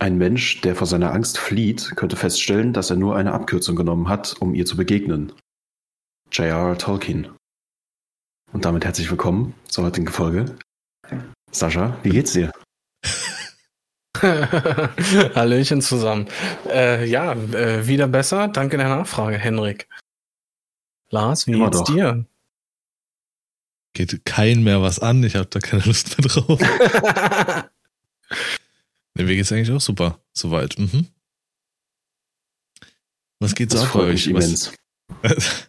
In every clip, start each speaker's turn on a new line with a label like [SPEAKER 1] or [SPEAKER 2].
[SPEAKER 1] Ein Mensch, der vor seiner Angst flieht, könnte feststellen, dass er nur eine Abkürzung genommen hat, um ihr zu begegnen. J.R.R. Tolkien. Und damit herzlich willkommen zur heutigen Folge. Sascha, wie geht's dir?
[SPEAKER 2] Hallöchen zusammen. Äh, ja, äh, wieder besser. Danke der Nachfrage, Henrik. Lars, wie
[SPEAKER 1] Immer
[SPEAKER 2] geht's
[SPEAKER 1] doch.
[SPEAKER 2] dir?
[SPEAKER 3] Geht kein mehr was an, ich habe da keine Lust mehr drauf. nee, mir geht's eigentlich auch super, soweit. Mhm. Was geht so
[SPEAKER 1] Das
[SPEAKER 3] ab bei euch? Was,
[SPEAKER 1] immens.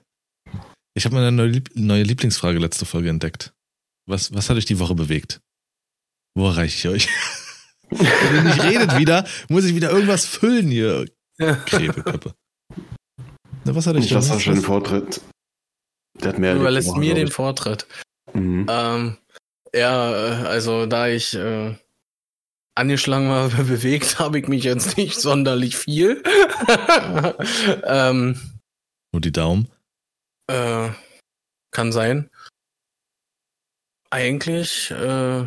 [SPEAKER 3] ich habe meine neue, Lieb neue Lieblingsfrage letzte Folge entdeckt. Was, was hat euch die Woche bewegt? Wo erreiche ich euch? Wenn ihr nicht redet wieder, muss ich wieder irgendwas füllen hier. Krebeköppe. Na, was hat euch was-
[SPEAKER 1] Sascha den
[SPEAKER 3] was-
[SPEAKER 1] Vortritt. Der hat mehr
[SPEAKER 2] Du überlässt mir den. Vortritt.
[SPEAKER 1] Mhm.
[SPEAKER 2] Ähm, ja, äh, also da ich äh, angeschlagen war, bewegt habe ich mich jetzt nicht sonderlich viel. ähm,
[SPEAKER 3] Nur die Daumen.
[SPEAKER 2] äh, kann sein. Eigentlich, äh,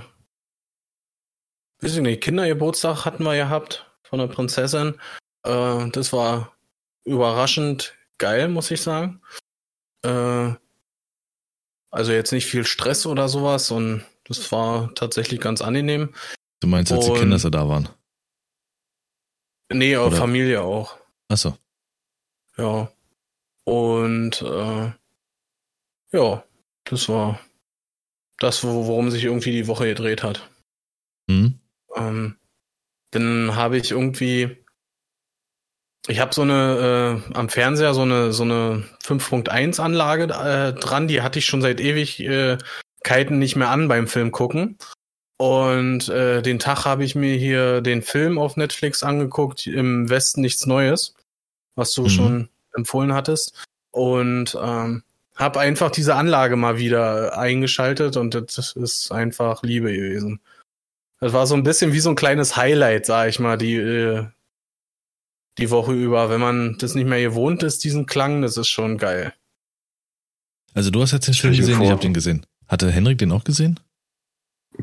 [SPEAKER 2] weiß ich nicht, Kindergeburtstag hatten wir gehabt von der Prinzessin. Äh, das war überraschend geil, muss ich sagen. Äh, also jetzt nicht viel Stress oder sowas und das war tatsächlich ganz angenehm.
[SPEAKER 3] Du meinst, als die
[SPEAKER 2] Und-
[SPEAKER 3] Kinder so da waren.
[SPEAKER 2] Nee,
[SPEAKER 3] Oder-
[SPEAKER 2] Familie auch.
[SPEAKER 3] Achso.
[SPEAKER 2] Ja. Und äh, ja, das war das, wo- worum sich irgendwie die Woche gedreht hat.
[SPEAKER 3] Hm?
[SPEAKER 2] Ähm, dann habe ich irgendwie, ich habe so eine äh, am Fernseher so eine so eine 5.1 Anlage äh, dran, die hatte ich schon seit Ewigkeiten nicht mehr an beim Film gucken. Und äh, den Tag habe ich mir hier den Film auf Netflix angeguckt, im Westen nichts Neues, was du
[SPEAKER 3] Mhm.
[SPEAKER 2] schon empfohlen hattest. Und ähm, habe einfach diese Anlage mal wieder eingeschaltet und das ist einfach Liebe gewesen. Das war so ein bisschen wie so ein kleines Highlight, sag ich mal, die, äh, die Woche über. Wenn man das nicht mehr gewohnt ist, diesen Klang, das ist schon geil.
[SPEAKER 3] Also du hast jetzt den Film gesehen,
[SPEAKER 1] vor.
[SPEAKER 3] ich habe den gesehen. Hatte Henrik den auch gesehen?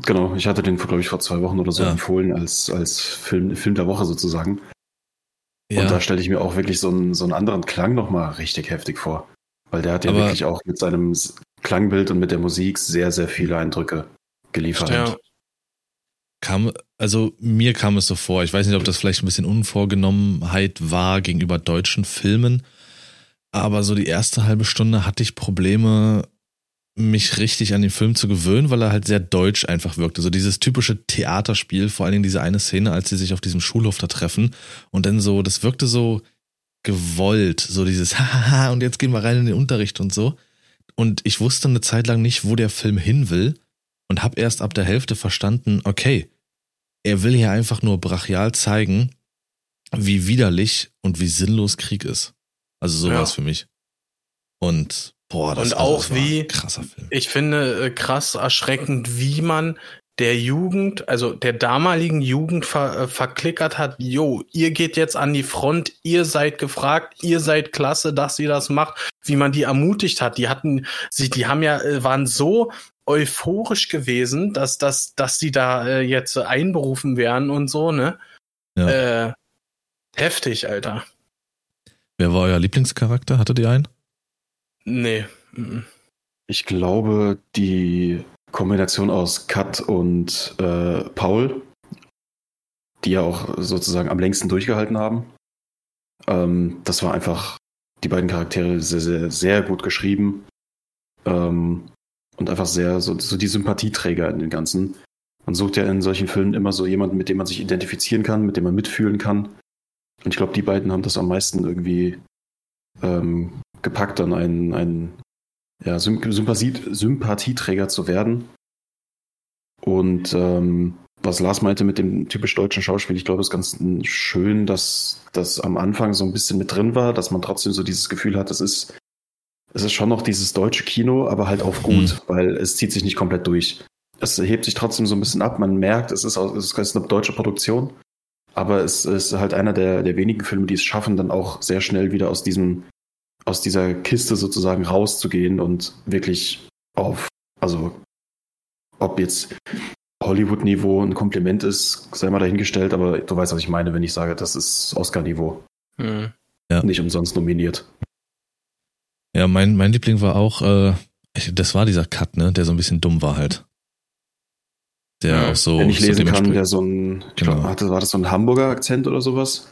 [SPEAKER 1] Genau, ich hatte den, glaube ich, vor zwei Wochen oder so
[SPEAKER 3] Ja.
[SPEAKER 1] empfohlen als, als Film, Film der Woche sozusagen. Und da stelle ich mir auch wirklich so einen, so einen anderen Klang nochmal richtig heftig vor. Weil der hat ja
[SPEAKER 3] Aber-
[SPEAKER 1] wirklich auch mit seinem Klangbild und mit der Musik sehr, sehr viele Eindrücke geliefert.
[SPEAKER 2] Ja.
[SPEAKER 3] kam, also mir kam es so vor, ich weiß nicht, ob das vielleicht ein bisschen Unvorgenommenheit war gegenüber deutschen Filmen, aber so die erste halbe Stunde hatte ich Probleme, mich richtig an den Film zu gewöhnen, weil er halt sehr deutsch einfach wirkte. So dieses typische Theaterspiel, vor allen Dingen diese eine Szene, als sie sich auf diesem Schulhof da treffen und dann so, das wirkte so gewollt, so dieses Hahaha und jetzt gehen wir rein in den Unterricht und so. Und ich wusste eine Zeit lang nicht, wo der Film hin will und habe erst ab der Hälfte verstanden, okay, er will hier einfach nur brachial zeigen, wie widerlich und wie sinnlos Krieg ist. Also so
[SPEAKER 2] Ja.
[SPEAKER 3] war es für mich. Und boah, das,
[SPEAKER 2] Und
[SPEAKER 3] also,
[SPEAKER 2] auch
[SPEAKER 3] das
[SPEAKER 2] wie-
[SPEAKER 3] krasser Film.
[SPEAKER 2] Ich finde äh, krass erschreckend, wie man der Jugend, also der damaligen Jugend ver, äh, verklickert hat, jo, ihr geht jetzt an die Front, ihr seid gefragt, ihr seid klasse, dass ihr das macht, wie man die ermutigt hat. Die hatten, sie, die haben ja, äh, waren so euphorisch gewesen, dass, dass, dass die da äh, jetzt einberufen werden und so, ne?
[SPEAKER 3] Ja.
[SPEAKER 2] Äh, heftig, Alter.
[SPEAKER 3] Wer war euer Lieblingscharakter? Hattet ihr einen?
[SPEAKER 2] Nee.
[SPEAKER 1] Ich glaube, die Kombination aus Kat und äh, Paul, die ja auch sozusagen am längsten durchgehalten haben, ähm, das war einfach die beiden Charaktere sehr, sehr, sehr gut geschrieben ähm, und einfach sehr so, so die Sympathieträger in den Ganzen. Man sucht ja in solchen Filmen immer so jemanden, mit dem man sich identifizieren kann, mit dem man mitfühlen kann. Und ich glaube, die beiden haben das am meisten irgendwie ähm, gepackt, dann einen, einen ja, Symp Sympathie Sympathieträger zu werden. Und ähm, was Lars meinte mit dem typisch deutschen Schauspiel, ich glaube, es ist ganz schön, dass das am Anfang so ein bisschen mit drin war, dass man trotzdem so dieses Gefühl hat, es ist, es ist schon noch dieses deutsche Kino, aber halt auf gut, weil es zieht sich nicht komplett durch. Es hebt sich trotzdem so ein bisschen ab, man merkt, es ist, auch, es ist eine deutsche Produktion, aber es ist halt einer der, der wenigen Filme, die es schaffen, dann auch sehr schnell wieder aus diesem, aus dieser Kiste sozusagen rauszugehen und wirklich auf, also ob jetzt Hollywood-Niveau ein Kompliment ist, sei mal dahingestellt, aber du weißt, was ich meine, wenn ich sage, das ist Oscar-Niveau.
[SPEAKER 2] Hm.
[SPEAKER 3] Ja.
[SPEAKER 1] Nicht umsonst nominiert.
[SPEAKER 3] Ja, mein, mein Liebling war auch, äh, das war dieser Cut, ne, der so ein bisschen dumm war halt. Der
[SPEAKER 2] Ja,
[SPEAKER 3] auch so.
[SPEAKER 1] Wenn ich
[SPEAKER 3] so
[SPEAKER 1] lesen kann,
[SPEAKER 3] dementsprechend-
[SPEAKER 1] der so ein, ich
[SPEAKER 3] Genau.
[SPEAKER 1] glaub, hatte, war das so ein Hamburger Akzent oder sowas?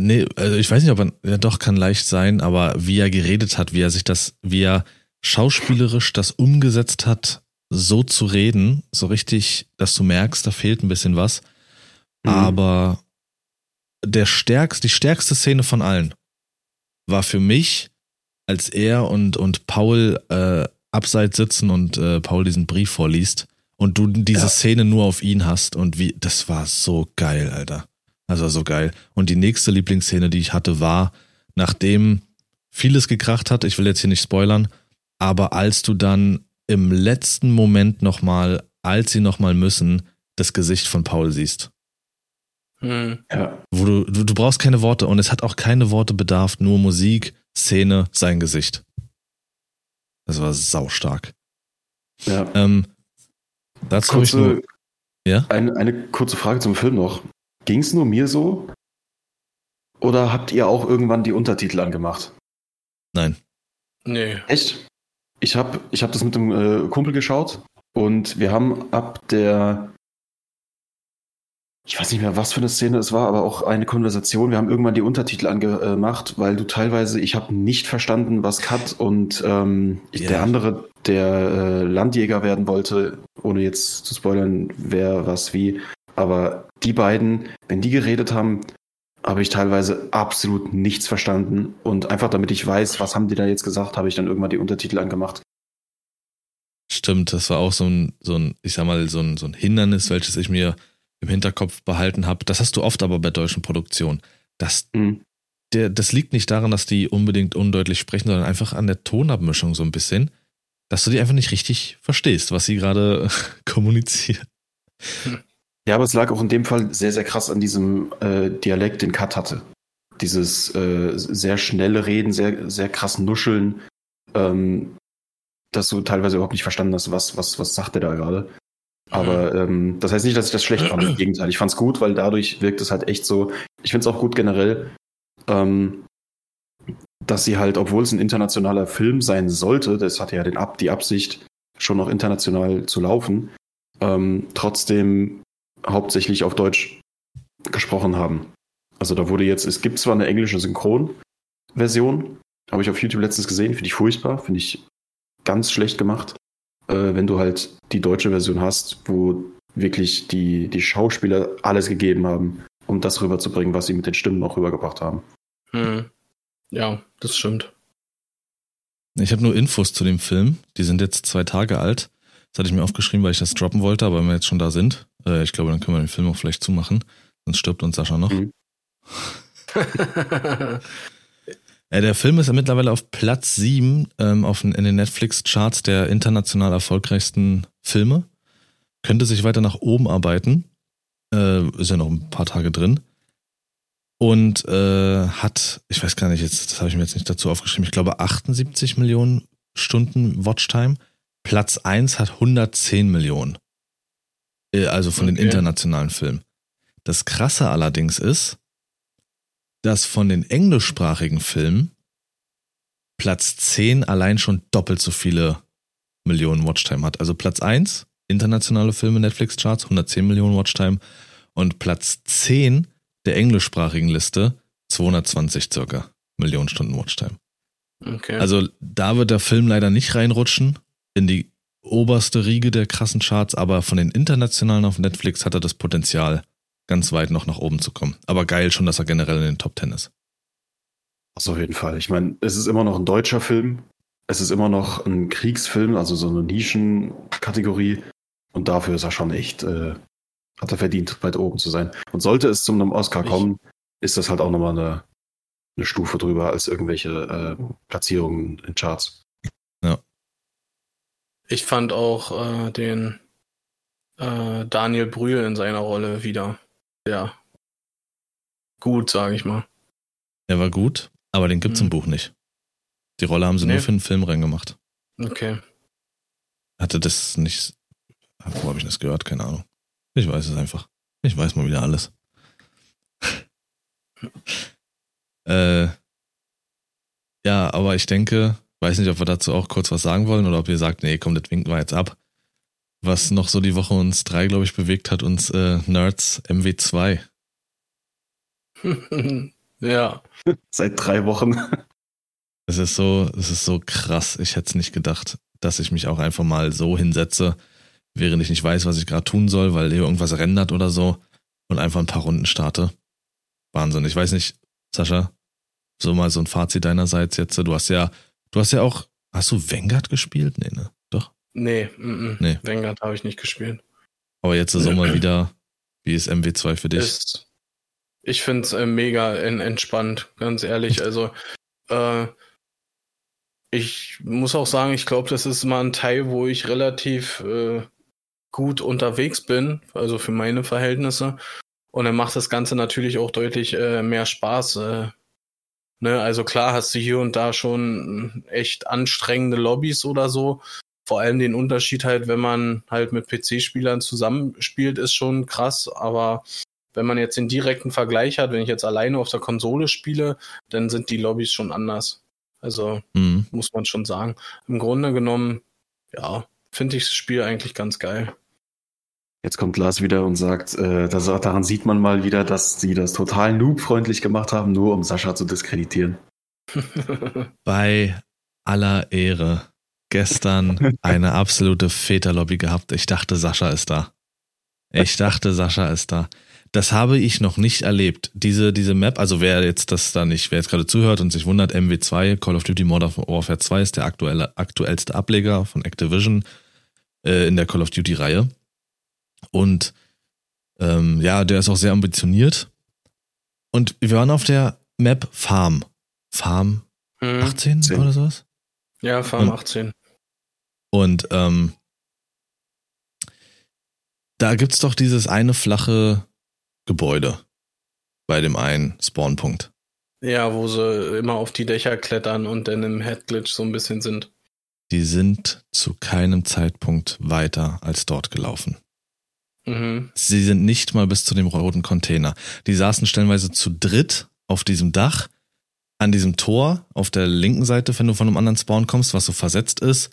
[SPEAKER 3] Nee, also ich weiß nicht, ob er, ja doch, kann leicht sein, aber wie er geredet hat, wie er sich das, wie er schauspielerisch das umgesetzt hat, so zu reden, so richtig, dass du merkst, da fehlt ein bisschen was.
[SPEAKER 1] Mhm.
[SPEAKER 3] Aber der stärkste, die stärkste Szene von allen war für mich, als er und, und Paul äh, abseits sitzen und äh, Paul diesen Brief vorliest und du diese
[SPEAKER 1] Ja.
[SPEAKER 3] Szene nur auf ihn hast und wie, das war so geil, Alter. Das war so geil. Und die nächste Lieblingsszene, die ich hatte, war, nachdem vieles gekracht hat, ich will jetzt hier nicht spoilern, aber als du dann im letzten Moment nochmal, als sie nochmal müssen, das Gesicht von Paul siehst.
[SPEAKER 2] Hm.
[SPEAKER 1] Ja.
[SPEAKER 3] Wo du, du, du brauchst keine Worte und es hat auch keine Worte bedarf, nur Musik, Szene, sein Gesicht. Das war saustark.
[SPEAKER 1] ja.
[SPEAKER 3] Ähm, dazu habe ich nur,
[SPEAKER 1] Kurze,
[SPEAKER 3] ja?
[SPEAKER 1] eine, eine kurze Frage zum Film noch. Ging es nur mir so? Oder habt ihr auch irgendwann die Untertitel angemacht?
[SPEAKER 3] Nein.
[SPEAKER 2] Nee.
[SPEAKER 1] Echt? Ich habe ich hab das mit dem äh, Kumpel geschaut und wir haben ab der, ich weiß nicht mehr, was für eine Szene es war, aber auch eine Konversation. Wir haben irgendwann die Untertitel angemacht, weil du teilweise, ich habe nicht verstanden, was Kat und ähm, ich-
[SPEAKER 3] Ja.
[SPEAKER 1] der andere, der äh, Landjäger werden wollte, ohne jetzt zu spoilern, wer was wie. Aber die beiden, wenn die geredet haben, habe ich teilweise absolut nichts verstanden. Und einfach damit ich weiß, was haben die da jetzt gesagt, habe ich dann irgendwann die Untertitel angemacht.
[SPEAKER 3] Stimmt, das war auch so ein, so ein, ich sag mal, so ein, so ein Hindernis, welches ich mir im Hinterkopf behalten habe. Das hast du oft aber bei deutschen Produktionen. Das,
[SPEAKER 1] Mhm.
[SPEAKER 3] der, das liegt nicht daran, dass die unbedingt undeutlich sprechen, sondern einfach an der Tonabmischung so ein bisschen, dass du die einfach nicht richtig verstehst, was sie gerade kommunizieren.
[SPEAKER 1] Ja, aber es lag auch in dem Fall sehr, sehr krass an diesem äh, Dialekt, den Kat hatte. Dieses äh, sehr schnelle Reden, sehr, sehr krass Nuscheln, ähm, dass du teilweise überhaupt nicht verstanden hast, was, was, was sagt der da gerade. Aber ähm, das heißt nicht, dass ich das schlecht fand. Im Gegenteil, ich fand es gut, weil dadurch wirkt es halt echt so. Ich finde es auch gut generell, ähm, dass sie halt, obwohl es ein internationaler Film sein sollte, das hatte ja den Ab die Absicht, schon noch international zu laufen, ähm, trotzdem hauptsächlich auf Deutsch gesprochen haben. Also da wurde jetzt, es gibt zwar eine englische Synchronversion, habe ich auf YouTube letztens gesehen, finde ich furchtbar, finde ich ganz schlecht gemacht. Äh, wenn du halt die deutsche Version hast, wo wirklich die, die Schauspieler alles gegeben haben, um das rüberzubringen, was sie mit den Stimmen auch rübergebracht haben.
[SPEAKER 2] Hm. Ja, das stimmt.
[SPEAKER 3] Ich habe nur Infos zu dem Film. Die sind jetzt zwei Tage alt. Das hatte ich mir aufgeschrieben, weil ich das droppen wollte, aber wenn wir jetzt schon da sind, äh, ich glaube, dann können wir den Film auch vielleicht zumachen. Sonst stirbt uns Sascha noch.
[SPEAKER 1] Mhm.
[SPEAKER 3] Äh, der Film ist ja mittlerweile auf Platz 7 ähm, auf, in den Netflix-Charts der international erfolgreichsten Filme. Könnte sich weiter nach oben arbeiten. Äh, ist ja noch ein paar Tage drin. Und äh, hat, ich weiß gar nicht, jetzt, das habe ich mir jetzt nicht dazu aufgeschrieben, ich glaube 78 Millionen Stunden Watchtime. Platz 1 hat 110 Millionen. Äh, Also von den
[SPEAKER 2] Okay.
[SPEAKER 3] internationalen Filmen. Das Krasse allerdings ist, dass von den englischsprachigen Filmen Platz 10 allein schon doppelt so viele Millionen Watchtime hat. Also Platz 1, internationale Filme Netflix-Charts, 110 Millionen Watchtime. Und Platz 10 der englischsprachigen Liste, 220 circa Millionen Stunden Watchtime.
[SPEAKER 2] okay.
[SPEAKER 3] Also da wird der Film leider nicht reinrutschen in die oberste Riege der krassen Charts, aber von den internationalen auf Netflix hat er das Potenzial, ganz weit noch nach oben zu kommen. Aber geil schon, dass er generell in den Top Ten ist.
[SPEAKER 1] Das auf jeden Fall. Ich meine, es ist immer noch ein deutscher Film. Es ist immer noch ein Kriegsfilm, also so eine Nischenkategorie. Und dafür ist er schon echt, äh, hat er verdient, weit oben zu sein. Und sollte es zu einem Oscar
[SPEAKER 2] Ich-
[SPEAKER 1] kommen, ist das halt auch nochmal eine, eine Stufe drüber als irgendwelche äh, Platzierungen in Charts.
[SPEAKER 2] Ich fand auch äh, den äh, Daniel Brühl in seiner Rolle wieder sehr gut, sage ich mal.
[SPEAKER 3] Er war gut, aber den gibt's
[SPEAKER 2] Hm.
[SPEAKER 3] im Buch nicht. Die Rolle haben sie
[SPEAKER 2] Nee.
[SPEAKER 3] nur für den Film
[SPEAKER 2] Okay.
[SPEAKER 3] Hatte das nicht, wo habe ich das gehört? Keine Ahnung. Ich weiß es einfach. Ich weiß mal wieder alles. äh, ja, aber ich denke, weiß nicht, ob wir dazu auch kurz was sagen wollen oder ob ihr sagt, nee, komm, das winken wir jetzt ab. Was noch so die Woche uns drei, glaube ich, bewegt hat, uns äh, Nerds MW2.
[SPEAKER 2] ja.
[SPEAKER 1] Seit drei Wochen.
[SPEAKER 3] Es ist so, es ist so krass. Ich hätte es nicht gedacht, dass ich mich auch einfach mal so hinsetze, während ich nicht weiß, was ich gerade tun soll, weil hier irgendwas rendert oder so und einfach ein paar Runden starte. Wahnsinn. Ich weiß nicht, Sascha, so mal so ein Fazit deinerseits jetzt. Du hast ja, du hast ja auch, hast du Vanguard gespielt? Nee, ne? Doch?
[SPEAKER 2] Nee, m -m. nee. Vanguard habe ich nicht gespielt.
[SPEAKER 3] Aber jetzt ist auch mal wieder, wie ist MW2 für dich? Ist,
[SPEAKER 2] ich finde es äh, mega entspannt, ganz ehrlich. Also, äh, ich muss auch sagen, ich glaube, das ist mal ein Teil, wo ich relativ äh, gut unterwegs bin, also für meine Verhältnisse. Und dann macht das Ganze natürlich auch deutlich äh, mehr Spaß. Äh, ne? Also klar hast du hier und da schon echt anstrengende Lobbys oder so. Vor allem den Unterschied halt, wenn man halt mit PC-Spielern zusammenspielt, ist schon krass. Aber wenn man jetzt den direkten Vergleich hat, wenn ich jetzt alleine auf der Konsole spiele, dann sind die Lobbys schon anders. Also mhm. muss man schon sagen. Im Grunde genommen, ja, finde ich das Spiel eigentlich ganz geil.
[SPEAKER 1] Jetzt kommt Lars wieder und sagt, äh, dass, daran sieht man mal wieder, dass sie das total noob-freundlich gemacht haben, nur um Sascha zu diskreditieren.
[SPEAKER 3] Bei aller Ehre. Gestern eine absolute Väterlobby gehabt. Ich dachte, Sascha ist da. Ich dachte, Sascha ist da. Das habe ich noch nicht erlebt. Diese, diese Map, also wer jetzt das da nicht, wer jetzt gerade zuhört und sich wundert, MW2, Call of Duty Modern Warfare 2 ist der aktuelle, aktuellste Ableger von Activision äh, in der Call of Duty Reihe. Und ähm, ja, der ist auch sehr ambitioniert. Und wir waren auf der Map Farm. Farm hm, 18 10. oder sowas?
[SPEAKER 2] Ja, Farm und, 18.
[SPEAKER 3] Und ähm, da gibt's doch dieses eine flache Gebäude bei dem einen Spawnpunkt.
[SPEAKER 2] Ja, wo sie immer auf die Dächer klettern und dann im Headglitch so ein bisschen sind.
[SPEAKER 3] Die sind zu keinem Zeitpunkt weiter als dort gelaufen. Mhm. Sie sind nicht mal bis zu dem roten Container. Die saßen stellenweise zu dritt auf diesem Dach, an diesem Tor auf der linken Seite, wenn du von einem anderen Spawn kommst, was so versetzt ist.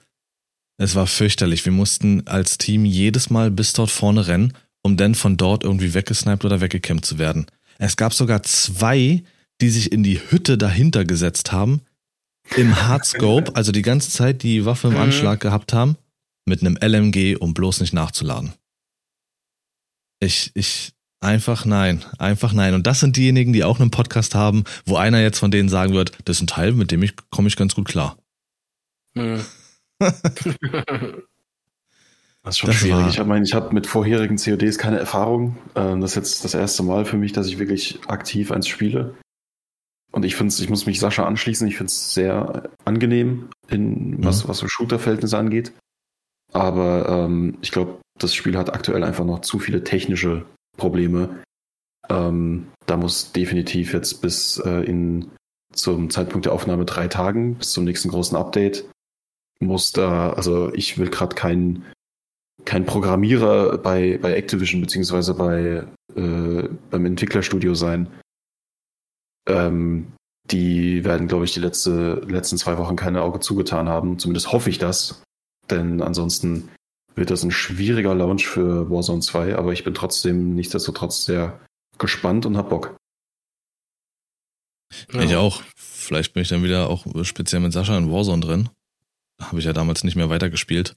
[SPEAKER 3] Es war fürchterlich. Wir mussten als Team jedes Mal bis dort vorne rennen um dann von dort irgendwie weggesniped oder weggekämmt zu werden. Es gab sogar zwei, die sich in die Hütte dahinter gesetzt haben, im Hardscope, also die ganze Zeit die Waffe im mhm. Anschlag gehabt haben, mit einem LMG, um bloß nicht nachzuladen. Ich, ich, einfach nein, einfach nein. Und das sind diejenigen, die auch einen Podcast haben, wo einer jetzt von denen sagen wird, das ist ein Teil, mit dem ich komme ich ganz gut klar. Mhm.
[SPEAKER 1] Das ist schon das schwierig. Ich meine, ich habe mit vorherigen CODs keine Erfahrung. Ähm, das ist jetzt das erste Mal für mich, dass ich wirklich aktiv eins spiele. Und ich finde ich muss mich Sascha anschließen, ich finde es sehr angenehm, in was, ja. was so Shooter-Verhältnisse angeht. Aber ähm, ich glaube, das Spiel hat aktuell einfach noch zu viele technische Probleme. Ähm, da muss definitiv jetzt bis äh, in zum Zeitpunkt der Aufnahme drei Tagen, bis zum nächsten großen Update, muss da, also ich will gerade keinen kein Programmierer bei, bei Activision beziehungsweise bei äh, beim Entwicklerstudio sein. Ähm, die werden, glaube ich, die letzte, letzten zwei Wochen keine Auge zugetan haben. Zumindest hoffe ich das. Denn ansonsten wird das ein schwieriger Launch für Warzone 2, aber ich bin trotzdem nichtsdestotrotz sehr gespannt und hab Bock.
[SPEAKER 3] Ja. Ich auch. Vielleicht bin ich dann wieder auch speziell mit Sascha in Warzone drin. Habe ich ja damals nicht mehr weitergespielt.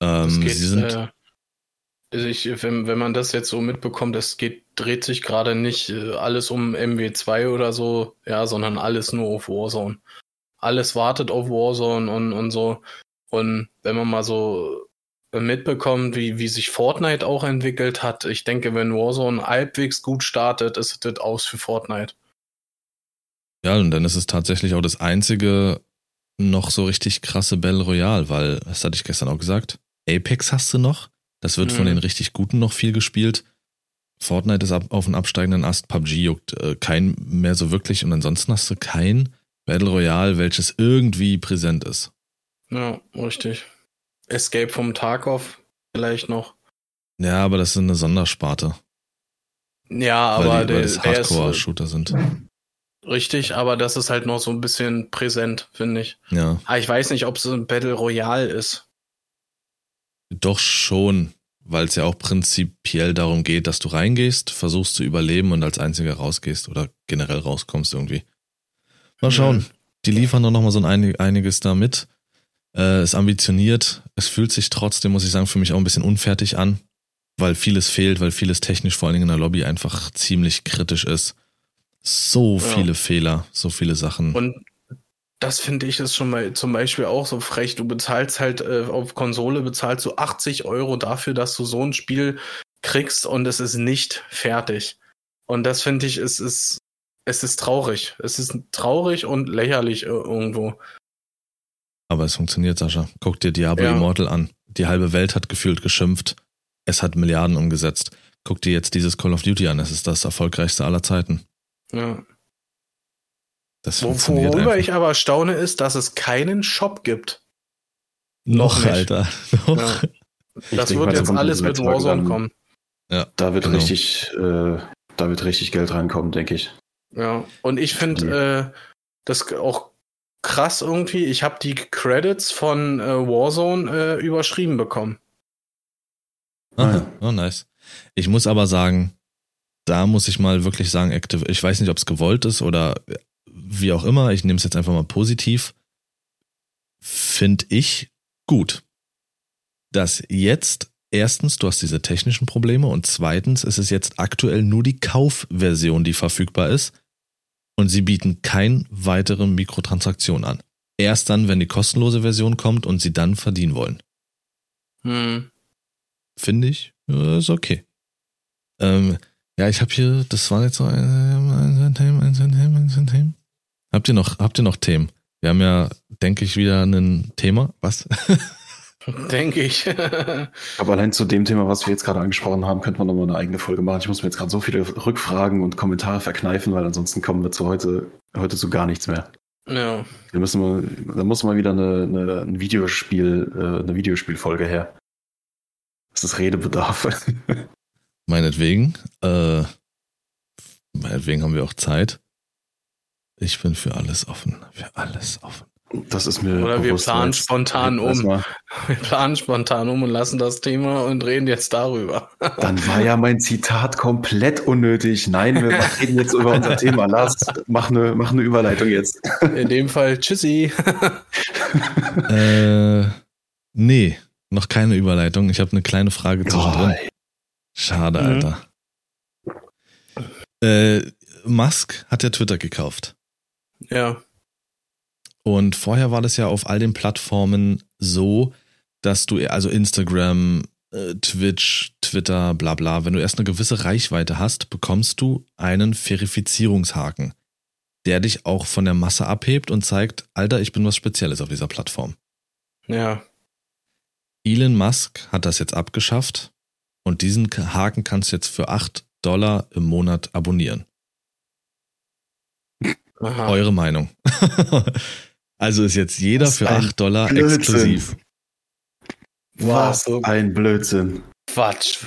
[SPEAKER 2] Ähm, geht, sie sind. Äh, also ich, wenn, wenn man das jetzt so mitbekommt, es geht, dreht sich gerade nicht äh, alles um MW2 oder so, ja, sondern alles nur auf Warzone. Alles wartet auf Warzone und, und so. Und wenn man mal so mitbekommt, wie, wie sich Fortnite auch entwickelt hat, ich denke, wenn Warzone halbwegs gut startet, ist das aus für Fortnite.
[SPEAKER 3] Ja, und dann ist es tatsächlich auch das einzige noch so richtig krasse Battle Royale, weil, das hatte ich gestern auch gesagt, Apex hast du noch. Das wird mhm. von den richtig Guten noch viel gespielt. Fortnite ist ab, auf einem absteigenden Ast. PUBG juckt äh, kein mehr so wirklich. Und ansonsten hast du kein Battle Royale, welches irgendwie präsent ist.
[SPEAKER 2] Ja, richtig. Escape vom Tarkov vielleicht noch.
[SPEAKER 3] Ja, aber das ist eine Sondersparte.
[SPEAKER 2] Ja,
[SPEAKER 3] weil
[SPEAKER 2] aber
[SPEAKER 3] die, weil
[SPEAKER 2] der,
[SPEAKER 3] das
[SPEAKER 2] der ist
[SPEAKER 3] Hardcore-Shooter sind.
[SPEAKER 2] richtig, aber das ist halt noch so ein bisschen präsent, finde ich.
[SPEAKER 3] Ja.
[SPEAKER 2] Aber ich weiß nicht, ob es ein Battle Royale ist.
[SPEAKER 3] Doch schon, weil es ja auch prinzipiell darum geht, dass du reingehst, versuchst zu überleben und als einziger rausgehst oder generell rauskommst irgendwie. Mal schauen.
[SPEAKER 2] Mhm.
[SPEAKER 3] Die liefern doch nochmal so ein einig, einiges da mit. Äh, ist ambitioniert. Es fühlt sich trotzdem, muss ich sagen, für mich auch ein bisschen unfertig an, weil vieles fehlt, weil vieles technisch vor allen Dingen in der Lobby einfach ziemlich kritisch ist. So
[SPEAKER 2] Ja.
[SPEAKER 3] viele Fehler, so viele Sachen.
[SPEAKER 2] Und das finde ich ist schon mal zum Beispiel auch so frech. Du bezahlst halt äh, auf Konsole bezahlst du 80 Euro dafür, dass du so ein Spiel kriegst und es ist nicht fertig. Und das finde ich, es ist, es ist traurig. Es ist traurig und lächerlich äh, irgendwo.
[SPEAKER 3] Aber es funktioniert, Sascha. Guck dir Diablo
[SPEAKER 2] Ja.
[SPEAKER 3] Immortal an. Die halbe Welt hat gefühlt geschimpft. Es hat Milliarden umgesetzt. Guck dir jetzt dieses Call of Duty an. Es ist das erfolgreichste aller Zeiten.
[SPEAKER 2] Ja.
[SPEAKER 3] Das funktioniert
[SPEAKER 2] Worüber
[SPEAKER 3] einfach.
[SPEAKER 2] ich aber staune, ist, dass es keinen Shop gibt.
[SPEAKER 3] Noch,
[SPEAKER 2] noch.
[SPEAKER 3] Alter. Noch.
[SPEAKER 2] Ja. Das
[SPEAKER 1] denk
[SPEAKER 2] wird jetzt alles mit Warzone
[SPEAKER 1] dann-
[SPEAKER 2] kommen.
[SPEAKER 1] Da wird
[SPEAKER 3] Genau.
[SPEAKER 1] richtig, äh, da wird richtig Geld reinkommen, denke ich.
[SPEAKER 2] Ja, und ich finde äh, das auch krass irgendwie. Ich habe die Credits von äh, Warzone äh, überschrieben bekommen.
[SPEAKER 3] Aha. Oh, nice. Ich muss aber sagen, da muss ich mal wirklich sagen, Active, ich weiß nicht, ob es gewollt ist oder wie auch immer, ich nehme es jetzt einfach mal positiv, finde ich gut, dass jetzt erstens, du hast diese technischen Probleme und zweitens ist es jetzt aktuell nur die Kaufversion, die verfügbar ist und sie bieten keine weitere Mikrotransaktion an. Erst dann, wenn die kostenlose Version kommt und sie dann verdienen wollen
[SPEAKER 2] Hm.
[SPEAKER 3] finde ich, ist okay. Ähm, ja, ich habe hier, das war jetzt so ein, ein Thema, ein Thema, ein Thema. Habt ihr noch, habt ihr noch Themen? Wir haben ja, denke ich, wieder ein Thema. Was?
[SPEAKER 2] Denke ich.
[SPEAKER 1] Aber allein zu dem Thema, was wir jetzt gerade angesprochen haben, könnte man nochmal eine eigene Folge machen. Ich muss mir jetzt gerade so viele Rückfragen und Kommentare verkneifen, weil ansonsten kommen wir zu heute, heute zu gar nichts mehr.
[SPEAKER 2] ja.
[SPEAKER 1] Da müssen wir, da muss mal wieder eine, eine, ein Videospiel, äh, eine Videospielfolge her. Das ist Redebedarf.
[SPEAKER 3] Meinetwegen. Äh, meinetwegen haben wir auch Zeit. Ich bin für alles offen. Für alles offen.
[SPEAKER 1] Das ist mir
[SPEAKER 2] Oder wir planen
[SPEAKER 1] jetzt-
[SPEAKER 2] spontan um. Wir planen spontan um und lassen das Thema und reden jetzt darüber.
[SPEAKER 1] Dann war ja mein Zitat komplett unnötig. Nein, wir reden jetzt über unser Thema. Lars, mach eine, mach eine Überleitung jetzt.
[SPEAKER 2] In dem Fall, tschüssi.
[SPEAKER 3] äh, nee, noch keine Überleitung. Ich habe eine kleine Frage zwischendrin.
[SPEAKER 1] Oh,
[SPEAKER 3] Schade,
[SPEAKER 2] Mhm.
[SPEAKER 3] Alter. Äh, Musk hat ja Twitter gekauft.
[SPEAKER 2] Ja.
[SPEAKER 3] Und vorher war das ja auf all den Plattformen so, dass du, also Instagram, äh, Twitch, Twitter, bla bla, wenn du erst eine gewisse Reichweite hast, bekommst du einen Verifizierungshaken, der dich auch von der Masse abhebt und zeigt, Alter, ich bin was Spezielles auf dieser Plattform.
[SPEAKER 2] Ja.
[SPEAKER 3] Elon Musk hat das jetzt abgeschafft und diesen Haken kannst du jetzt für 8 Dollar im Monat abonnieren.
[SPEAKER 2] Aha.
[SPEAKER 3] Eure Meinung. also ist jetzt jeder
[SPEAKER 1] Was
[SPEAKER 3] für
[SPEAKER 1] ein
[SPEAKER 3] 8 Dollar
[SPEAKER 1] Blödsinn.
[SPEAKER 3] exklusiv.
[SPEAKER 1] Was
[SPEAKER 2] so
[SPEAKER 1] ein Blödsinn.
[SPEAKER 2] Quatsch.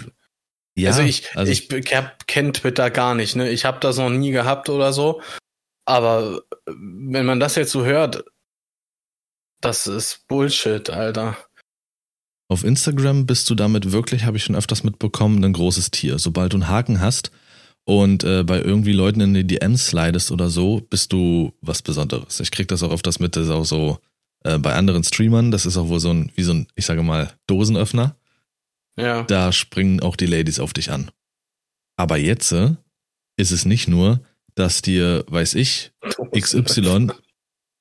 [SPEAKER 3] Ja,
[SPEAKER 2] also ich,
[SPEAKER 3] also
[SPEAKER 2] ich kenne Twitter gar nicht, ne? Ich habe das noch nie gehabt oder so. Aber äh, wenn man das jetzt so hört, das ist Bullshit, Alter.
[SPEAKER 3] auf Instagram bist du damit wirklich, habe ich schon öfters mitbekommen, ein großes Tier. Sobald du einen Haken hast und äh, bei irgendwie Leuten in die DMs slidest oder so, bist du was Besonderes. Ich krieg das auch öfters mit, das ist auch so äh, bei anderen Streamern, das ist auch wohl so ein, wie so ein, ich sage mal, Dosenöffner.
[SPEAKER 2] Ja.
[SPEAKER 3] da springen auch die Ladies auf dich an. Aber jetzt äh, ist es nicht nur, dass dir, weiß ich, XY,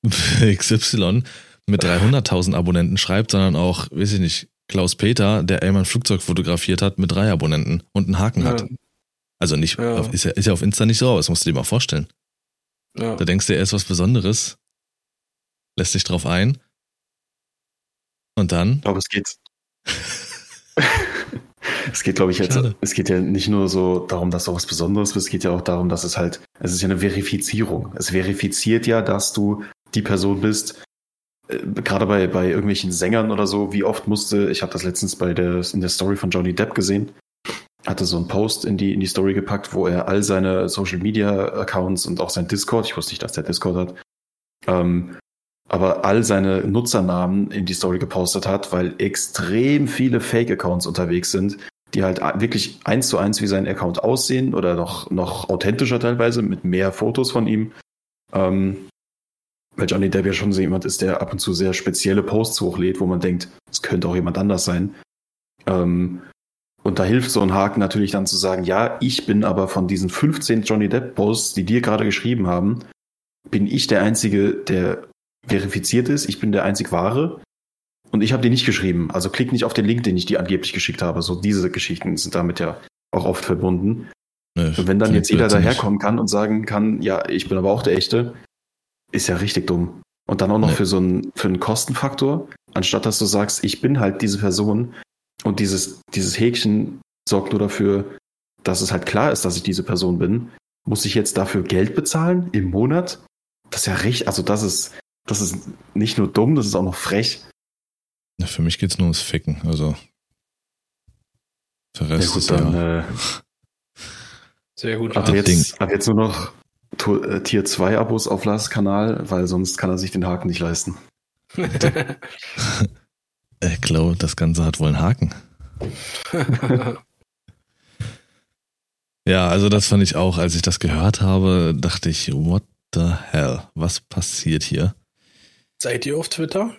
[SPEAKER 3] XY mit 300.000 Abonnenten schreibt, sondern auch, weiß ich nicht, Klaus Peter, der einmal ein Flugzeug fotografiert hat mit drei Abonnenten und einen Haken
[SPEAKER 2] Ja,
[SPEAKER 3] hat. Also nicht,
[SPEAKER 2] Ja.
[SPEAKER 3] auf, ist, ja, ist ja auf Insta nicht so, aber das musst du dir mal vorstellen.
[SPEAKER 2] ja.
[SPEAKER 3] Da denkst du, er ist was Besonderes, lässt dich drauf ein und dann,
[SPEAKER 1] Ich glaube, es geht. es geht, glaube ich, jetzt.
[SPEAKER 3] Schade.
[SPEAKER 1] Es geht ja nicht nur so darum, dass du was Besonderes bist, es geht ja auch darum, dass es halt, es ist ja eine Verifizierung. Es verifiziert ja, dass du die Person bist, äh, gerade bei, bei irgendwelchen Sängern oder so, wie oft musste, ich habe das letztens bei der, in der Story von Johnny Depp gesehen, hatte so einen Post in die, in die Story gepackt, wo er all seine Social Media Accounts und auch sein Discord, ich wusste nicht, dass der Discord hat, ähm, aber all seine Nutzernamen in die Story gepostet hat, weil extrem viele Fake-Accounts unterwegs sind, die halt wirklich eins zu eins wie sein Account aussehen oder noch, noch authentischer teilweise mit mehr Fotos von ihm. Ähm, weil Johnny Depp ja schon so jemand ist, der ab und zu sehr spezielle Posts hochlädt, wo man denkt, es könnte auch jemand anders sein. Ähm, und da hilft so ein Haken natürlich dann zu sagen, ja, ich bin aber von diesen 15 Johnny Depp Posts, die dir gerade geschrieben haben, bin ich der Einzige, der verifiziert ist. Ich bin der einzig wahre. Und ich habe die nicht geschrieben. Also klick nicht auf den Link, den ich dir angeblich geschickt habe. So diese Geschichten sind damit ja auch oft verbunden. Nee, und wenn dann jetzt jeder daherkommen kann und sagen kann, ja, ich bin aber auch der Echte, ist ja richtig dumm. Und dann auch noch nee. für so einen, für einen Kostenfaktor, anstatt dass du sagst, ich bin halt diese Person und dieses, dieses Häkchen sorgt nur dafür, dass es halt klar ist, dass ich diese Person bin. Muss ich jetzt dafür Geld bezahlen im Monat? Das ist ja richtig, also das ist, das ist nicht nur dumm, das ist auch noch frech.
[SPEAKER 3] Ja, für mich geht's nur ums Ficken, also.
[SPEAKER 1] Der Rest ja, gut, ist dann, ja. Äh, Sehr gut. Ab jetzt, ab jetzt nur noch äh, Tier 2 Abos auf Lars Kanal, weil sonst kann er sich den Haken nicht leisten.
[SPEAKER 3] ich glaube, das Ganze hat wohl einen Haken. ja, also das fand ich auch, als ich das gehört habe, dachte ich, what the hell? Was passiert hier?
[SPEAKER 2] Seid ihr auf Twitter?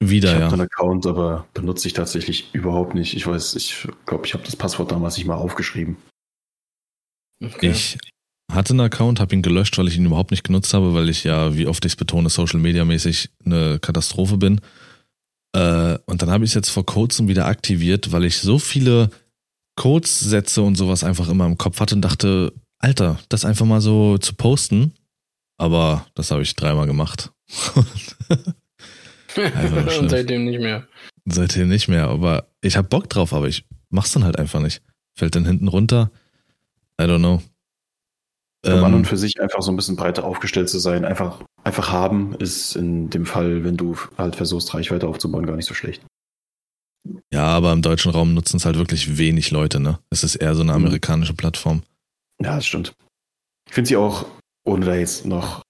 [SPEAKER 3] Wieder,
[SPEAKER 1] ich
[SPEAKER 3] ja.
[SPEAKER 1] Ich habe einen Account, aber benutze ich tatsächlich überhaupt nicht. Ich weiß, ich glaube, ich habe das Passwort damals nicht mal aufgeschrieben.
[SPEAKER 3] Okay. Ich hatte einen Account, habe ihn gelöscht, weil ich ihn überhaupt nicht genutzt habe, weil ich ja, wie oft ich es betone, Social Media mäßig eine Katastrophe bin. Äh, und dann habe ich es jetzt vor kurzem wieder aktiviert, weil ich so viele Codes-Sätze und sowas einfach immer im Kopf hatte und dachte, Alter, das einfach mal so zu posten. Aber das habe ich dreimal gemacht.
[SPEAKER 2] und seitdem nicht mehr.
[SPEAKER 3] Seitdem nicht mehr, aber ich habe Bock drauf, aber ich mach's dann halt einfach nicht. Fällt dann hinten runter. I don't know.
[SPEAKER 1] Um ähm, an und für sich einfach so ein bisschen breiter aufgestellt zu sein, einfach, einfach haben, ist in dem Fall, wenn du halt versuchst, Reichweite aufzubauen, gar nicht so schlecht.
[SPEAKER 3] Ja, aber im deutschen Raum nutzen es halt wirklich wenig Leute, ne? Es ist eher so eine mhm. amerikanische Plattform.
[SPEAKER 1] Ja, das stimmt. Ich finde sie auch, ohne da jetzt noch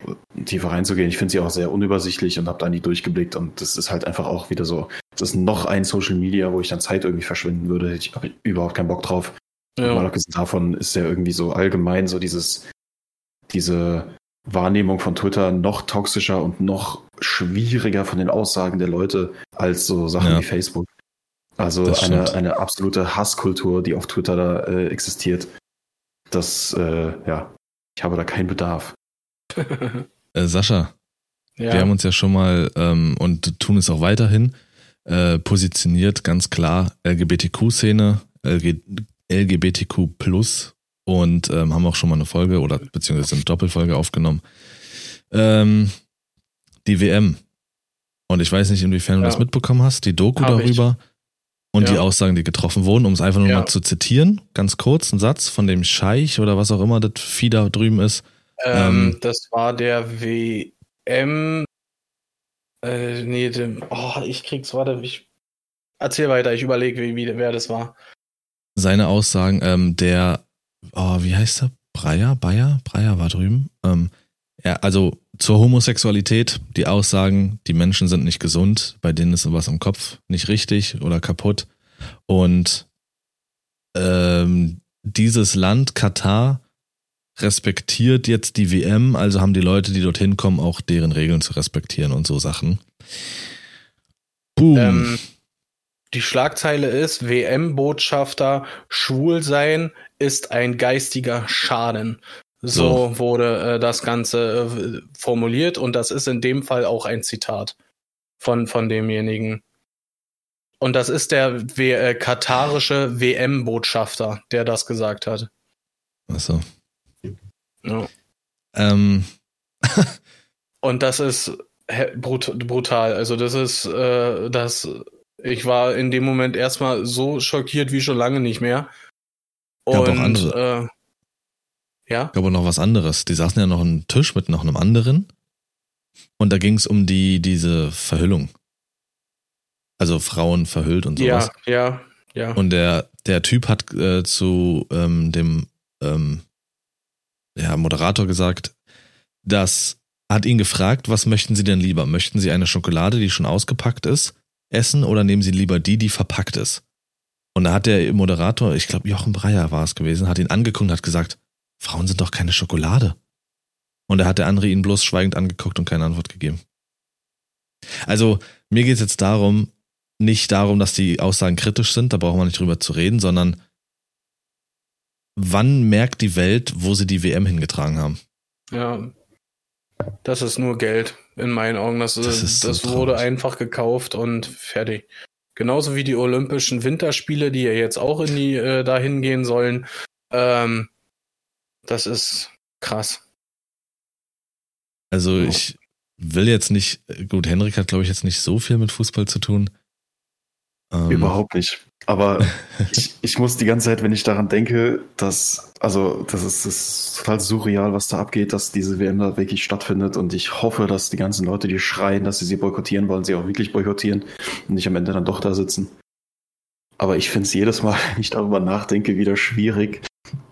[SPEAKER 1] tiefer reinzugehen, ich finde sie auch sehr unübersichtlich und habe da nie durchgeblickt und das ist halt einfach auch wieder so, das ist noch ein Social Media, wo ich dann Zeit irgendwie verschwinden würde. Ich habe überhaupt keinen Bock drauf. Ja. Mal abgesehen davon ist ja irgendwie so allgemein so dieses diese Wahrnehmung von Twitter noch toxischer und noch schwieriger von den Aussagen der Leute als so Sachen ja. wie Facebook. Also eine, eine absolute Hasskultur, die auf Twitter da äh, existiert. Das, äh, ja, ich habe da keinen Bedarf.
[SPEAKER 3] äh, Sascha, ja. wir haben uns ja schon mal ähm, und tun es auch weiterhin äh, positioniert, ganz klar LGBTQ-Szene, LG, LGBTQ plus und ähm, haben auch schon mal eine Folge oder beziehungsweise eine Doppelfolge aufgenommen. Ähm, die WM. Und ich weiß nicht, inwiefern du das mitbekommen hast, die Doku Hab darüber ich. und ja. die Aussagen, die getroffen wurden, um es einfach nur ja. mal zu zitieren. Ganz kurz, ein Satz von dem Scheich oder was auch immer das Vieh da drüben ist.
[SPEAKER 2] Ähm, ähm, das war der WM. Äh, nee, dem, oh, ich krieg's, warte, ich erzähl weiter, ich überlege, wie, wie, wer das war.
[SPEAKER 3] Seine Aussagen, ähm, der oh, wie heißt er? Breyer? Bayer? Breyer war drüben. Ähm, ja, also zur Homosexualität, die Aussagen, die Menschen sind nicht gesund, bei denen ist was im Kopf nicht richtig oder kaputt. Und ähm, dieses Land, Katar, respektiert jetzt die WM, also haben die Leute, die dorthin kommen, auch deren Regeln zu respektieren und so Sachen.
[SPEAKER 2] Boom. Ähm, die Schlagzeile ist WM-Botschafter schwul sein ist ein geistiger Schaden. So, so. wurde äh, das Ganze äh, formuliert und das ist in dem Fall auch ein Zitat von, von demjenigen. Und das ist der w äh, katarische WM-Botschafter, der das gesagt hat.
[SPEAKER 3] Achso.
[SPEAKER 2] Ja.
[SPEAKER 3] Ähm.
[SPEAKER 2] und das ist brut brutal. Also das ist äh, das. Ich war in dem Moment erstmal so schockiert wie schon lange nicht mehr.
[SPEAKER 3] Und, gab auch andere. Äh, ja. Gab auch noch was anderes. Die saßen ja noch am Tisch mit noch einem anderen. Und da ging es um die, diese Verhüllung. Also Frauen verhüllt und sowas.
[SPEAKER 2] Ja, ja, ja.
[SPEAKER 3] Und der, der Typ hat äh, zu ähm, dem ähm, ja, Moderator gesagt, dass hat ihn gefragt, was möchten Sie denn lieber? Möchten Sie eine Schokolade, die schon ausgepackt ist, essen oder nehmen Sie lieber die, die verpackt ist? Und da hat der Moderator, ich glaube Jochen Breyer war es gewesen, hat ihn angeguckt und hat gesagt, Frauen sind doch keine Schokolade. Und da hat der andere ihn bloß schweigend angeguckt und keine Antwort gegeben. Also mir geht es jetzt darum, nicht darum, dass die Aussagen kritisch sind, da brauchen wir nicht drüber zu reden, sondern wann merkt die Welt, wo sie die WM hingetragen haben?
[SPEAKER 2] Ja, das ist nur Geld in meinen Augen. Das, das, ist das so wurde einfach gekauft und fertig. Genauso wie die Olympischen Winterspiele, die ja jetzt auch in die äh, dahin gehen sollen. Ähm, das ist krass.
[SPEAKER 3] Also oh. ich will jetzt nicht, gut, Henrik hat glaube ich jetzt nicht so viel mit Fußball zu tun.
[SPEAKER 1] Ähm, Überhaupt nicht. Aber ich, ich muss die ganze Zeit, wenn ich daran denke, dass, also, das ist, das ist total surreal, was da abgeht, dass diese WM da wirklich stattfindet. Und ich hoffe, dass die ganzen Leute, die schreien, dass sie sie boykottieren wollen, sie auch wirklich boykottieren und nicht am Ende dann doch da sitzen. Aber ich finde es jedes Mal, wenn ich darüber nachdenke, wieder schwierig,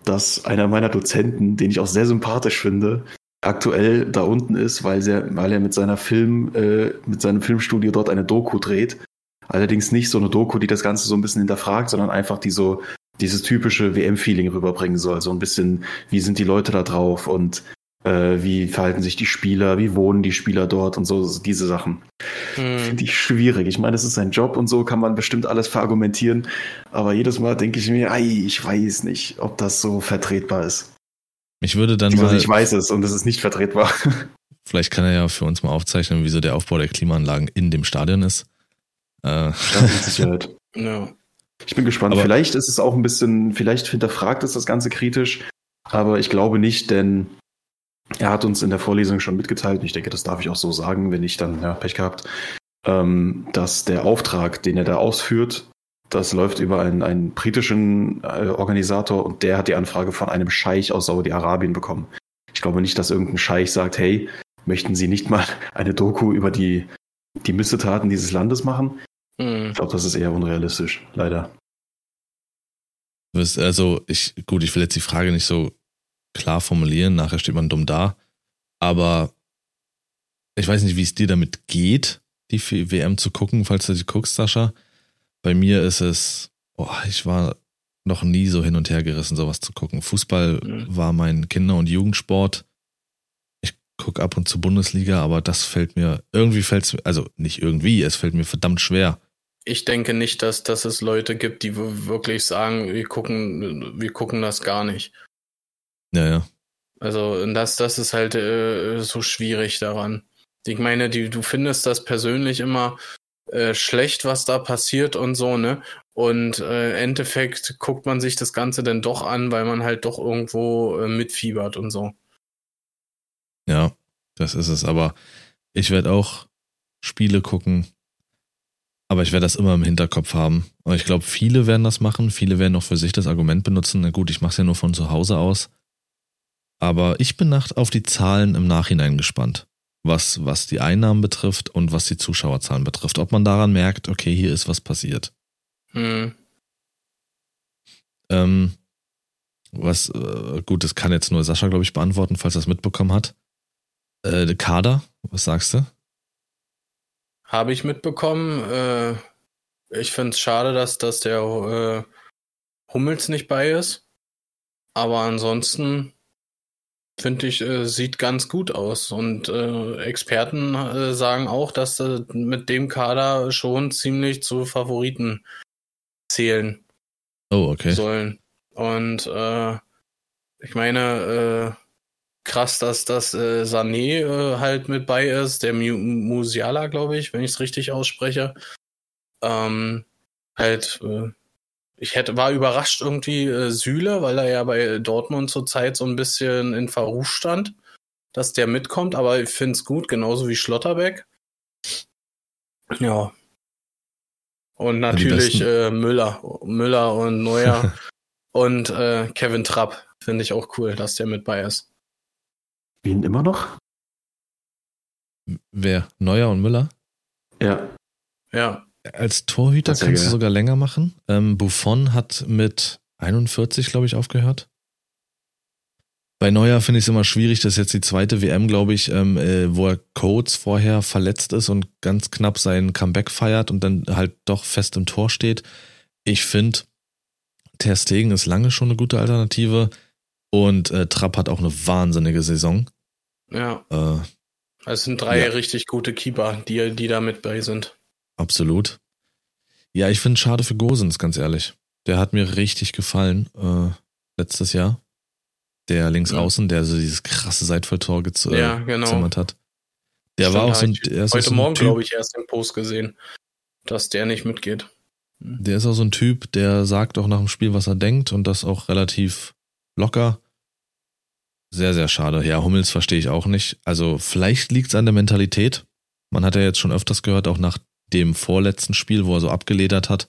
[SPEAKER 1] dass einer meiner Dozenten, den ich auch sehr sympathisch finde, aktuell da unten ist, weil, er, weil er mit seiner Film, äh, mit seinem Filmstudio dort eine Doku dreht Allerdings nicht so eine Doku, die das Ganze so ein bisschen hinterfragt, sondern einfach die so dieses typische WM-Feeling rüberbringen soll. So ein bisschen, wie sind die Leute da drauf und äh, wie verhalten sich die Spieler, wie wohnen die Spieler dort und so, diese Sachen. Hm. Finde ich schwierig. Ich meine, es ist ein Job und so kann man bestimmt alles verargumentieren, aber jedes Mal denke ich mir, ei, ich weiß nicht, ob das so vertretbar ist.
[SPEAKER 3] Ich würde dann
[SPEAKER 1] mal. Ich weiß es und es ist nicht vertretbar.
[SPEAKER 3] Vielleicht kann er ja für uns mal aufzeichnen, wieso der Aufbau der Klimaanlagen in dem Stadion ist.
[SPEAKER 1] Äh. Ja, mit Sicherheit. ja. Ich bin gespannt. Aber vielleicht ist es auch ein bisschen, vielleicht hinterfragt es das Ganze kritisch, aber ich glaube nicht, denn er hat uns in der Vorlesung schon mitgeteilt, und ich denke, das darf ich auch so sagen, wenn ich dann ja, Pech gehabt, ähm, dass der Auftrag, den er da ausführt, das läuft über einen, einen britischen äh, Organisator und der hat die Anfrage von einem Scheich aus Saudi-Arabien bekommen. Ich glaube nicht, dass irgendein Scheich sagt, hey, möchten Sie nicht mal eine Doku über die die Missetaten dieses Landes machen. Mhm. Ich glaube, das ist eher unrealistisch, leider.
[SPEAKER 3] Also, ich, gut, ich will jetzt die Frage nicht so klar formulieren, nachher steht man dumm da, aber ich weiß nicht, wie es dir damit geht, die WM zu gucken, falls du sie guckst, Sascha. Bei mir ist es, oh, ich war noch nie so hin und her gerissen, sowas zu gucken. Fußball mhm. war mein Kinder- und Jugendsport gucke ab und zu Bundesliga, aber das fällt mir, irgendwie fällt es, also nicht irgendwie, es fällt mir verdammt schwer.
[SPEAKER 2] Ich denke nicht, dass, dass es Leute gibt, die wirklich sagen, wir gucken, wir gucken das gar nicht.
[SPEAKER 3] Ja, ja.
[SPEAKER 2] Also das, das ist halt äh, so schwierig daran. Ich meine, die, du findest das persönlich immer äh, schlecht, was da passiert und so, ne? Und äh, im Endeffekt guckt man sich das Ganze dann doch an, weil man halt doch irgendwo äh, mitfiebert und so.
[SPEAKER 3] Ja, das ist es. Aber ich werde auch Spiele gucken. Aber ich werde das immer im Hinterkopf haben. Und ich glaube, viele werden das machen. Viele werden auch für sich das Argument benutzen. Na gut, ich mache es ja nur von zu Hause aus. Aber ich bin nach, auf die Zahlen im Nachhinein gespannt. Was, was die Einnahmen betrifft und was die Zuschauerzahlen betrifft. Ob man daran merkt, okay, hier ist was passiert. Hm. Ähm, was, äh, gut, das kann jetzt nur Sascha, glaube ich, beantworten, falls er es mitbekommen hat. Äh, Kader, was sagst du?
[SPEAKER 2] Habe ich mitbekommen. Äh, ich finde es schade, dass, dass der äh, Hummels nicht bei ist. Aber ansonsten finde ich, äh, sieht ganz gut aus. Und äh, Experten äh, sagen auch, dass äh, mit dem Kader schon ziemlich zu Favoriten zählen
[SPEAKER 3] oh, okay.
[SPEAKER 2] sollen. Und äh, ich meine, äh, krass, dass das äh, Sané äh, halt mit bei ist, der Mu Musiala, glaube ich, wenn ich es richtig ausspreche. Ähm, halt, äh, ich hätte war überrascht irgendwie äh, Süle, weil er ja bei Dortmund zurzeit so ein bisschen in Verruf stand, dass der mitkommt, aber ich finde es gut, genauso wie Schlotterbeck. Ja. Und natürlich äh, Müller, Müller und Neuer und äh, Kevin Trapp finde ich auch cool, dass der mit bei ist.
[SPEAKER 1] Wen immer noch?
[SPEAKER 3] Wer? Neuer und Müller?
[SPEAKER 1] Ja.
[SPEAKER 2] Ja.
[SPEAKER 3] Als Torhüter kannst du
[SPEAKER 1] geil.
[SPEAKER 3] sogar länger machen. Ähm, Buffon hat mit 41, glaube ich, aufgehört. Bei Neuer finde ich es immer schwierig, das ist jetzt die zweite WM, glaube ich, ähm, äh, wo er Coates vorher verletzt ist und ganz knapp sein Comeback feiert und dann halt doch fest im Tor steht. Ich finde, Ter Stegen ist lange schon eine gute Alternative und äh, Trapp hat auch eine wahnsinnige Saison.
[SPEAKER 2] Ja.
[SPEAKER 3] Äh,
[SPEAKER 2] Es sind drei
[SPEAKER 3] Ja.
[SPEAKER 2] richtig gute Keeper, die, die da mit bei sind.
[SPEAKER 3] Absolut. Ja, ich finde schade für Gosens, ganz ehrlich. Der hat mir richtig gefallen äh, letztes Jahr. Der links
[SPEAKER 2] Ja.
[SPEAKER 3] außen, der so dieses krasse Seitfalltor gez äh,
[SPEAKER 2] Ja, genau.
[SPEAKER 3] gezimmert hat. Der
[SPEAKER 2] Stimmt,
[SPEAKER 3] war auch so ein,
[SPEAKER 2] Heute
[SPEAKER 3] so ein
[SPEAKER 2] Morgen, glaube ich, erst im Post gesehen, dass der nicht mitgeht.
[SPEAKER 3] Der ist auch so ein Typ, der sagt auch nach dem Spiel, was er denkt und das auch relativ locker. Sehr, sehr schade. Ja, Hummels verstehe ich auch nicht. Also vielleicht liegt es an der Mentalität. Man hat ja jetzt schon öfters gehört, auch nach dem vorletzten Spiel, wo er so abgeledert hat,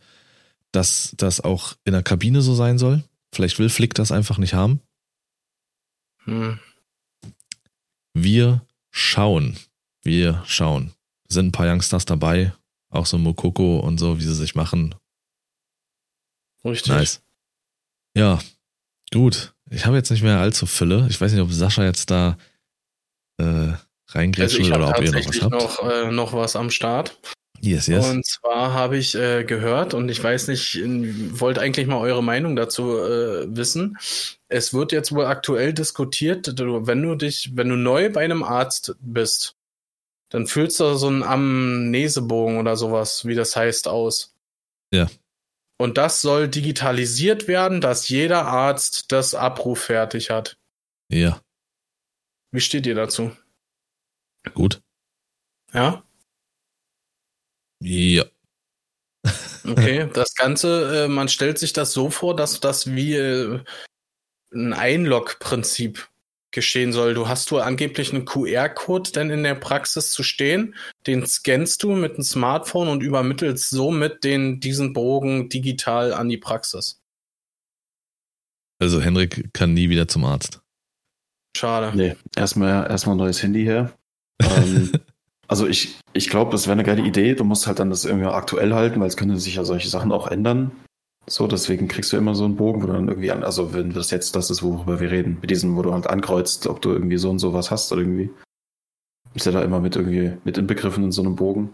[SPEAKER 3] dass das auch in der Kabine so sein soll. Vielleicht will Flick das einfach nicht haben.
[SPEAKER 2] Hm.
[SPEAKER 3] Wir schauen. Wir schauen. Sind ein paar Youngsters dabei, auch so Mokoko und so, wie sie sich machen.
[SPEAKER 2] Richtig.
[SPEAKER 3] Nice. Ja, gut. Ich habe jetzt nicht mehr allzu Fülle. Ich weiß nicht, ob Sascha jetzt da äh,
[SPEAKER 2] Also
[SPEAKER 3] will
[SPEAKER 2] habe
[SPEAKER 3] oder ob ihr noch was habt.
[SPEAKER 2] noch, äh, noch was am Start.
[SPEAKER 3] Yes, yes.
[SPEAKER 2] Und zwar habe ich äh, gehört und ich weiß nicht, wollte eigentlich mal eure Meinung dazu äh, wissen. Es wird jetzt wohl aktuell diskutiert, wenn du dich, wenn du neu bei einem Arzt bist, dann füllst du so einen Amnesebogen oder sowas, wie das heißt, aus.
[SPEAKER 3] Ja.
[SPEAKER 2] Und das soll digitalisiert werden, dass jeder Arzt das abruffertig hat.
[SPEAKER 3] ja,
[SPEAKER 2] Wie steht ihr dazu?
[SPEAKER 3] gut.
[SPEAKER 2] Ja?
[SPEAKER 3] Ja.
[SPEAKER 2] Okay, das Ganze, äh, man stellt sich das so vor, dass das wie äh, ein Einlog-Prinzip geschehen soll. Du hast wohl angeblich einen QR-Code denn in der Praxis zu stehen, den scannst du mit dem Smartphone und übermittelst somit den, diesen Bogen digital an die Praxis.
[SPEAKER 3] Also Henrik kann nie wieder zum Arzt.
[SPEAKER 2] Schade.
[SPEAKER 1] Nee, erstmal erstmal ein neues Handy her. ähm, also ich, ich glaube, das wäre eine geile Idee. Du musst halt dann das irgendwie aktuell halten, weil es können sich ja solche Sachen auch ändern. So, deswegen kriegst du immer so einen Bogen, wo du dann irgendwie an, also wenn das jetzt das ist, worüber wir reden, mit diesem, wo du halt ankreuzt, ob du irgendwie so und so was hast oder irgendwie. Ist ja da immer mit irgendwie mit inbegriffen in so einem Bogen.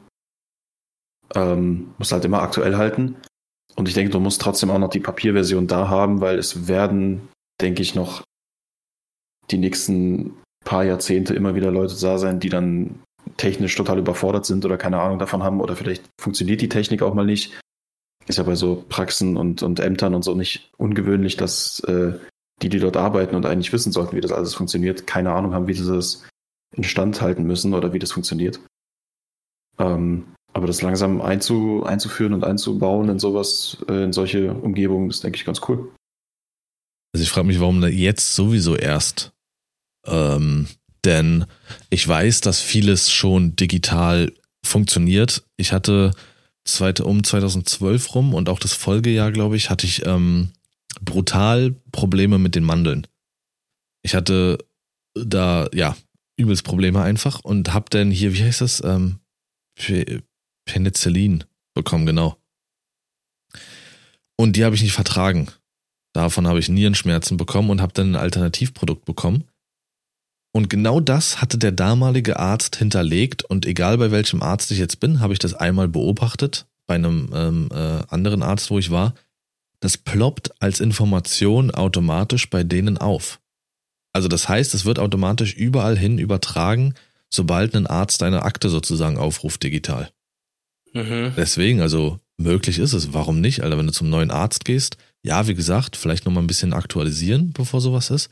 [SPEAKER 1] Ähm, musst halt immer aktuell halten. Und ich denke, du musst trotzdem auch noch die Papierversion da haben, weil es werden, denke ich, noch die nächsten paar Jahrzehnte immer wieder Leute da sein, die dann technisch total überfordert sind oder keine Ahnung davon haben oder vielleicht funktioniert die Technik auch mal nicht. Ist ja bei so Praxen und, und Ämtern und so nicht ungewöhnlich, dass äh, die, die dort arbeiten und eigentlich wissen sollten, wie das alles funktioniert, keine Ahnung haben, wie sie das instand halten müssen oder wie das funktioniert. Ähm, aber das langsam einzu, einzuführen und einzubauen in sowas, äh, in solche Umgebungen, ist, denke ich, ganz cool.
[SPEAKER 3] Also ich frage mich, warum jetzt sowieso erst. Ähm, denn ich weiß, dass vieles schon digital funktioniert. Ich hatte zweite, um 2012 rum und auch das Folgejahr, glaube ich, hatte ich ähm, brutal Probleme mit den Mandeln. Ich hatte da, ja, übelst Probleme einfach und hab dann hier, wie heißt das, ähm, Pe- Penicillin bekommen, genau. Und die habe ich nicht vertragen. Davon habe ich Nierenschmerzen bekommen und habe dann ein Alternativprodukt bekommen. Und genau das hatte der damalige Arzt hinterlegt und egal bei welchem Arzt ich jetzt bin, habe ich das einmal beobachtet bei einem ähm, äh, anderen Arzt, wo ich war. Das ploppt als Information automatisch bei denen auf. Also das heißt, es wird automatisch überall hin übertragen, sobald ein Arzt eine Akte sozusagen aufruft digital.
[SPEAKER 2] Mhm.
[SPEAKER 3] Deswegen, also möglich ist es. Warum nicht? Alter, wenn du zum neuen Arzt gehst, ja, wie gesagt, vielleicht nochmal ein bisschen aktualisieren, bevor sowas ist.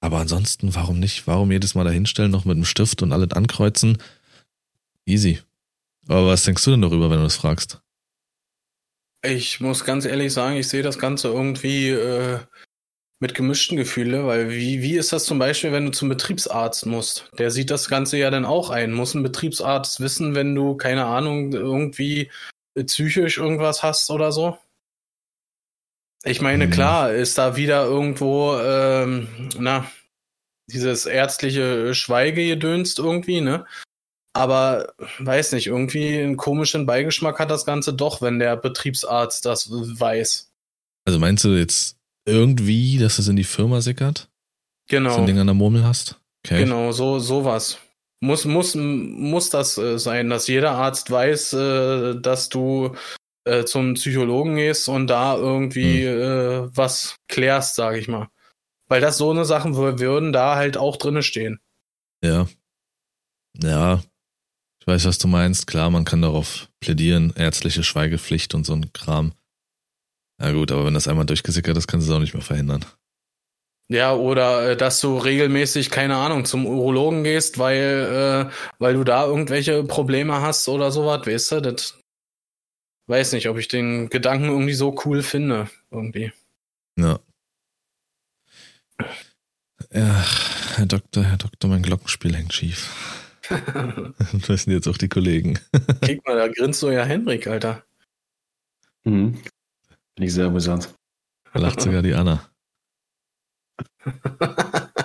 [SPEAKER 3] Aber ansonsten, warum nicht? Warum jedes Mal dahinstellen, noch mit einem Stift und alles ankreuzen? Easy. Aber was denkst du denn darüber, wenn du das fragst?
[SPEAKER 2] Ich muss ganz ehrlich sagen, ich sehe das Ganze irgendwie äh, mit gemischten Gefühle, weil wie, wie ist das zum Beispiel, wenn du zum Betriebsarzt musst? Der sieht das Ganze ja dann auch ein. Muss ein Betriebsarzt wissen, wenn du, keine Ahnung, irgendwie psychisch irgendwas hast oder so? Ich meine,
[SPEAKER 3] Mhm.
[SPEAKER 2] klar, ist da wieder irgendwo, ähm, na, dieses ärztliche Schweigegedönst irgendwie, ne? Aber weiß nicht, irgendwie einen komischen Beigeschmack hat das Ganze doch, wenn der Betriebsarzt das weiß.
[SPEAKER 3] Also meinst du jetzt irgendwie, dass es in die Firma sickert?
[SPEAKER 2] Genau.
[SPEAKER 3] Dass du ein Ding an der Murmel hast? Okay.
[SPEAKER 2] Genau, so sowas. Muss muss muss das äh, sein, dass jeder Arzt weiß, äh, dass du äh, zum Psychologen gehst und da irgendwie
[SPEAKER 3] Hm.
[SPEAKER 2] äh, was klärst, sage ich mal. Weil das so eine Sachen wür- würden da halt auch drinne stehen.
[SPEAKER 3] Ja. Ja. Ich weiß, was du meinst. Klar, man kann darauf plädieren, ärztliche Schweigepflicht und so ein Kram. Ja gut, aber wenn das einmal durchgesickert ist, kannst du es auch nicht mehr verhindern.
[SPEAKER 2] Ja, oder äh, dass du regelmäßig, keine Ahnung, zum Urologen gehst, weil, äh, weil du da irgendwelche Probleme hast oder sowas, weißt du? Das weiß nicht, ob ich den Gedanken irgendwie so cool finde. Irgendwie.
[SPEAKER 3] Ja. Ja, Herr Doktor, Herr Doktor, mein Glockenspiel hängt schief. Das wissen jetzt auch die Kollegen.
[SPEAKER 2] Kick mal, da grinst so ja Henrik, Alter.
[SPEAKER 1] Mhm. Finde ich sehr amüsant.
[SPEAKER 3] Da lacht sogar die Anna.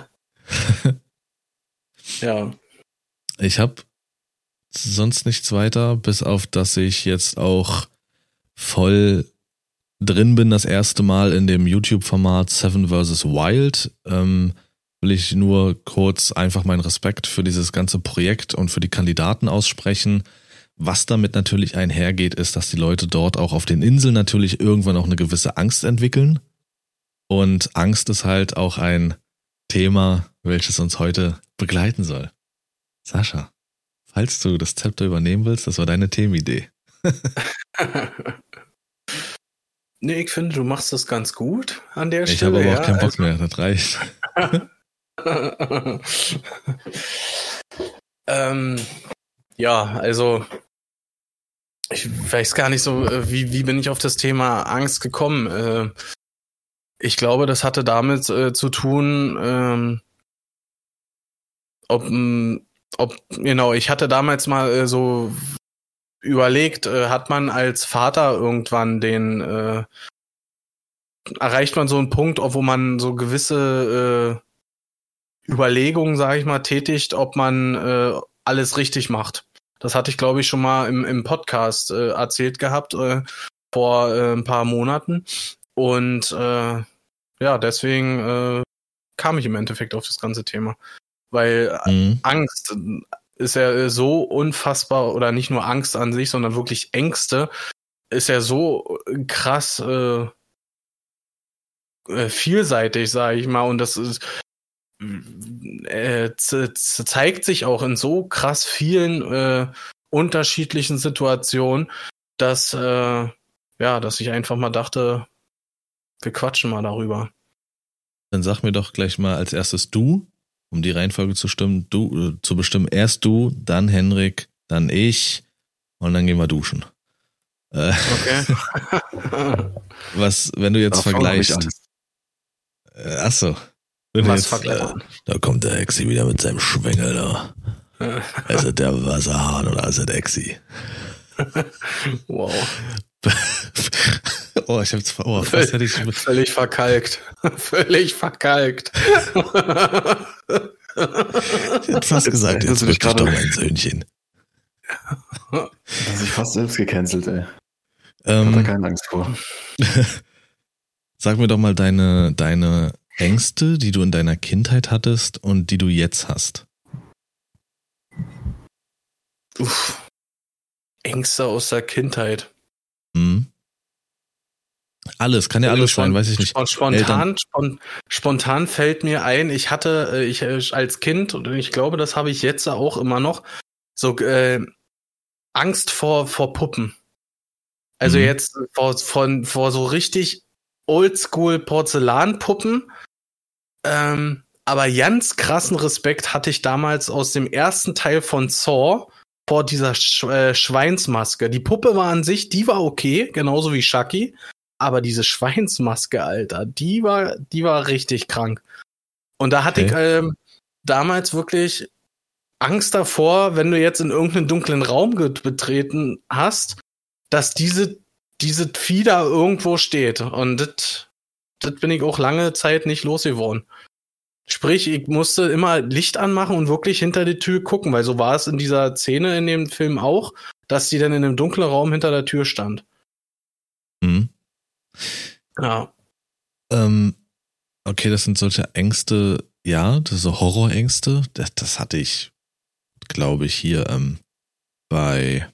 [SPEAKER 2] Ja.
[SPEAKER 3] Ich habe sonst nichts weiter, bis auf dass ich jetzt auch voll drin bin, das erste Mal in dem YouTube-Format Seven vs. Wild. Ähm, will ich nur kurz einfach meinen Respekt für dieses ganze Projekt und für die Kandidaten aussprechen. Was damit natürlich einhergeht, ist, dass die Leute dort auch auf den Inseln natürlich irgendwann auch eine gewisse Angst entwickeln. Und Angst ist halt auch ein Thema, welches uns heute begleiten soll. Sascha, falls du das Zepter übernehmen willst, das war deine Themenidee.
[SPEAKER 2] nee, ich finde, du machst das ganz gut an der
[SPEAKER 3] Ich
[SPEAKER 2] Stelle.
[SPEAKER 3] habe aber auch
[SPEAKER 2] ja,
[SPEAKER 3] keinen Bock mehr, das reicht.
[SPEAKER 2] ähm, ja, also ich weiß gar nicht so, äh, wie, wie bin ich auf das Thema Angst gekommen. Äh, ich glaube, das hatte damit äh, zu tun, ähm, ob, ob, genau, ich hatte damals mal so überlegt, äh, hat man als Vater irgendwann den, äh, erreicht man so einen Punkt, wo man so gewisse äh, Überlegungen, sage ich mal, tätigt, ob man äh, alles richtig macht. Das hatte ich, glaube ich, schon mal im, im Podcast äh, erzählt gehabt äh, vor äh, ein paar Monaten. Und äh, ja, deswegen äh, kam ich im Endeffekt auf das ganze Thema. Weil
[SPEAKER 3] Mhm.
[SPEAKER 2] Angst ist ja äh, so unfassbar, oder nicht nur Angst an sich, sondern wirklich Ängste, ist ja so krass äh, äh, vielseitig, sage ich mal. Und das ist, äh, ze- ze- zeigt sich auch in so krass vielen äh, unterschiedlichen Situationen, dass äh, ja, dass ich einfach mal dachte, wir quatschen mal darüber.
[SPEAKER 3] Dann sag mir doch gleich mal als erstes du, um die Reihenfolge zu stimmen, du äh, zu bestimmen. Erst du, dann Henrik, dann ich und dann gehen wir duschen. Äh,
[SPEAKER 2] Okay.
[SPEAKER 3] was, wenn du jetzt
[SPEAKER 1] ich
[SPEAKER 3] vergleichst. Äh, achso. Wenn
[SPEAKER 2] Was
[SPEAKER 3] jetzt,
[SPEAKER 2] vergleichen?
[SPEAKER 3] äh, da kommt der Exi wieder mit seinem Schwengel da. Ist es der Wasserhahn oder ist es Exi?
[SPEAKER 2] wow.
[SPEAKER 3] oh, ich hab's, oh, fast hätte ich,
[SPEAKER 2] Völlig verkalkt. Völlig verkalkt.
[SPEAKER 3] ich hätte fast gesagt, jetzt
[SPEAKER 1] dich
[SPEAKER 3] dich doch
[SPEAKER 1] gerade-
[SPEAKER 3] mein Söhnchen.
[SPEAKER 1] Das ich fast selbst gecancelt, ey. Ich hab da
[SPEAKER 3] Ähm,
[SPEAKER 1] keine Angst vor.
[SPEAKER 3] sag mir doch mal deine, deine Ängste, die du in deiner Kindheit hattest und die du jetzt hast.
[SPEAKER 2] Uff. Ängste aus der Kindheit.
[SPEAKER 3] Hm? Alles, kann ja alles sein, weiß ich nicht.
[SPEAKER 2] Spon- Spontan, spon spontan fällt mir ein, ich hatte, äh, ich äh, als Kind, und ich glaube, das habe ich jetzt auch immer noch, so äh, Angst vor, vor Puppen. Also
[SPEAKER 3] Mhm.
[SPEAKER 2] jetzt vor, von, vor so richtig oldschool Porzellanpuppen. Ähm, aber ganz krassen Respekt hatte ich damals aus dem ersten Teil von Saw vor dieser Sch äh, Schweinsmaske. Die Puppe war an sich, die war okay, genauso wie Chucky. Aber diese Schweinsmaske, Alter, die war, die war richtig krank. Und da hatte
[SPEAKER 3] Okay.
[SPEAKER 2] ich ähm, damals wirklich Angst davor, wenn du jetzt in irgendeinen dunklen Raum betreten hast, dass diese, diese Vieh da irgendwo steht. Und das, das bin ich auch lange Zeit nicht losgeworden. Sprich, ich musste immer Licht anmachen und wirklich hinter die Tür gucken, weil so war es in dieser Szene in dem Film auch, dass sie dann in einem dunklen Raum hinter der Tür stand. Ja.
[SPEAKER 3] Ähm, okay, das sind solche Ängste, ja, das sind so Horrorängste. Das, das hatte ich, glaube ich, hier ähm, bei.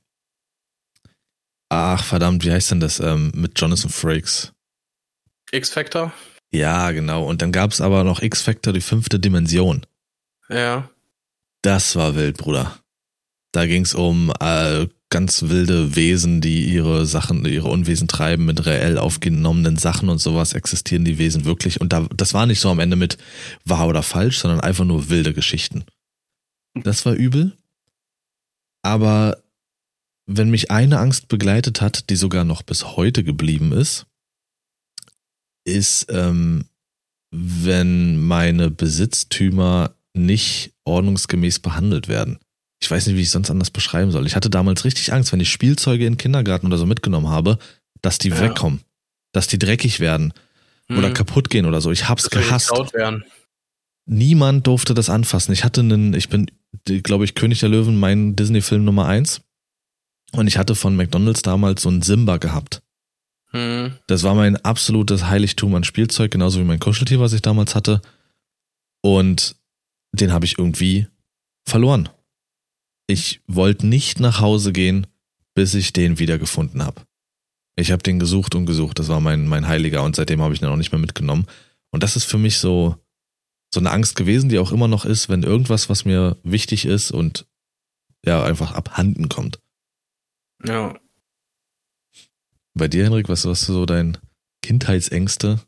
[SPEAKER 3] Ach, verdammt, wie heißt denn das? Ähm, mit Jonathan Frakes.
[SPEAKER 2] X-Factor?
[SPEAKER 3] Ja, genau. Und dann gab es aber noch X-Factor, die fünfte Dimension.
[SPEAKER 2] Ja.
[SPEAKER 3] Das war wild, Bruder. Da ging es um äh, ganz wilde Wesen, die ihre Sachen, ihre Unwesen treiben mit reell aufgenommenen Sachen und sowas. Existieren die Wesen wirklich? Und da, das war nicht so am Ende mit wahr oder falsch, sondern einfach nur wilde Geschichten. Das war übel. Aber wenn mich eine Angst begleitet hat, die sogar noch bis heute geblieben ist, ist, ähm, wenn meine Besitztümer nicht ordnungsgemäß behandelt werden. Ich weiß nicht, wie ich es sonst anders beschreiben soll. Ich hatte damals richtig Angst, wenn ich Spielzeuge in den Kindergarten oder so mitgenommen habe, dass die
[SPEAKER 2] Ja.
[SPEAKER 3] wegkommen, dass die dreckig werden oder
[SPEAKER 2] Hm.
[SPEAKER 3] kaputt gehen oder so. Ich hab's
[SPEAKER 2] Dass
[SPEAKER 3] gehasst. Niemand durfte das anfassen. Ich hatte einen, ich bin, glaube ich, König der Löwen, mein Disney-Film Nummer eins. Und ich hatte von McDonalds damals so einen Simba gehabt.
[SPEAKER 2] Hm.
[SPEAKER 3] Das war mein absolutes Heiligtum an Spielzeug, genauso wie mein Kuscheltier, was ich damals hatte. Und den habe ich irgendwie verloren. Ich wollte nicht nach Hause gehen, bis ich den wiedergefunden habe. Ich habe den gesucht und gesucht. Das war mein, mein Heiliger und seitdem habe ich ihn auch nicht mehr mitgenommen. Und das ist für mich so, so eine Angst gewesen, die auch immer noch ist, wenn irgendwas, was mir wichtig ist und ja, einfach abhanden kommt.
[SPEAKER 2] Ja.
[SPEAKER 3] Bei dir, Henrik, was was so dein Kindheitsängste?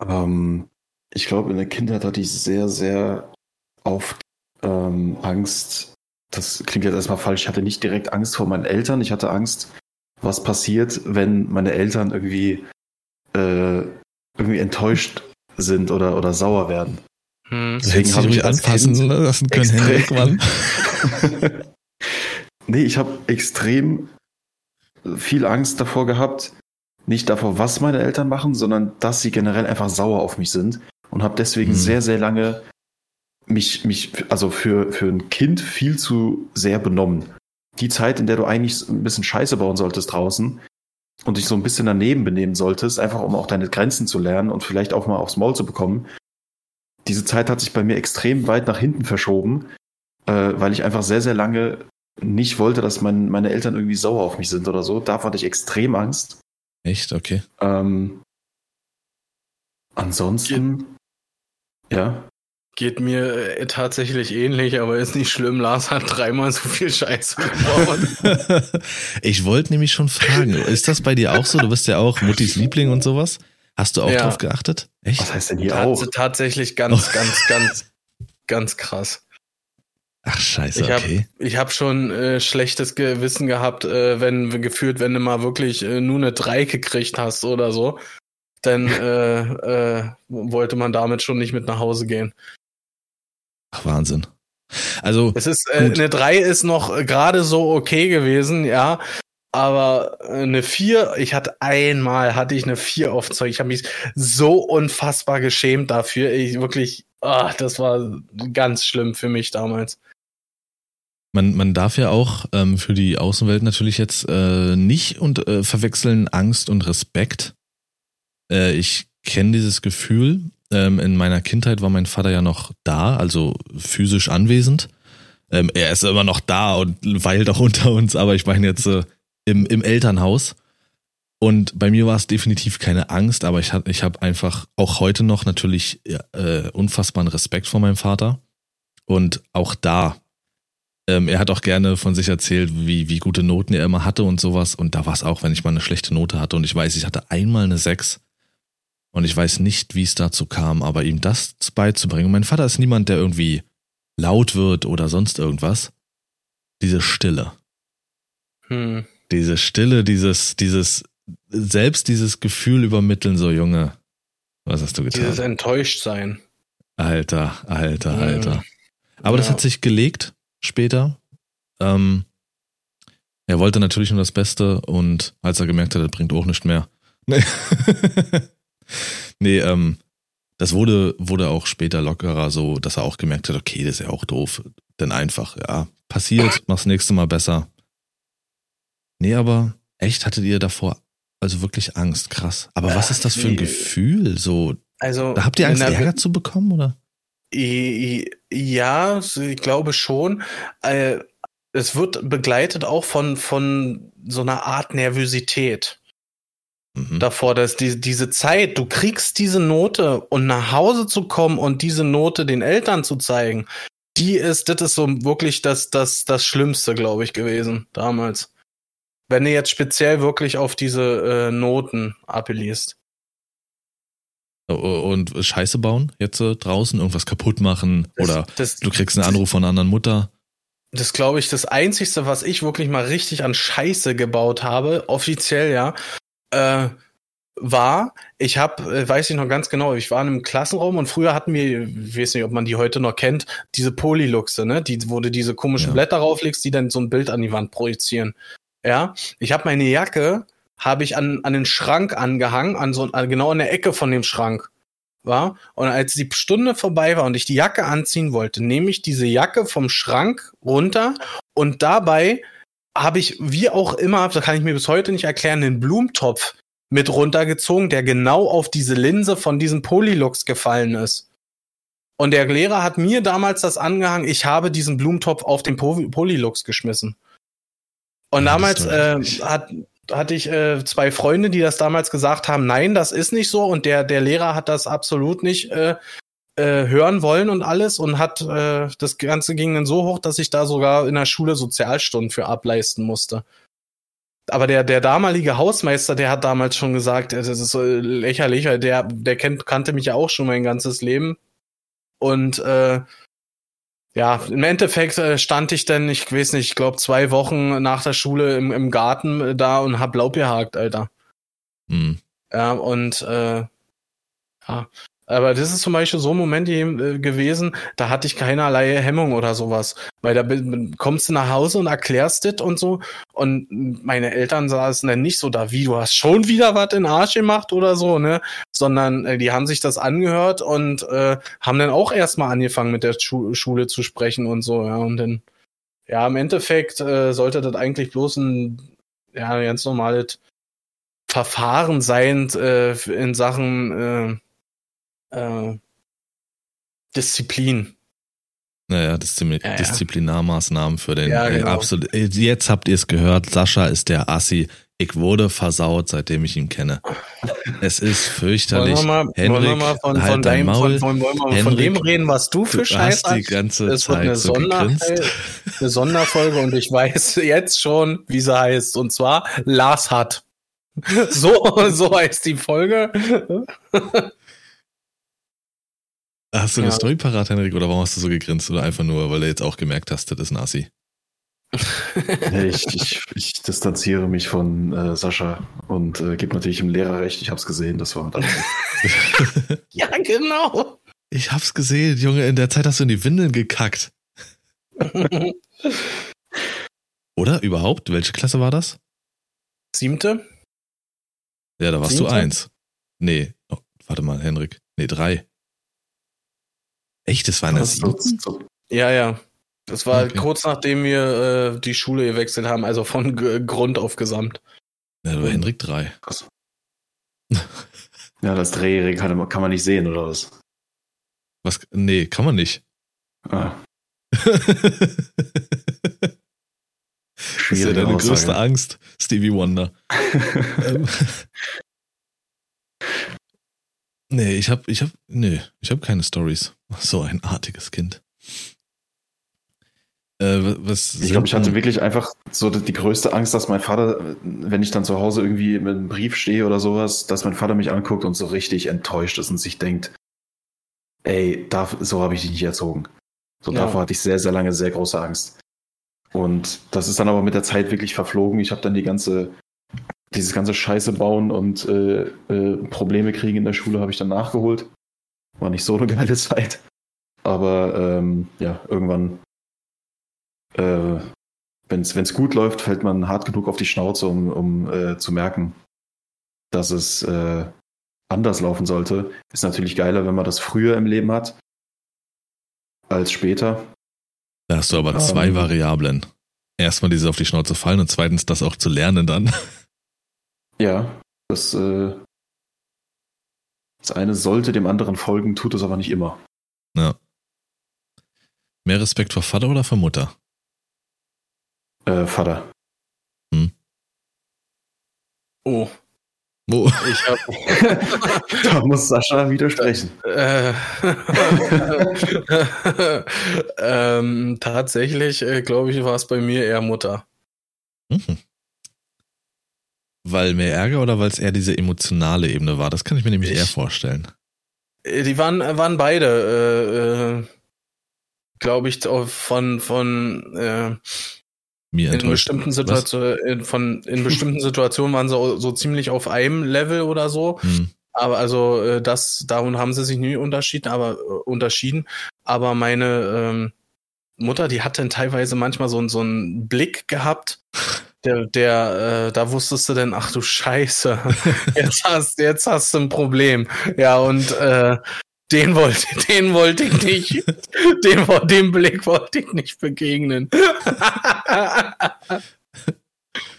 [SPEAKER 1] Ähm, ich glaube, in der Kindheit hatte ich sehr, sehr oft ähm, Angst. Das klingt jetzt erstmal falsch. Ich hatte nicht direkt Angst vor meinen Eltern. Ich hatte Angst, was passiert, wenn meine Eltern irgendwie, äh, irgendwie enttäuscht sind oder, oder sauer werden.
[SPEAKER 2] Hm.
[SPEAKER 3] Du
[SPEAKER 1] habe ich
[SPEAKER 3] anfassen
[SPEAKER 1] Kind
[SPEAKER 3] lassen können,
[SPEAKER 1] extrem-
[SPEAKER 3] Henrik, Mann.
[SPEAKER 1] nee, ich habe extrem viel Angst davor gehabt. Nicht davor, was meine Eltern machen, sondern dass sie generell einfach sauer auf mich sind. Und habe deswegen
[SPEAKER 3] Hm.
[SPEAKER 1] sehr, sehr lange mich, mich, also für, für ein Kind viel zu sehr benommen. Die Zeit, in der du eigentlich ein bisschen Scheiße bauen solltest draußen und dich so ein bisschen daneben benehmen solltest, einfach um auch deine Grenzen zu lernen und vielleicht auch mal aufs Maul zu bekommen. Diese Zeit hat sich bei mir extrem weit nach hinten verschoben, äh, weil ich einfach sehr, sehr lange nicht wollte, dass mein, meine Eltern irgendwie sauer auf mich sind oder so. Da hatte ich extrem Angst.
[SPEAKER 3] Echt? Okay.
[SPEAKER 1] Ähm, ansonsten, ja.
[SPEAKER 2] Geht mir äh, tatsächlich ähnlich, aber ist nicht schlimm. Lars hat dreimal so viel Scheiße gebaut.
[SPEAKER 3] ich wollte nämlich schon fragen, ist das bei dir auch so? Du bist ja auch Muttis Liebling und sowas. Hast du auch
[SPEAKER 2] Ja.
[SPEAKER 3] drauf geachtet? Echt?
[SPEAKER 1] Was heißt denn hier
[SPEAKER 2] Tats
[SPEAKER 1] auch?
[SPEAKER 2] tatsächlich ganz, ganz, ganz, ganz krass.
[SPEAKER 3] Ach scheiße,
[SPEAKER 2] Ich hab-
[SPEAKER 3] okay.
[SPEAKER 2] Ich habe schon äh, schlechtes Gewissen gehabt, äh, wenn gefühlt, wenn du mal wirklich äh, nur eine 3 gekriegt hast oder so, dann äh, äh, wollte man damit schon nicht mit nach Hause gehen.
[SPEAKER 3] Ach, Wahnsinn. Also,
[SPEAKER 2] Es ist äh, eine 3 ist noch gerade so okay gewesen, ja. Aber äh, eine 4, ich hatte einmal hatte ich eine 4 auf Zeug. Ich habe mich so unfassbar geschämt dafür. Ich wirklich, ah, das war ganz schlimm für mich damals.
[SPEAKER 3] man, man darf ja auch ähm, für die Außenwelt natürlich jetzt äh, nicht und äh, verwechseln Angst und Respekt. Äh, ich kenne dieses Gefühl. Ähm, in meiner Kindheit war mein Vater ja noch da, also physisch anwesend. Ähm, er ist immer noch da und weilt auch unter uns, aber ich meine jetzt äh, im, im Elternhaus. Und bei mir war es definitiv keine Angst, aber ich, ich habe einfach auch heute noch natürlich äh, unfassbaren Respekt vor meinem Vater. Und auch da ähm, er hat auch gerne von sich erzählt, wie, wie gute Noten er immer hatte und sowas. Und da war es auch, wenn ich mal eine schlechte Note hatte. Und ich weiß, ich hatte einmal eine 6. Und ich weiß nicht, wie es dazu kam, aber ihm das beizubringen. Mein Vater ist niemand, der irgendwie laut wird oder sonst irgendwas. Diese Stille.
[SPEAKER 2] Hm.
[SPEAKER 3] Diese Stille, dieses, dieses, selbst dieses Gefühl übermitteln, so Junge. Was hast du getan?
[SPEAKER 2] Dieses Enttäuschtsein.
[SPEAKER 3] Alter, alter,
[SPEAKER 2] Mhm.
[SPEAKER 3] alter. Aber das
[SPEAKER 2] Ja.
[SPEAKER 3] hat sich gelegt später. Ähm, er wollte natürlich nur das Beste und als er gemerkt hat, das bringt auch nicht mehr. Nee, ähm, Das wurde, wurde auch später lockerer, so, dass er auch gemerkt hat, okay, das ist ja auch doof. Denn einfach, ja, passiert, mach's nächste Mal besser. Nee, aber echt hattet ihr davor also wirklich Angst, krass. Aber was ist das für ein Gefühl? So,
[SPEAKER 2] Also,
[SPEAKER 3] da habt ihr Angst,
[SPEAKER 2] der-
[SPEAKER 3] Ärger zu bekommen, oder?
[SPEAKER 2] Ja, ich glaube schon. Äh, Es wird begleitet auch von, von so einer Art Nervosität
[SPEAKER 3] Mhm.
[SPEAKER 2] davor, dass die, diese Zeit, du kriegst diese Note und nach Hause zu kommen und diese Note den Eltern zu zeigen, die ist, das ist so wirklich das, das, das Schlimmste, glaube ich, gewesen damals. Wenn du jetzt speziell wirklich auf diese äh, Noten appellierst.
[SPEAKER 3] Und Scheiße bauen, jetzt äh, draußen, irgendwas kaputt machen
[SPEAKER 2] Das-
[SPEAKER 3] oder
[SPEAKER 2] das,
[SPEAKER 3] du kriegst einen Anruf von einer anderen Mutter.
[SPEAKER 2] Das glaube ich, das Einzigste, was ich wirklich mal richtig an Scheiße gebaut habe, offiziell ja, äh, war, ich habe, äh, weiß ich noch ganz genau, ich war in einem Klassenraum und früher hatten wir, ich weiß nicht, ob man die heute noch kennt, diese Polyluxe, ne, die, wo du diese komischen
[SPEAKER 3] Ja.
[SPEAKER 2] Blätter rauflegst, die dann so ein Bild an die Wand projizieren. Ja, ich habe meine Jacke, habe ich an, an den Schrank angehangen, an so, an, genau an der Ecke von dem Schrank. War. Und als die Stunde vorbei war und ich die Jacke anziehen wollte, nehme ich diese Jacke vom Schrank runter und dabei habe ich, wie auch immer, das kann ich mir bis heute nicht erklären, einen Blumentopf mit runtergezogen, der genau auf diese Linse von diesem Polylux gefallen ist. Und der Lehrer hat mir damals das angehangen, ich habe diesen Blumentopf auf den Po- Polylux geschmissen. Und
[SPEAKER 3] Ja,
[SPEAKER 2] damals äh, hat, hatte ich äh, zwei Freunde, die das damals gesagt haben, nein, das ist nicht so. Und der, der Lehrer hat das absolut nicht äh, äh, hören wollen und alles und hat äh, das Ganze ging dann so hoch, dass ich da sogar in der Schule Sozialstunden für ableisten musste. Aber der, der damalige Hausmeister, der hat damals schon gesagt, das ist so lächerlich, weil der, der kennt, kannte mich ja auch schon mein ganzes Leben. Und äh, ja, im Endeffekt äh, stand ich dann, ich weiß nicht, ich glaube zwei Wochen nach der Schule im, im Garten äh, da und hab Laub gehakt, Alter.
[SPEAKER 3] Mhm.
[SPEAKER 2] Ja, und äh, ja, aber das ist zum Beispiel so ein Moment äh, gewesen, da hatte ich keinerlei Hemmung oder sowas. Weil da kommst du nach Hause und erklärst das und so. Und meine Eltern saßen dann nicht so da, wie du hast schon wieder was in Arsch gemacht oder so, ne? Sondern äh, die haben sich das angehört und äh, haben dann auch erstmal angefangen mit der Schu Schule zu sprechen und so, ja. Und dann, ja, im Endeffekt äh, sollte das eigentlich bloß ein ja, ganz normales Verfahren sein äh, in Sachen äh, äh, Disziplin.
[SPEAKER 3] Naja, Disziplin
[SPEAKER 2] Ja, ja.
[SPEAKER 3] Disziplinarmaßnahmen für den.
[SPEAKER 2] Ja, genau.
[SPEAKER 3] absolut. Ey, Jetzt habt ihr es gehört. Sascha ist der Assi. Ich wurde versaut, seitdem ich ihn kenne. Es ist fürchterlich.
[SPEAKER 2] Wollen wir mal,
[SPEAKER 3] Henrik,
[SPEAKER 2] wollen wir mal von,
[SPEAKER 3] halt
[SPEAKER 2] von,
[SPEAKER 3] dein
[SPEAKER 2] deinem,
[SPEAKER 3] Maul.
[SPEAKER 2] von, von, von
[SPEAKER 3] Henrik,
[SPEAKER 2] dem reden, was du für
[SPEAKER 3] Du
[SPEAKER 2] Scheiß
[SPEAKER 3] hast die ganze
[SPEAKER 2] Es wird eine,
[SPEAKER 3] Zeit so
[SPEAKER 2] Sonder eine Sonderfolge und ich weiß jetzt schon, wie sie heißt. Und zwar Lars hat. So, so heißt die Folge.
[SPEAKER 3] Hast du eine
[SPEAKER 2] Ja.
[SPEAKER 3] Story parat, Henrik, oder warum hast du so gegrinst? Oder einfach nur, weil du jetzt auch gemerkt hast, das ist ein Assi?
[SPEAKER 1] Nee, ich, ich, ich distanziere mich von äh, Sascha und äh, gebe natürlich dem Lehrer recht. Ich habe es gesehen, das war dann.
[SPEAKER 2] Ja, genau.
[SPEAKER 3] Ich hab's gesehen, Junge, in der Zeit hast du in die Windeln gekackt. Oder? Überhaupt? Welche Klasse war das?
[SPEAKER 2] Siebte?
[SPEAKER 3] Ja, da warst
[SPEAKER 2] Siebte?
[SPEAKER 3] du eins. Nee, oh, warte mal, Henrik. Nee, drei. Echt, das war in der siebten?
[SPEAKER 1] so,
[SPEAKER 2] Ja, ja. Das war
[SPEAKER 3] Okay.
[SPEAKER 2] kurz nachdem wir äh, die Schule gewechselt haben, also von G Grund auf Gesamt.
[SPEAKER 3] Ja, da war Henrik drei.
[SPEAKER 1] krass. Ja, das Dreijährige kann, man- kann man nicht sehen, oder was?
[SPEAKER 3] Was? Nee, kann man nicht.
[SPEAKER 1] Ah,
[SPEAKER 3] das ist ja deine größte
[SPEAKER 1] Aussage.
[SPEAKER 3] Angst, Stevie Wonder. Nee, ich hab, ich hab, nee, ich hab keine Stories. So ein artiges Kind. Äh, was
[SPEAKER 1] Ich glaube, ich hatte wirklich einfach so die größte Angst, dass mein Vater, wenn ich dann zu Hause irgendwie mit einem Brief stehe oder sowas, dass mein Vater mich anguckt und so richtig enttäuscht ist und sich denkt, ey, darf, so habe ich dich nicht erzogen. So
[SPEAKER 2] Ja.
[SPEAKER 1] davor hatte ich sehr, sehr lange sehr große Angst. Und das ist dann aber mit der Zeit wirklich verflogen. Ich habe dann die ganze, dieses ganze Scheiße bauen und äh, äh, Probleme kriegen in der Schule habe ich dann nachgeholt. War nicht so eine geile Zeit. Aber ähm, ja, irgendwann äh, wenn es gut läuft, fällt man hart genug auf die Schnauze, um, um äh, zu merken, dass es äh, anders laufen sollte, ist natürlich geiler, wenn man das früher im Leben hat als später.
[SPEAKER 3] Da hast du aber zwei
[SPEAKER 1] Ähm.
[SPEAKER 3] Variablen. Erstmal dieses auf die Schnauze fallen und zweitens das auch zu lernen dann.
[SPEAKER 1] Ja, das, äh, das eine sollte dem anderen folgen, tut es aber nicht immer.
[SPEAKER 3] Ja. Mehr Respekt vor Vater oder vor Mutter?
[SPEAKER 1] Äh, Vater.
[SPEAKER 2] Oh,
[SPEAKER 3] Oh,
[SPEAKER 2] ich hab,
[SPEAKER 1] da muss Sascha widersprechen.
[SPEAKER 2] Äh, ähm, tatsächlich, äh, glaube ich, war es bei mir eher Mutter.
[SPEAKER 3] Mhm. Weil mehr Ärger oder weil es eher diese emotionale Ebene war? Das kann ich mir nämlich
[SPEAKER 2] Ich-
[SPEAKER 3] eher vorstellen.
[SPEAKER 2] Äh, Die waren, waren beide, äh, äh, glaube ich, von, von äh,
[SPEAKER 3] Mir
[SPEAKER 2] in bestimmten Situationen, in, von in bestimmten Situationen waren sie so ziemlich auf einem Level oder so.
[SPEAKER 3] Hm.
[SPEAKER 2] Aber also äh, das, darum haben sie sich nie unterschieden, aber äh, unterschieden. Aber meine ähm, Mutter, die hat dann teilweise manchmal so, so einen Blick gehabt, der, der, äh, da wusstest du denn, ach du Scheiße, jetzt hast, jetzt hast du ein Problem. Ja, und äh, den wollte, den wollte ich nicht, dem, dem Blick wollte ich nicht begegnen.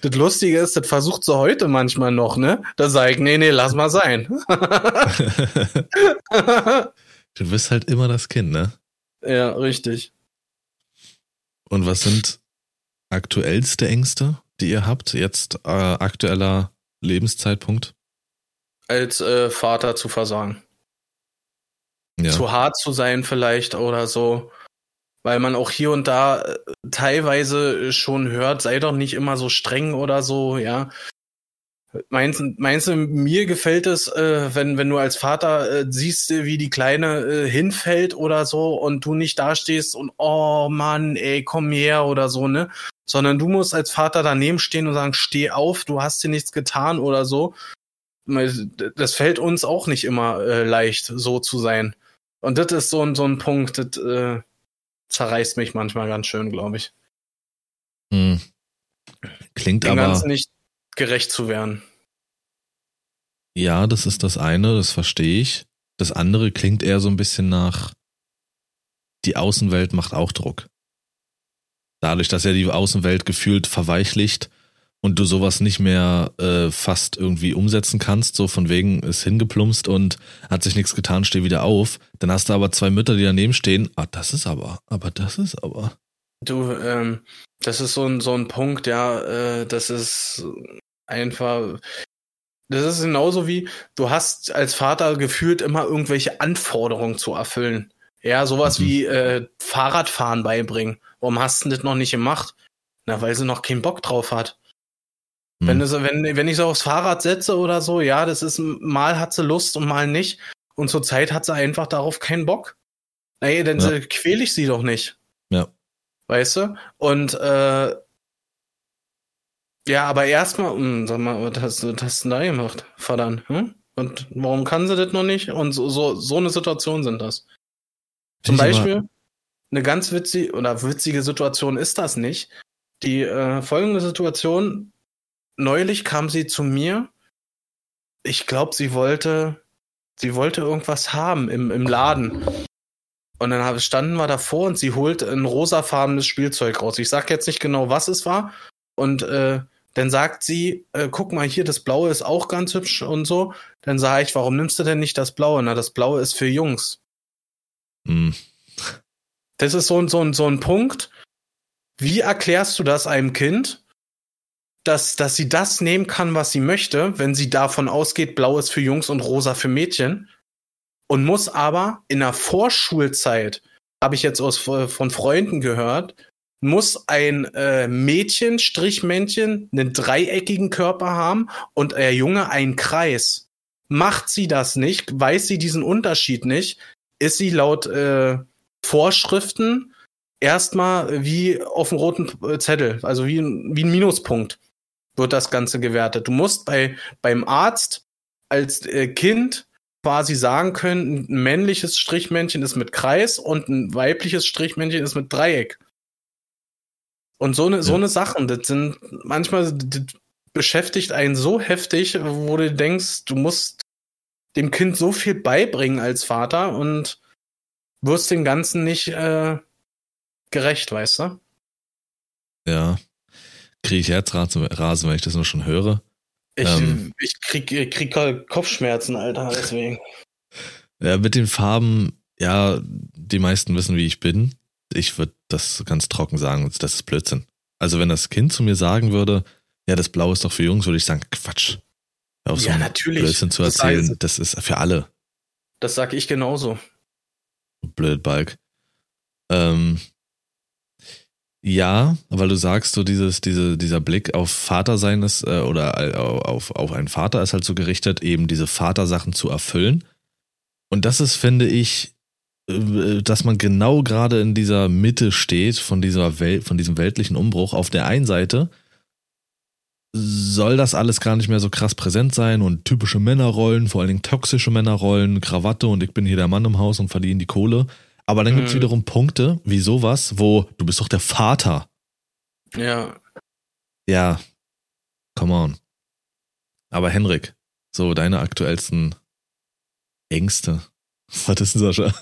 [SPEAKER 2] Das Lustige ist, das versucht sie heute manchmal noch, ne? Da sag ich, nee, nee, lass mal sein.
[SPEAKER 3] du bist halt immer das Kind, ne?
[SPEAKER 2] ja, richtig.
[SPEAKER 3] Und was sind aktuellste Ängste, die ihr habt? Jetzt äh, aktueller Lebenszeitpunkt?
[SPEAKER 2] Als äh, Vater zu versagen.
[SPEAKER 3] Ja.
[SPEAKER 2] Zu hart zu sein vielleicht oder so. Weil man auch hier und da äh, teilweise schon hört, sei doch nicht immer so streng oder so, ja. Meinst, meinst du, mir gefällt es, äh, wenn, wenn du als Vater äh, siehst, wie die Kleine äh, hinfällt oder so und du nicht dastehst und oh Mann, ey, komm her oder so, ne? Sondern du musst als Vater daneben stehen und sagen, steh auf, du hast dir nichts getan oder so. Das fällt uns auch nicht immer äh, leicht, so zu sein. Und das ist so ein, so ein Punkt, das äh, zerreißt mich manchmal ganz schön, glaube ich.
[SPEAKER 3] Hm. Klingt
[SPEAKER 2] Dem
[SPEAKER 3] aber,
[SPEAKER 2] Ganzen nicht gerecht zu werden.
[SPEAKER 3] ja, das ist das eine, das verstehe ich. Das andere klingt eher so ein bisschen nach, die Außenwelt macht auch Druck. Dadurch, dass ja die Außenwelt gefühlt verweichlicht und du sowas nicht mehr äh, fast irgendwie umsetzen kannst, so von wegen ist hingeplumpst und hat sich nichts getan, steh wieder auf. Dann hast du aber zwei Mütter, die daneben stehen. Ah, das ist aber, aber das ist aber.
[SPEAKER 2] Du, ähm, das ist so ein, so ein Punkt, ja, äh, das ist einfach, das ist genauso wie, du hast als Vater gefühlt immer irgendwelche Anforderungen zu erfüllen. Ja, sowas
[SPEAKER 3] Mhm.
[SPEAKER 2] wie äh, Fahrradfahren beibringen. Warum hast du das noch nicht gemacht? Na, weil sie noch keinen Bock drauf hat.
[SPEAKER 3] Hm.
[SPEAKER 2] Wenn, du so, wenn, wenn ich so aufs Fahrrad setze oder so, ja, das ist, mal hat sie Lust und mal nicht. Und zur Zeit hat sie einfach darauf keinen Bock. Ey, dann
[SPEAKER 3] Ja.
[SPEAKER 2] quäle ich sie doch nicht.
[SPEAKER 3] Ja.
[SPEAKER 2] Weißt du? Und äh, ja, aber erstmal, hm, sag mal, was hast, was hast du denn da gemacht, verdammt? Hm? Und warum kann sie das noch nicht? Und so, so, so eine Situation sind das. Zum
[SPEAKER 3] ich aber-
[SPEAKER 2] Beispiel, eine ganz witzige oder witzige Situation ist das nicht. Die äh, folgende Situation, neulich kam sie zu mir. Ich glaube, sie wollte, sie wollte irgendwas haben im, im Laden. Und dann standen wir davor und sie holt ein rosafarbenes Spielzeug raus. Ich sag jetzt nicht genau, was es war. Und äh, dann sagt sie, äh, guck mal hier, das Blaue ist auch ganz hübsch und so. Dann sage ich, warum nimmst du denn nicht das Blaue? Na, das Blaue ist für Jungs.
[SPEAKER 3] Hm.
[SPEAKER 2] Das ist so, ein- so, ein- so ein Punkt. Wie erklärst du das einem Kind, dass, dass sie das nehmen kann, was sie möchte, wenn sie davon ausgeht, blau ist für Jungs und rosa für Mädchen? Und muss aber in der Vorschulzeit, habe ich jetzt aus, von Freunden gehört, muss ein äh, Mädchen, Strichmännchen, einen dreieckigen Körper haben und der Junge einen Kreis. Macht sie das nicht, weiß sie diesen Unterschied nicht, ist sie laut äh, Vorschriften erstmal wie auf dem roten Zettel, also wie, ein- wie ein Minuspunkt wird das Ganze gewertet. Du musst bei, beim Arzt als äh, Kind quasi sagen können, ein männliches Strichmännchen ist mit Kreis und ein weibliches Strichmännchen ist mit Dreieck. Und so eine, so eine Sachen, das sind manchmal das beschäftigt einen so heftig, wo du denkst, du musst dem Kind so viel beibringen als Vater und wirst dem Ganzen nicht äh, gerecht, weißt du?
[SPEAKER 3] Ja. Kriege ich Herzrasen, wenn ich das nur schon höre.
[SPEAKER 2] Ich, ähm, ich krieg, krieg Kopfschmerzen, Alter, deswegen.
[SPEAKER 3] Ja, mit den Farben, ja, die meisten wissen, wie ich bin. Ich würde das ganz trocken sagen, das ist Blödsinn. Also wenn das Kind zu mir sagen würde, ja, das Blau ist doch für Jungs, würde ich sagen, Quatsch.
[SPEAKER 2] So ja, natürlich.
[SPEAKER 3] Blödsinn zu erzählen, das, das, ist für alle.
[SPEAKER 2] Das sag ich genauso.
[SPEAKER 3] Blödbalg. Ähm, ja, weil du sagst, so dieses, diese, dieser Blick auf Vatersein ist, äh, oder auf, auf einen Vater ist halt so gerichtet, eben diese Vatersachen zu erfüllen. Und das ist, finde ich, äh, dass man genau gerade in dieser Mitte steht von dieser Welt, von diesem weltlichen Umbruch. Auf der einen Seite soll das alles gar nicht mehr so krass präsent sein und typische Männerrollen, vor allen Dingen toxische Männerrollen, Krawatte und ich bin hier der Mann im Haus und verdiene die Kohle. Aber dann gibt es mhm. wiederum Punkte, wie sowas, wo du bist doch der Vater.
[SPEAKER 2] Ja.
[SPEAKER 3] Ja. Come on. Aber Henrik, so deine aktuellsten Ängste. Was ist denn, Sascha?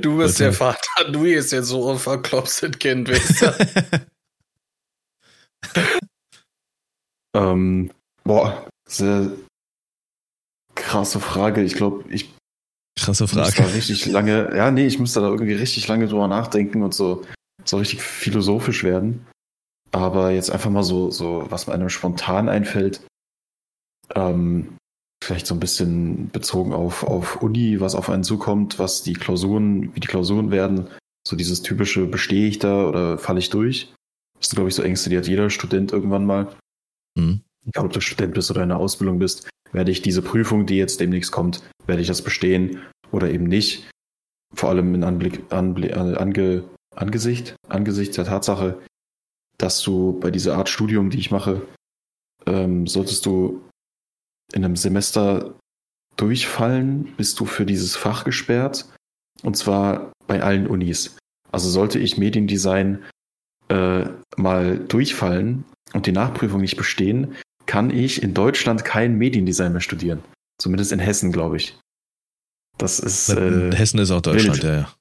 [SPEAKER 2] Du bist Bitte. der Vater, du bist jetzt so ein verklopftes Kind, weißt du?
[SPEAKER 1] ähm, boah, sehr krasse Frage. Ich glaube, ich
[SPEAKER 3] Krasse Frage.
[SPEAKER 1] Da richtig lange, ja, nee, ich müsste da irgendwie richtig lange drüber nachdenken und so, so richtig philosophisch werden. Aber jetzt einfach mal so, so, was mir einem spontan einfällt, ähm, vielleicht so ein bisschen bezogen auf, auf Uni, was auf einen zukommt, was die Klausuren, wie die Klausuren werden, so dieses typische, bestehe ich da oder falle ich durch? Das sind, glaube ich, so Ängste, die hat jeder Student irgendwann mal. Mhm. Egal, ob du Student bist oder in der Ausbildung bist, werde ich diese Prüfung, die jetzt demnächst kommt, werde ich das bestehen oder eben nicht? Vor allem in Anblick, Anblick, ange, Angesicht, angesichts der Tatsache, dass du bei dieser Art Studium, die ich mache, ähm, solltest du in einem Semester durchfallen, bist du für dieses Fach gesperrt. Und zwar bei allen Unis. Also sollte ich Mediendesign äh, mal durchfallen und die Nachprüfung nicht bestehen, kann ich in Deutschland kein Mediendesign mehr studieren. Zumindest in Hessen, glaube ich. Das ist.
[SPEAKER 3] Äh, Hessen ist auch Deutschland, wild. ja,
[SPEAKER 1] ja.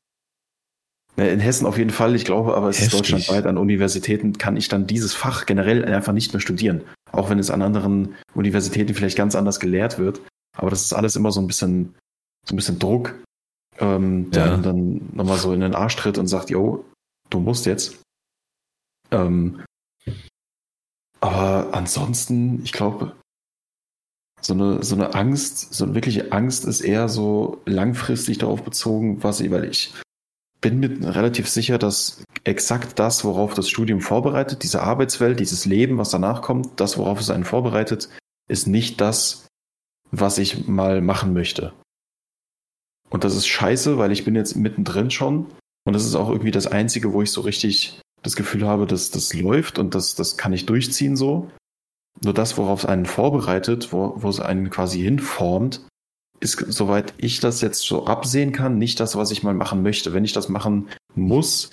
[SPEAKER 1] In Hessen auf jeden Fall, ich glaube, aber es Heftig. ist deutschlandweit an Universitäten, kann ich dann dieses Fach generell einfach nicht mehr studieren. Auch wenn es an anderen Universitäten vielleicht ganz anders gelehrt wird. Aber das ist alles immer so ein bisschen, so ein bisschen Druck, ähm, der ja. dann nochmal so in den Arsch tritt und sagt, yo, du musst jetzt. Ähm, aber ansonsten, ich glaube, so eine, so eine Angst, so eine wirkliche Angst ist eher so langfristig darauf bezogen, was ich, weil ich bin mir relativ sicher, dass exakt das, worauf das Studium vorbereitet, diese Arbeitswelt, dieses Leben, was danach kommt, das, worauf es einen vorbereitet, ist nicht das, was ich mal machen möchte. Und das ist scheiße, weil ich bin jetzt mittendrin schon. Und das ist auch irgendwie das Einzige, wo ich so richtig das Gefühl habe, dass das läuft und das, das kann ich durchziehen so. Nur das, worauf es einen vorbereitet, wo, wo es einen quasi hinformt, ist, soweit ich das jetzt so absehen kann, nicht das, was ich mal machen möchte. Wenn ich das machen muss,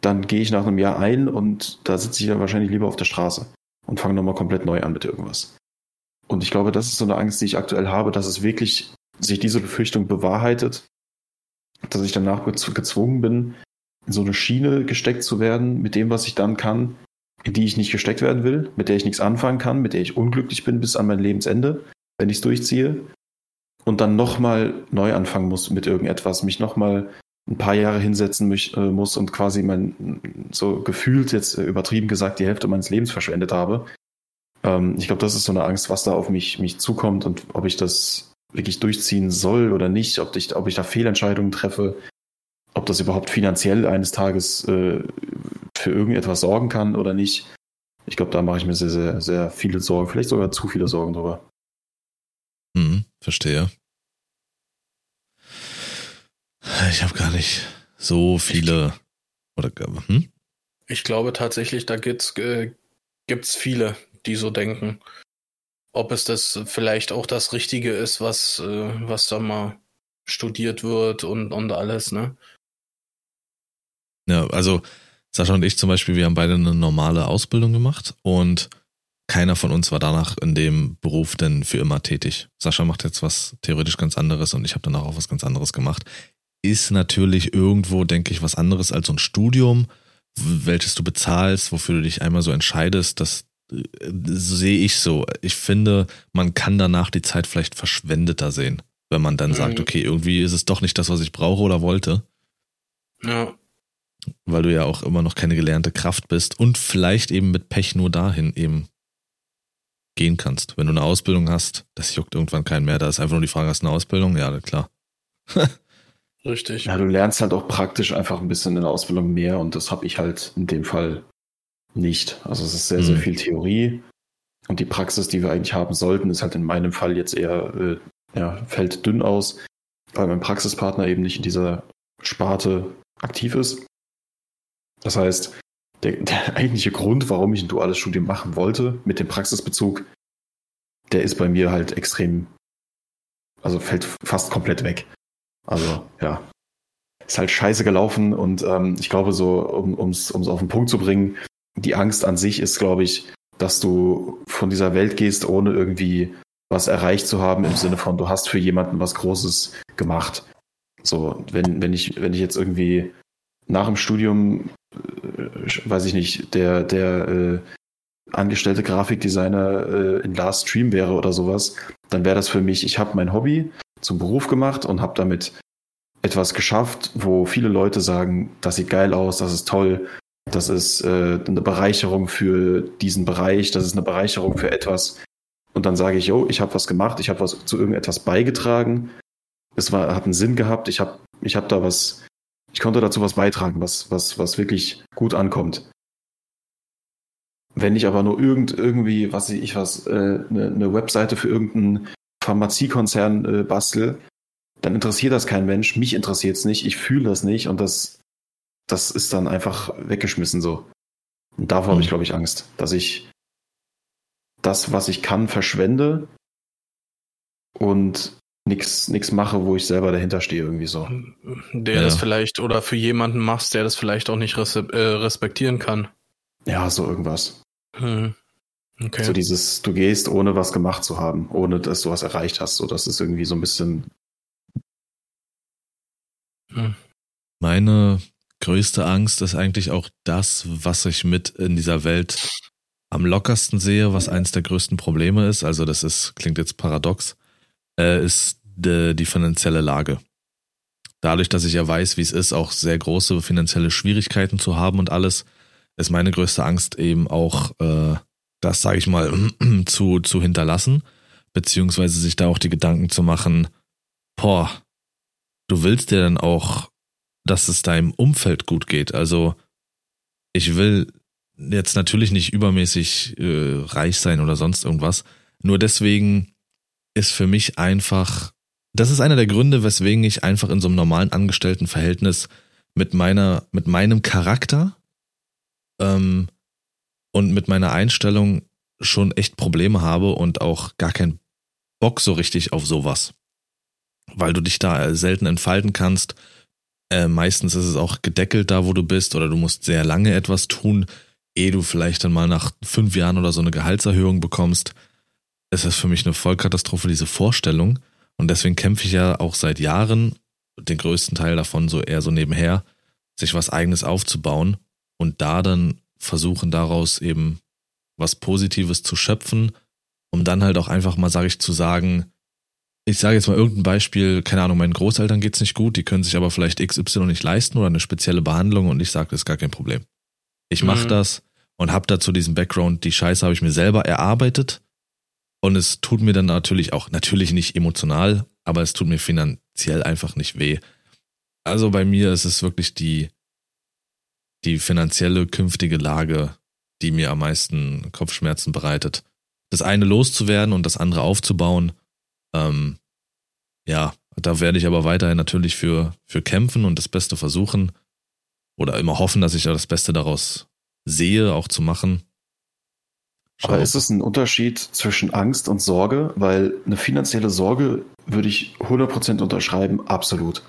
[SPEAKER 1] dann gehe ich nach einem Jahr ein und da sitze ich dann wahrscheinlich lieber auf der Straße und fange nochmal komplett neu an mit irgendwas. Und ich glaube, das ist so eine Angst, die ich aktuell habe, dass es wirklich sich diese Befürchtung bewahrheitet, dass ich danach gezwungen bin, in so eine Schiene gesteckt zu werden mit dem, was ich dann kann, in die ich nicht gesteckt werden will, mit der ich nichts anfangen kann, mit der ich unglücklich bin bis an mein Lebensende, wenn ich es durchziehe. Und dann nochmal neu anfangen muss mit irgendetwas, mich nochmal ein paar Jahre hinsetzen mich, äh, muss und quasi mein, so gefühlt jetzt äh, übertrieben gesagt, die Hälfte meines Lebens verschwendet habe. Ähm, ich glaube, das ist so eine Angst, was da auf mich, mich zukommt und ob ich das wirklich durchziehen soll oder nicht, ob ich, ob ich da Fehlentscheidungen treffe, ob das überhaupt finanziell eines Tages äh, für irgendetwas sorgen kann oder nicht. Ich glaube, da mache ich mir sehr, sehr, sehr viele Sorgen, vielleicht sogar zu viele Sorgen drüber.
[SPEAKER 3] Hm, verstehe. Ich habe gar nicht so viele. Oder hm?
[SPEAKER 2] Ich glaube tatsächlich, da gibt's äh, gibt's viele, die so denken. Ob es das vielleicht auch das Richtige ist, was äh, was da mal studiert wird und und alles, ne?
[SPEAKER 3] Ja, also Sascha und ich zum Beispiel, wir haben beide eine normale Ausbildung gemacht und keiner von uns war danach in dem Beruf denn für immer tätig. Sascha macht jetzt was theoretisch ganz anderes und ich habe danach auch was ganz anderes gemacht. Ist natürlich irgendwo, denke ich, was anderes als so ein Studium, welches du bezahlst, wofür du dich einmal so entscheidest. Das äh, sehe ich so. Ich finde, man kann danach die Zeit vielleicht verschwendeter sehen, wenn man dann mhm. sagt, okay, irgendwie ist es doch nicht das, was ich brauche oder wollte.
[SPEAKER 2] Ja.
[SPEAKER 3] Weil du ja auch immer noch keine gelernte Kraft bist und vielleicht eben mit Pech nur dahin eben gehen kannst. Wenn du eine Ausbildung hast, das juckt irgendwann keinen mehr. Da ist einfach nur die Frage, hast du eine Ausbildung? Ja, klar.
[SPEAKER 2] Richtig.
[SPEAKER 1] Ja, du lernst halt auch praktisch einfach ein bisschen in der Ausbildung mehr und das habe ich halt in dem Fall nicht. Also es ist sehr, sehr mhm. viel Theorie und die Praxis, die wir eigentlich haben sollten, ist halt in meinem Fall jetzt eher, äh, ja, fällt dünn aus, weil mein Praxispartner eben nicht in dieser Sparte aktiv ist. Das heißt, der, der eigentliche Grund, warum ich ein duales Studium machen wollte, mit dem Praxisbezug, der ist bei mir halt extrem, also fällt fast komplett weg. Also, ja. Ist halt scheiße gelaufen und ähm, ich glaube, so, um es auf den Punkt zu bringen, die Angst an sich ist, glaube ich, dass du von dieser Welt gehst, ohne irgendwie was erreicht zu haben, im Sinne von, du hast für jemanden was Großes gemacht. So, wenn, wenn ich, wenn ich jetzt irgendwie nach dem Studium weiß ich nicht, der, der äh, angestellte Grafikdesigner äh, in Last Stream wäre oder sowas, dann wäre das für mich, ich habe mein Hobby zum Beruf gemacht und habe damit etwas geschafft, wo viele Leute sagen, das sieht geil aus, das ist toll, das ist äh, eine Bereicherung für diesen Bereich, das ist eine Bereicherung für etwas. Und dann sage ich, yo, ich habe was gemacht, ich habe was zu irgendetwas beigetragen, es war, hat einen Sinn gehabt, ich habe ich hab da was ich konnte dazu was beitragen, was, was, was wirklich gut ankommt. Wenn ich aber nur irgend, irgendwie, was ich was, äh, eine, eine Webseite für irgendeinen Pharmaziekonzern äh, bastel, dann interessiert das kein Mensch, mich interessiert es nicht, ich fühle das nicht und das, das ist dann einfach weggeschmissen so. Und davor mhm. habe ich, glaube ich, Angst, dass ich das, was ich kann, verschwende und nichts nix mache, wo ich selber dahinter stehe, irgendwie so.
[SPEAKER 2] Der ja. das vielleicht oder für jemanden machst, der das vielleicht auch nicht res äh, respektieren kann.
[SPEAKER 1] Ja, so irgendwas.
[SPEAKER 2] Hm. Okay.
[SPEAKER 1] So dieses, du gehst, ohne was gemacht zu haben, ohne dass du was erreicht hast. So, das ist irgendwie so ein bisschen.
[SPEAKER 3] Hm. Meine größte Angst ist eigentlich auch das, was ich mit in dieser Welt am lockersten sehe, was eines der größten Probleme ist. Also, das ist, klingt jetzt paradox äh, ist de, die finanzielle Lage. Dadurch, dass ich ja weiß, wie es ist, auch sehr große finanzielle Schwierigkeiten zu haben und alles, ist meine größte Angst eben auch, äh, das, sage ich mal, zu, zu hinterlassen, beziehungsweise sich da auch die Gedanken zu machen, boah, du willst dir dann auch, dass es deinem Umfeld gut geht. Also ich will jetzt natürlich nicht übermäßig äh, reich sein oder sonst irgendwas. Nur deswegen ist für mich einfach, das ist einer der Gründe, weswegen ich einfach in so einem normalen Angestelltenverhältnis mit meiner, mit meinem Charakter ähm, und mit meiner Einstellung schon echt Probleme habe und auch gar keinen Bock so richtig auf sowas. Weil du dich da selten entfalten kannst. Äh, meistens ist es auch gedeckelt da, wo du bist, oder du musst sehr lange etwas tun, ehe du vielleicht dann mal nach fünf Jahren oder so eine Gehaltserhöhung bekommst es ist für mich eine Vollkatastrophe, diese Vorstellung. Und deswegen kämpfe ich ja auch seit Jahren, den größten Teil davon so eher so nebenher, sich was eigenes aufzubauen und da dann versuchen daraus eben was Positives zu schöpfen, um dann halt auch einfach mal, sage ich, zu sagen, ich sage jetzt mal irgendein Beispiel, keine Ahnung, meinen Großeltern geht's nicht gut, die können sich aber vielleicht XY nicht leisten oder eine spezielle Behandlung und ich sage, das ist gar kein Problem. Ich mache mhm. das und habe dazu diesen Background, die Scheiße habe ich mir selber erarbeitet und es tut mir dann natürlich auch, natürlich nicht emotional, aber es tut mir finanziell einfach nicht weh. Also bei mir ist es wirklich die, die finanzielle künftige Lage, die mir am meisten Kopfschmerzen bereitet. Das eine loszuwerden und das andere aufzubauen, ähm, ja, da werde ich aber weiterhin natürlich für, für kämpfen und das Beste versuchen. Oder immer hoffen, dass ich da das Beste daraus sehe, auch zu machen.
[SPEAKER 1] Schau. Aber ist es ein Unterschied zwischen Angst und Sorge? Weil eine finanzielle Sorge würde ich 100% unterschreiben, absolut.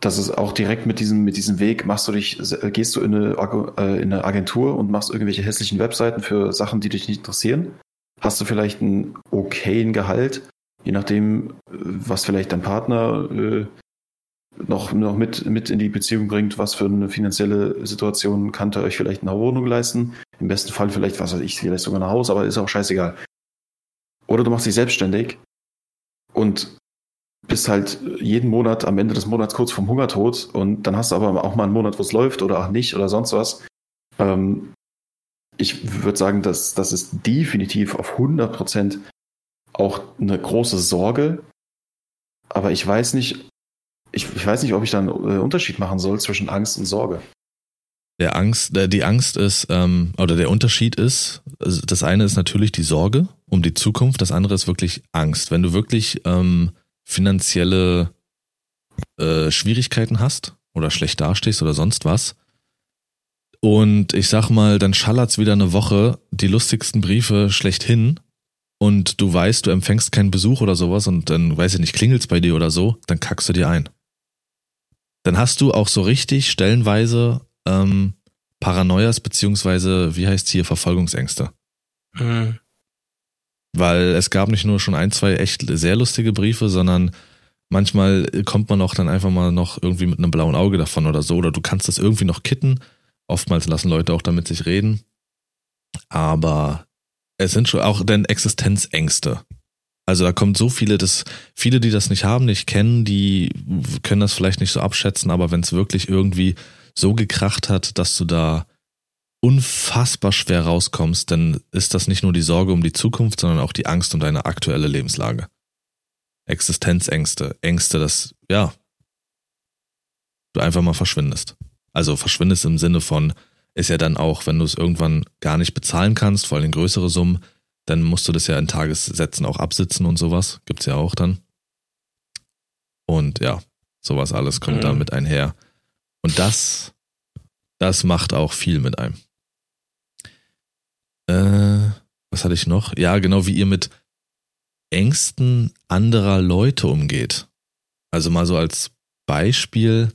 [SPEAKER 1] Das ist auch direkt mit diesem, mit diesem Weg, machst du dich, gehst du in eine, äh, in eine Agentur und machst irgendwelche hässlichen Webseiten für Sachen, die dich nicht interessieren. Hast du vielleicht einen okayen Gehalt, je nachdem, was vielleicht dein Partner äh, noch, noch mit, mit in die Beziehung bringt, was für eine finanzielle Situation kann er euch vielleicht eine Wohnung leisten. Im besten Fall vielleicht, was weiß ich, vielleicht sogar ein Haus, aber ist auch scheißegal. Oder du machst dich selbstständig und bist halt jeden Monat am Ende des Monats kurz vom Hungertod und dann hast du aber auch mal einen Monat, wo es läuft oder auch nicht oder sonst was. Ähm, ich würde sagen, dass das ist definitiv auf 100 Prozent auch eine große Sorge. Aber ich weiß nicht, ich, ich weiß nicht, ob ich da einen äh, Unterschied machen soll zwischen Angst und Sorge.
[SPEAKER 3] Der Angst, die Angst ist, ähm, oder der Unterschied ist, also das eine ist natürlich die Sorge um die Zukunft, das andere ist wirklich Angst. Wenn du wirklich ähm, finanzielle äh, Schwierigkeiten hast oder schlecht dastehst oder sonst was, und ich sag mal, dann schallert's wieder eine Woche die lustigsten Briefe schlechthin und du weißt, du empfängst keinen Besuch oder sowas und dann, weiß ich nicht, klingelt's bei dir oder so, dann kackst du dir ein. Dann hast du auch so richtig stellenweise ähm, Paranoias beziehungsweise, wie heißt hier, Verfolgungsängste. Mhm. Weil es gab nicht nur schon ein, zwei echt sehr lustige Briefe, sondern manchmal kommt man auch dann einfach mal noch irgendwie mit einem blauen Auge davon oder so, oder du kannst das irgendwie noch kitten Oftmals lassen Leute auch damit sich reden. Aber es sind schon auch denn Existenzängste. Also da kommt so viele, das, viele, die das nicht haben, nicht kennen, die können das vielleicht nicht so abschätzen, aber wenn es wirklich irgendwie so gekracht hat, dass du da unfassbar schwer rauskommst, dann ist das nicht nur die Sorge um die Zukunft, sondern auch die Angst um deine aktuelle Lebenslage. Existenzängste, Ängste, dass, ja, du einfach mal verschwindest. Also verschwindest im Sinne von, ist ja dann auch, wenn du es irgendwann gar nicht bezahlen kannst, vor allem größere Summen, dann musst du das ja in Tagessätzen auch absitzen und sowas. Gibt's ja auch dann. Und ja, sowas alles kommt mhm. da mit einher. Und das, das macht auch viel mit einem. Äh, was hatte ich noch? Ja, genau wie ihr mit Ängsten anderer Leute umgeht. Also mal so als Beispiel,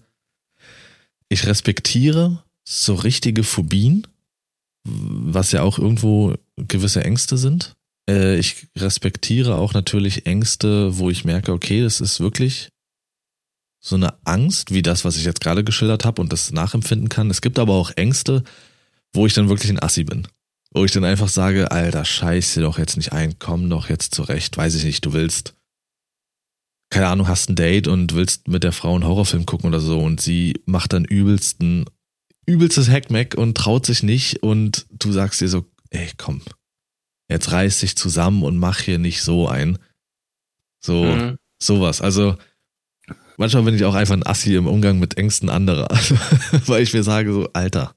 [SPEAKER 3] ich respektiere so richtige Phobien, was ja auch irgendwo gewisse Ängste sind. Äh, ich respektiere auch natürlich Ängste, wo ich merke, okay, das ist wirklich so eine Angst, wie das, was ich jetzt gerade geschildert habe und das nachempfinden kann. Es gibt aber auch Ängste, wo ich dann wirklich ein Assi bin. Wo ich dann einfach sage, Alter, scheiß dir doch jetzt nicht ein, komm doch jetzt zurecht, weiß ich nicht, du willst keine Ahnung, hast ein Date und willst mit der Frau einen Horrorfilm gucken oder so und sie macht dann übelsten, übelstes Hackmack und traut sich nicht und du sagst dir so, ey, komm, jetzt reiß dich zusammen und mach hier nicht so ein. So, mhm. sowas. Also, manchmal bin ich auch einfach ein Assi im Umgang mit Ängsten anderer. weil ich mir sage so, Alter,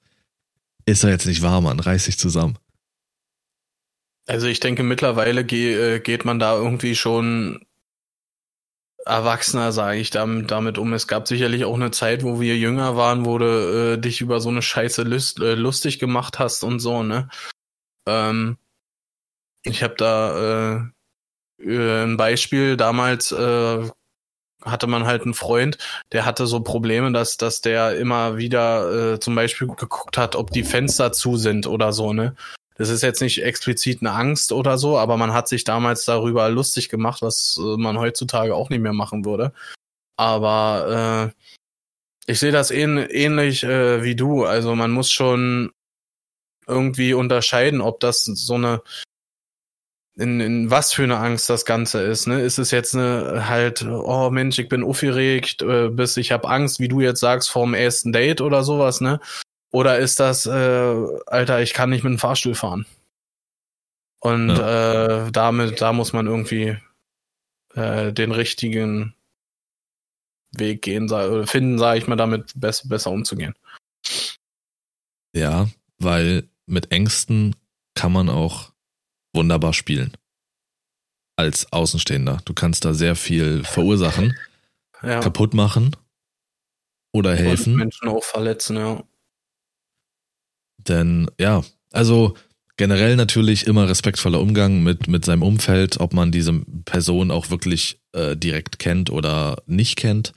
[SPEAKER 3] ist doch jetzt nicht wahr, Mann, reiß dich zusammen.
[SPEAKER 2] Also ich denke, mittlerweile äh, geht man da irgendwie schon erwachsener, sage ich damit, damit um. Es gab sicherlich auch eine Zeit, wo wir jünger waren, wo du äh, dich über so eine Scheiße lust, äh, lustig gemacht hast und so, ne? Ähm, ich habe da äh, äh, ein Beispiel, damals äh, hatte man halt einen Freund, der hatte so Probleme, dass, dass der immer wieder äh, zum Beispiel geguckt hat, ob die Fenster zu sind oder so, ne? Das ist jetzt nicht explizit eine Angst oder so, aber man hat sich damals darüber lustig gemacht, was äh, man heutzutage auch nicht mehr machen würde. Aber äh, ich sehe das ähn ähnlich äh, wie du. Also man muss schon irgendwie unterscheiden, ob das so eine in, in was für eine Angst das Ganze ist. Ne? Ist es jetzt eine halt, oh Mensch, ich bin aufgeregt, äh, bis ich habe Angst, wie du jetzt sagst, vorm ersten Date oder sowas, ne? Oder ist das, äh, Alter, ich kann nicht mit dem Fahrstuhl fahren? Und ja. äh, damit, da muss man irgendwie äh, den richtigen Weg gehen, finden, sage ich mal, damit besser, besser umzugehen.
[SPEAKER 3] Ja, weil mit Ängsten kann man auch wunderbar spielen. Als Außenstehender. Du kannst da sehr viel verursachen, ja. kaputt machen oder helfen. Und
[SPEAKER 2] Menschen auch verletzen, ja.
[SPEAKER 3] Denn ja, also generell natürlich immer respektvoller Umgang mit, mit seinem Umfeld, ob man diese Person auch wirklich äh, direkt kennt oder nicht kennt.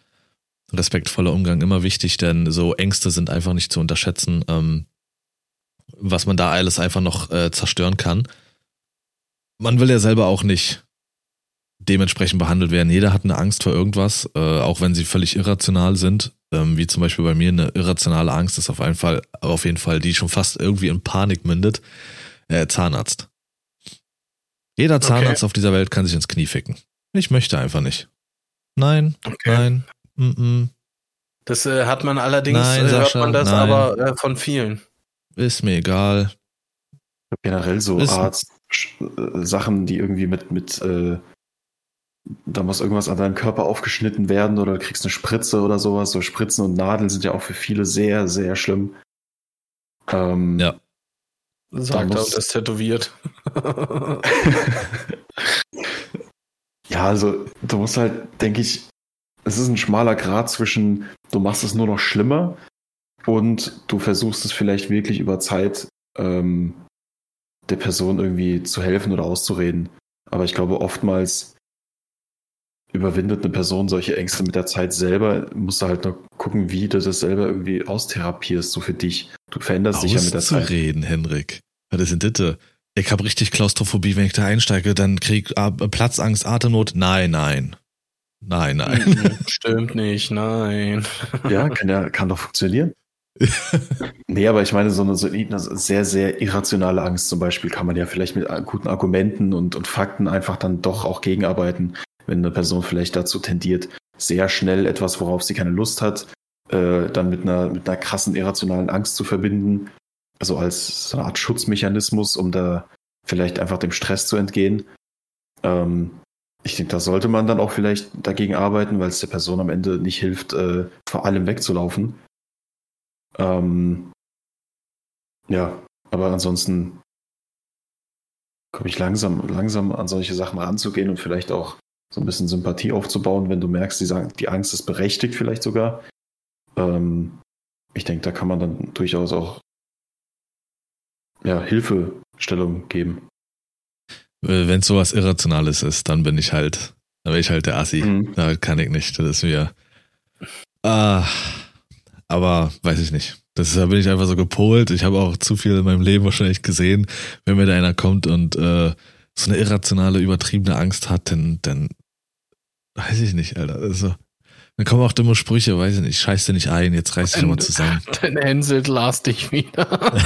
[SPEAKER 3] respektvoller Umgang immer wichtig, denn so Ängste sind einfach nicht zu unterschätzen, ähm, was man da alles einfach noch äh, zerstören kann. Man will ja selber auch nicht dementsprechend behandelt werden. Jeder hat eine Angst vor irgendwas, äh, auch wenn sie völlig irrational sind. Ähm, wie zum Beispiel bei mir eine irrationale Angst ist auf jeden Fall, auf jeden Fall, die schon fast irgendwie in Panik mündet. Äh, Zahnarzt. Jeder Zahnarzt okay. auf dieser Welt kann sich ins Knie ficken. Ich möchte einfach nicht. Nein, okay. nein, mm -mm.
[SPEAKER 2] Das äh, hat man allerdings, nein, äh, hört man das nein. aber äh, von vielen.
[SPEAKER 3] Ist mir egal.
[SPEAKER 1] Generell so Arzt-Sachen, die irgendwie mit, mit äh, da muss irgendwas an deinem Körper aufgeschnitten werden oder du kriegst eine Spritze oder sowas. So Spritzen und Nadeln sind ja auch für viele sehr, sehr schlimm.
[SPEAKER 3] Ähm, ja.
[SPEAKER 2] Sagt er und ist tätowiert.
[SPEAKER 1] ja, also du musst halt, denke ich, es ist ein schmaler Grad zwischen, du machst es nur noch schlimmer und du versuchst es vielleicht wirklich über Zeit ähm, der Person irgendwie zu helfen oder auszureden. Aber ich glaube, oftmals überwindet eine Person solche Ängste mit der Zeit selber. Musst du halt noch gucken, wie du das selber irgendwie austherapierst, so für dich. Du veränderst dich ja mit der Zeit.
[SPEAKER 3] reden, Henrik. Was ist denn das? Ich habe richtig Klaustrophobie, wenn ich da einsteige, dann krieg äh, Platzangst, Atemnot. Nein, nein. Nein, nein.
[SPEAKER 2] Stimmt nicht, nein.
[SPEAKER 1] Ja, kann ja, kann doch funktionieren. Nee, aber ich meine, so eine, so sehr, sehr irrationale Angst zum Beispiel kann man ja vielleicht mit guten Argumenten und, und Fakten einfach dann doch auch gegenarbeiten wenn eine Person vielleicht dazu tendiert, sehr schnell etwas, worauf sie keine Lust hat, äh, dann mit einer, mit einer krassen irrationalen Angst zu verbinden. Also als so eine Art Schutzmechanismus, um da vielleicht einfach dem Stress zu entgehen. Ähm, ich denke, da sollte man dann auch vielleicht dagegen arbeiten, weil es der Person am Ende nicht hilft, äh, vor allem wegzulaufen. Ähm, ja, aber ansonsten komme ich langsam, langsam an solche Sachen ranzugehen und vielleicht auch so ein bisschen Sympathie aufzubauen, wenn du merkst, die, die Angst ist berechtigt vielleicht sogar. Ähm, ich denke, da kann man dann durchaus auch ja, Hilfestellung geben.
[SPEAKER 3] Äh, wenn es sowas Irrationales ist, dann bin ich halt, dann bin ich halt der Assi. Mhm. Da kann ich nicht. Das ist mir. Ah, aber weiß ich nicht. Das, da bin ich einfach so gepolt. Ich habe auch zu viel in meinem Leben wahrscheinlich gesehen. Wenn mir da einer kommt und äh, so eine irrationale, übertriebene Angst hat, dann, dann weiß ich nicht, Alter. Also, dann kommen auch dumme Sprüche, weiß ich nicht, scheiß dir nicht ein, jetzt reiß dich mal zusammen.
[SPEAKER 2] Dann hänselt Lars dich wieder.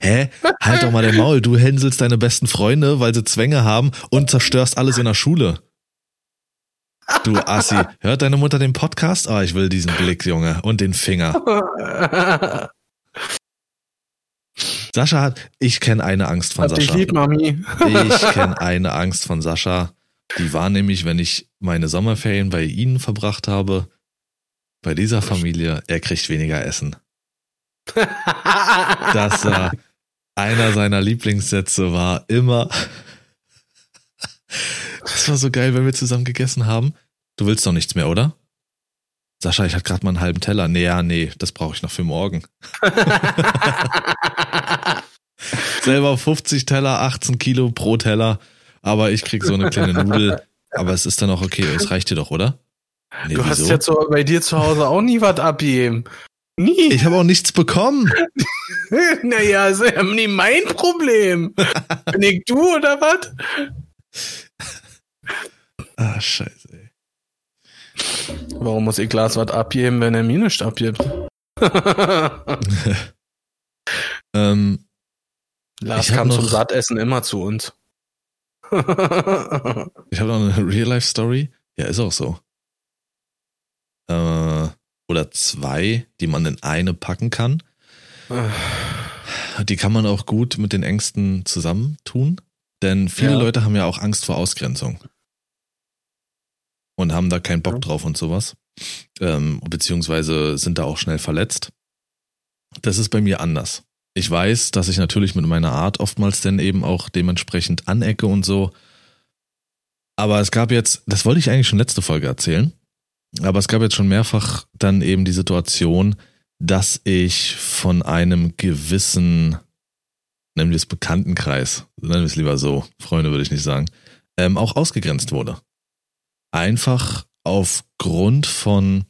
[SPEAKER 3] Hä? Halt doch mal den Maul, du hänselst deine besten Freunde, weil sie Zwänge haben und zerstörst alles in der Schule. Du Assi, hört deine Mutter den Podcast? Ah, oh, ich will diesen Blick, Junge, und den Finger. Sascha hat, ich kenne eine Angst von Hab Sascha.
[SPEAKER 2] Ich lieb, Mami.
[SPEAKER 3] ich kenne eine Angst von Sascha. Die war nämlich, wenn ich meine Sommerferien bei ihnen verbracht habe, bei dieser Familie, er kriegt weniger Essen. das war einer seiner Lieblingssätze war immer, das war so geil, wenn wir zusammen gegessen haben. Du willst doch nichts mehr, oder? Sascha, ich hatte gerade mal einen halben Teller. Nee, ja, nee, das brauche ich noch für morgen. Selber 50 Teller, 18 Kilo pro Teller, aber ich krieg so eine kleine Nudel. Aber es ist dann auch okay, es reicht dir doch, oder?
[SPEAKER 2] Nee, du wieso? hast ja zu, bei dir zu Hause auch nie was abgeben.
[SPEAKER 3] Nie. Ich habe auch nichts bekommen.
[SPEAKER 2] naja, ist ja nie mein Problem. Bin ich du oder was?
[SPEAKER 3] Ah, scheiße, ey.
[SPEAKER 2] Warum muss ich Glas was abgeben, wenn er mir nichts abgibt? ähm, Lars kam zum Sattessen immer zu uns.
[SPEAKER 3] ich habe noch eine Real-Life-Story. Ja, ist auch so. Äh, oder zwei, die man in eine packen kann. Die kann man auch gut mit den Ängsten zusammentun. Denn viele ja. Leute haben ja auch Angst vor Ausgrenzung und haben da keinen Bock drauf und sowas. Ähm, beziehungsweise sind da auch schnell verletzt. Das ist bei mir anders. Ich weiß, dass ich natürlich mit meiner Art oftmals dann eben auch dementsprechend anecke und so. Aber es gab jetzt, das wollte ich eigentlich schon letzte Folge erzählen, aber es gab jetzt schon mehrfach dann eben die Situation, dass ich von einem gewissen, nennen wir es Bekanntenkreis, nennen wir es lieber so, Freunde würde ich nicht sagen, ähm, auch ausgegrenzt wurde. Einfach aufgrund von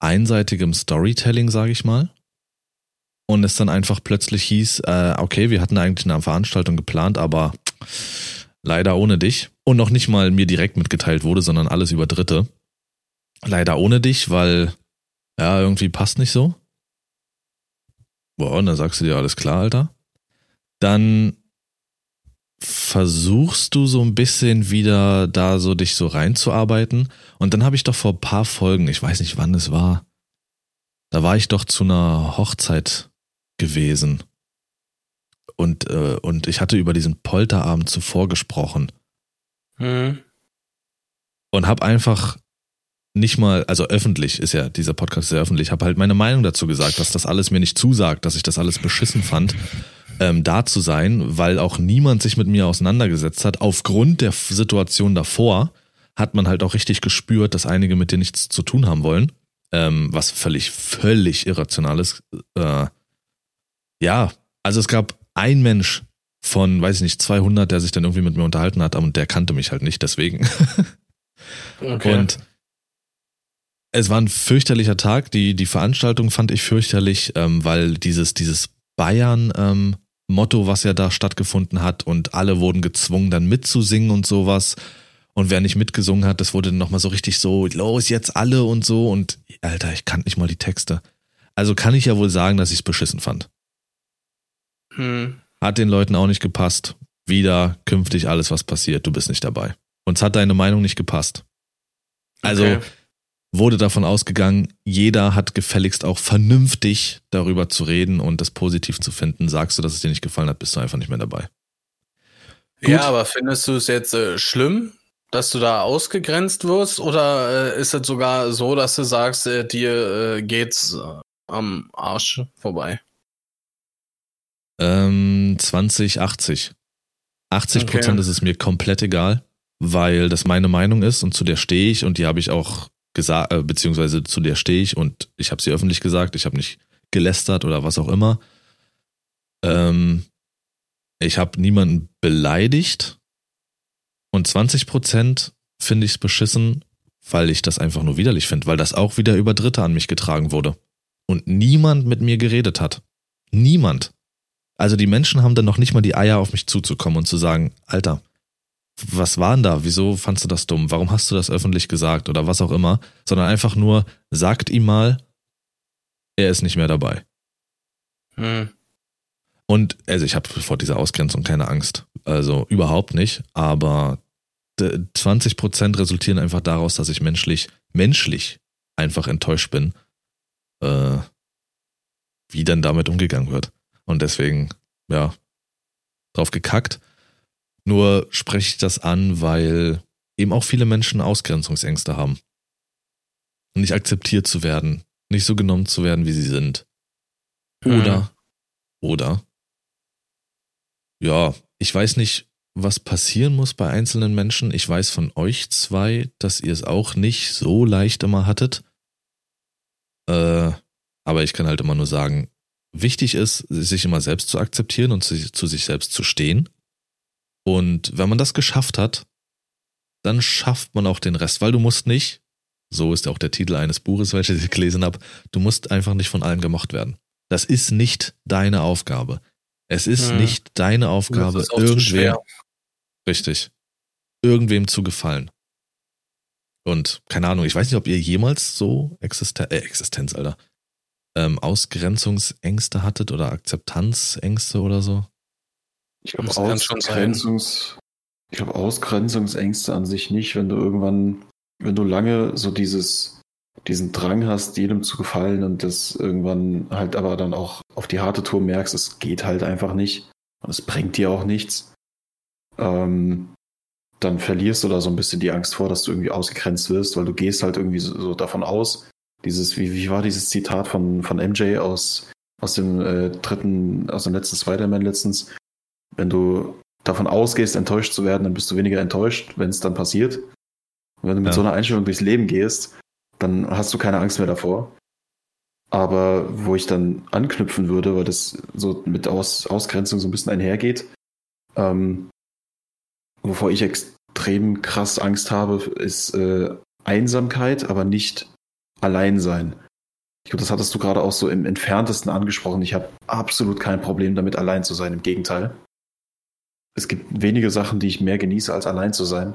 [SPEAKER 3] einseitigem Storytelling, sage ich mal. Und es dann einfach plötzlich hieß, äh, okay, wir hatten eigentlich eine Veranstaltung geplant, aber leider ohne dich. Und noch nicht mal mir direkt mitgeteilt wurde, sondern alles über Dritte. Leider ohne dich, weil ja, irgendwie passt nicht so. Boah, und dann sagst du dir, alles klar, Alter. Dann versuchst du so ein bisschen wieder da so dich so reinzuarbeiten. Und dann habe ich doch vor ein paar Folgen, ich weiß nicht wann es war, da war ich doch zu einer Hochzeit gewesen. Und, äh, und ich hatte über diesen Polterabend zuvor gesprochen.
[SPEAKER 2] Mhm.
[SPEAKER 3] Und habe einfach nicht mal, also öffentlich ist ja, dieser Podcast sehr öffentlich, habe halt meine Meinung dazu gesagt, dass das alles mir nicht zusagt, dass ich das alles beschissen fand ähm, da zu sein, weil auch niemand sich mit mir auseinandergesetzt hat. Aufgrund der Situation davor hat man halt auch richtig gespürt, dass einige mit dir nichts zu tun haben wollen. Ähm, was völlig, völlig irrational ist. Äh, ja, also es gab ein Mensch von, weiß ich nicht, 200, der sich dann irgendwie mit mir unterhalten hat, und der kannte mich halt nicht, deswegen. okay. Und es war ein fürchterlicher Tag. Die, die Veranstaltung fand ich fürchterlich, ähm, weil dieses, dieses Bayern, ähm, Motto, was ja da stattgefunden hat und alle wurden gezwungen, dann mitzusingen und sowas. Und wer nicht mitgesungen hat, das wurde dann nochmal so richtig so, los, jetzt alle und so. Und Alter, ich kannte nicht mal die Texte. Also kann ich ja wohl sagen, dass ich es beschissen fand. Hm. Hat den Leuten auch nicht gepasst. Wieder künftig alles, was passiert, du bist nicht dabei. Uns hat deine Meinung nicht gepasst. Also okay wurde davon ausgegangen, jeder hat gefälligst auch vernünftig darüber zu reden und das positiv zu finden. Sagst du, dass es dir nicht gefallen hat, bist du einfach nicht mehr dabei.
[SPEAKER 2] Gut. Ja, aber findest du es jetzt äh, schlimm, dass du da ausgegrenzt wirst oder äh, ist es sogar so, dass du sagst, äh, dir äh, geht's äh, am Arsch vorbei?
[SPEAKER 3] Ähm, 20, 80. 80 Prozent okay. ist es mir komplett egal, weil das meine Meinung ist und zu der stehe ich und die habe ich auch gesagt, äh, beziehungsweise zu der stehe ich und ich habe sie öffentlich gesagt, ich habe nicht gelästert oder was auch immer. Ähm, ich habe niemanden beleidigt und 20 Prozent finde ich es beschissen, weil ich das einfach nur widerlich finde, weil das auch wieder über Dritte an mich getragen wurde und niemand mit mir geredet hat. Niemand. Also die Menschen haben dann noch nicht mal die Eier auf mich zuzukommen und zu sagen, Alter, was war denn da? Wieso fandst du das dumm? Warum hast du das öffentlich gesagt oder was auch immer? Sondern einfach nur, sagt ihm mal, er ist nicht mehr dabei. Hm. Und also ich habe vor dieser Ausgrenzung keine Angst. Also überhaupt nicht. Aber 20 Prozent resultieren einfach daraus, dass ich menschlich, menschlich einfach enttäuscht bin, äh, wie dann damit umgegangen wird. Und deswegen, ja, drauf gekackt. Nur spreche ich das an, weil eben auch viele Menschen Ausgrenzungsängste haben. Nicht akzeptiert zu werden, nicht so genommen zu werden, wie sie sind. Oder, mhm. oder, ja, ich weiß nicht, was passieren muss bei einzelnen Menschen. Ich weiß von euch zwei, dass ihr es auch nicht so leicht immer hattet. Äh, aber ich kann halt immer nur sagen, wichtig ist, sich immer selbst zu akzeptieren und zu, zu sich selbst zu stehen. Und wenn man das geschafft hat, dann schafft man auch den Rest, weil du musst nicht, so ist auch der Titel eines Buches, welches ich gelesen habe, du musst einfach nicht von allen gemocht werden. Das ist nicht deine Aufgabe. Es ist hm. nicht deine Aufgabe, irgendwem, richtig, irgendwem zu gefallen. Und keine Ahnung, ich weiß nicht, ob ihr jemals so Existen äh, Existenz, Alter, ähm, Ausgrenzungsängste hattet oder Akzeptanzängste oder so.
[SPEAKER 1] Ich glaube, Ausgrenzungs, ich glaube, Ausgrenzungsängste an sich nicht, wenn du irgendwann, wenn du lange so dieses, diesen Drang hast, jedem zu gefallen und das irgendwann halt aber dann auch auf die harte Tour merkst, es geht halt einfach nicht und es bringt dir auch nichts, ähm, dann verlierst du da so ein bisschen die Angst vor, dass du irgendwie ausgegrenzt wirst, weil du gehst halt irgendwie so, so davon aus, dieses, wie, wie war dieses Zitat von, von MJ aus, aus dem äh, dritten, aus dem letzten Spider-Man letztens, wenn du davon ausgehst, enttäuscht zu werden, dann bist du weniger enttäuscht, wenn es dann passiert. Und wenn du mit ja. so einer Einstellung durchs Leben gehst, dann hast du keine Angst mehr davor. Aber wo ich dann anknüpfen würde, weil das so mit Aus Ausgrenzung so ein bisschen einhergeht, ähm, wovor ich extrem krass Angst habe, ist äh, Einsamkeit, aber nicht Alleinsein. Ich glaube, das hattest du gerade auch so im entferntesten angesprochen. Ich habe absolut kein Problem damit, allein zu sein. Im Gegenteil. Es gibt wenige Sachen, die ich mehr genieße, als allein zu sein.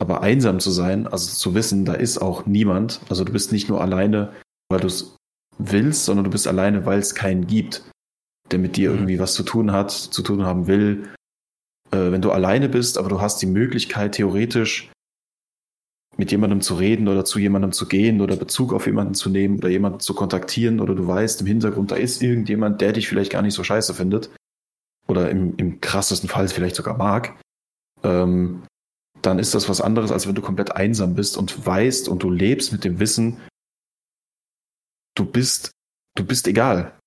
[SPEAKER 1] Aber einsam zu sein, also zu wissen, da ist auch niemand. Also du bist nicht nur alleine, weil du es willst, sondern du bist alleine, weil es keinen gibt, der mit dir mhm. irgendwie was zu tun hat, zu tun haben will. Äh, wenn du alleine bist, aber du hast die Möglichkeit, theoretisch mit jemandem zu reden oder zu jemandem zu gehen oder Bezug auf jemanden zu nehmen oder jemanden zu kontaktieren oder du weißt im Hintergrund, da ist irgendjemand, der dich vielleicht gar nicht so scheiße findet oder im, im krassesten Fall vielleicht sogar mag, ähm, dann ist das was anderes, als wenn du komplett einsam bist und weißt und du lebst mit dem Wissen, du bist, du bist egal.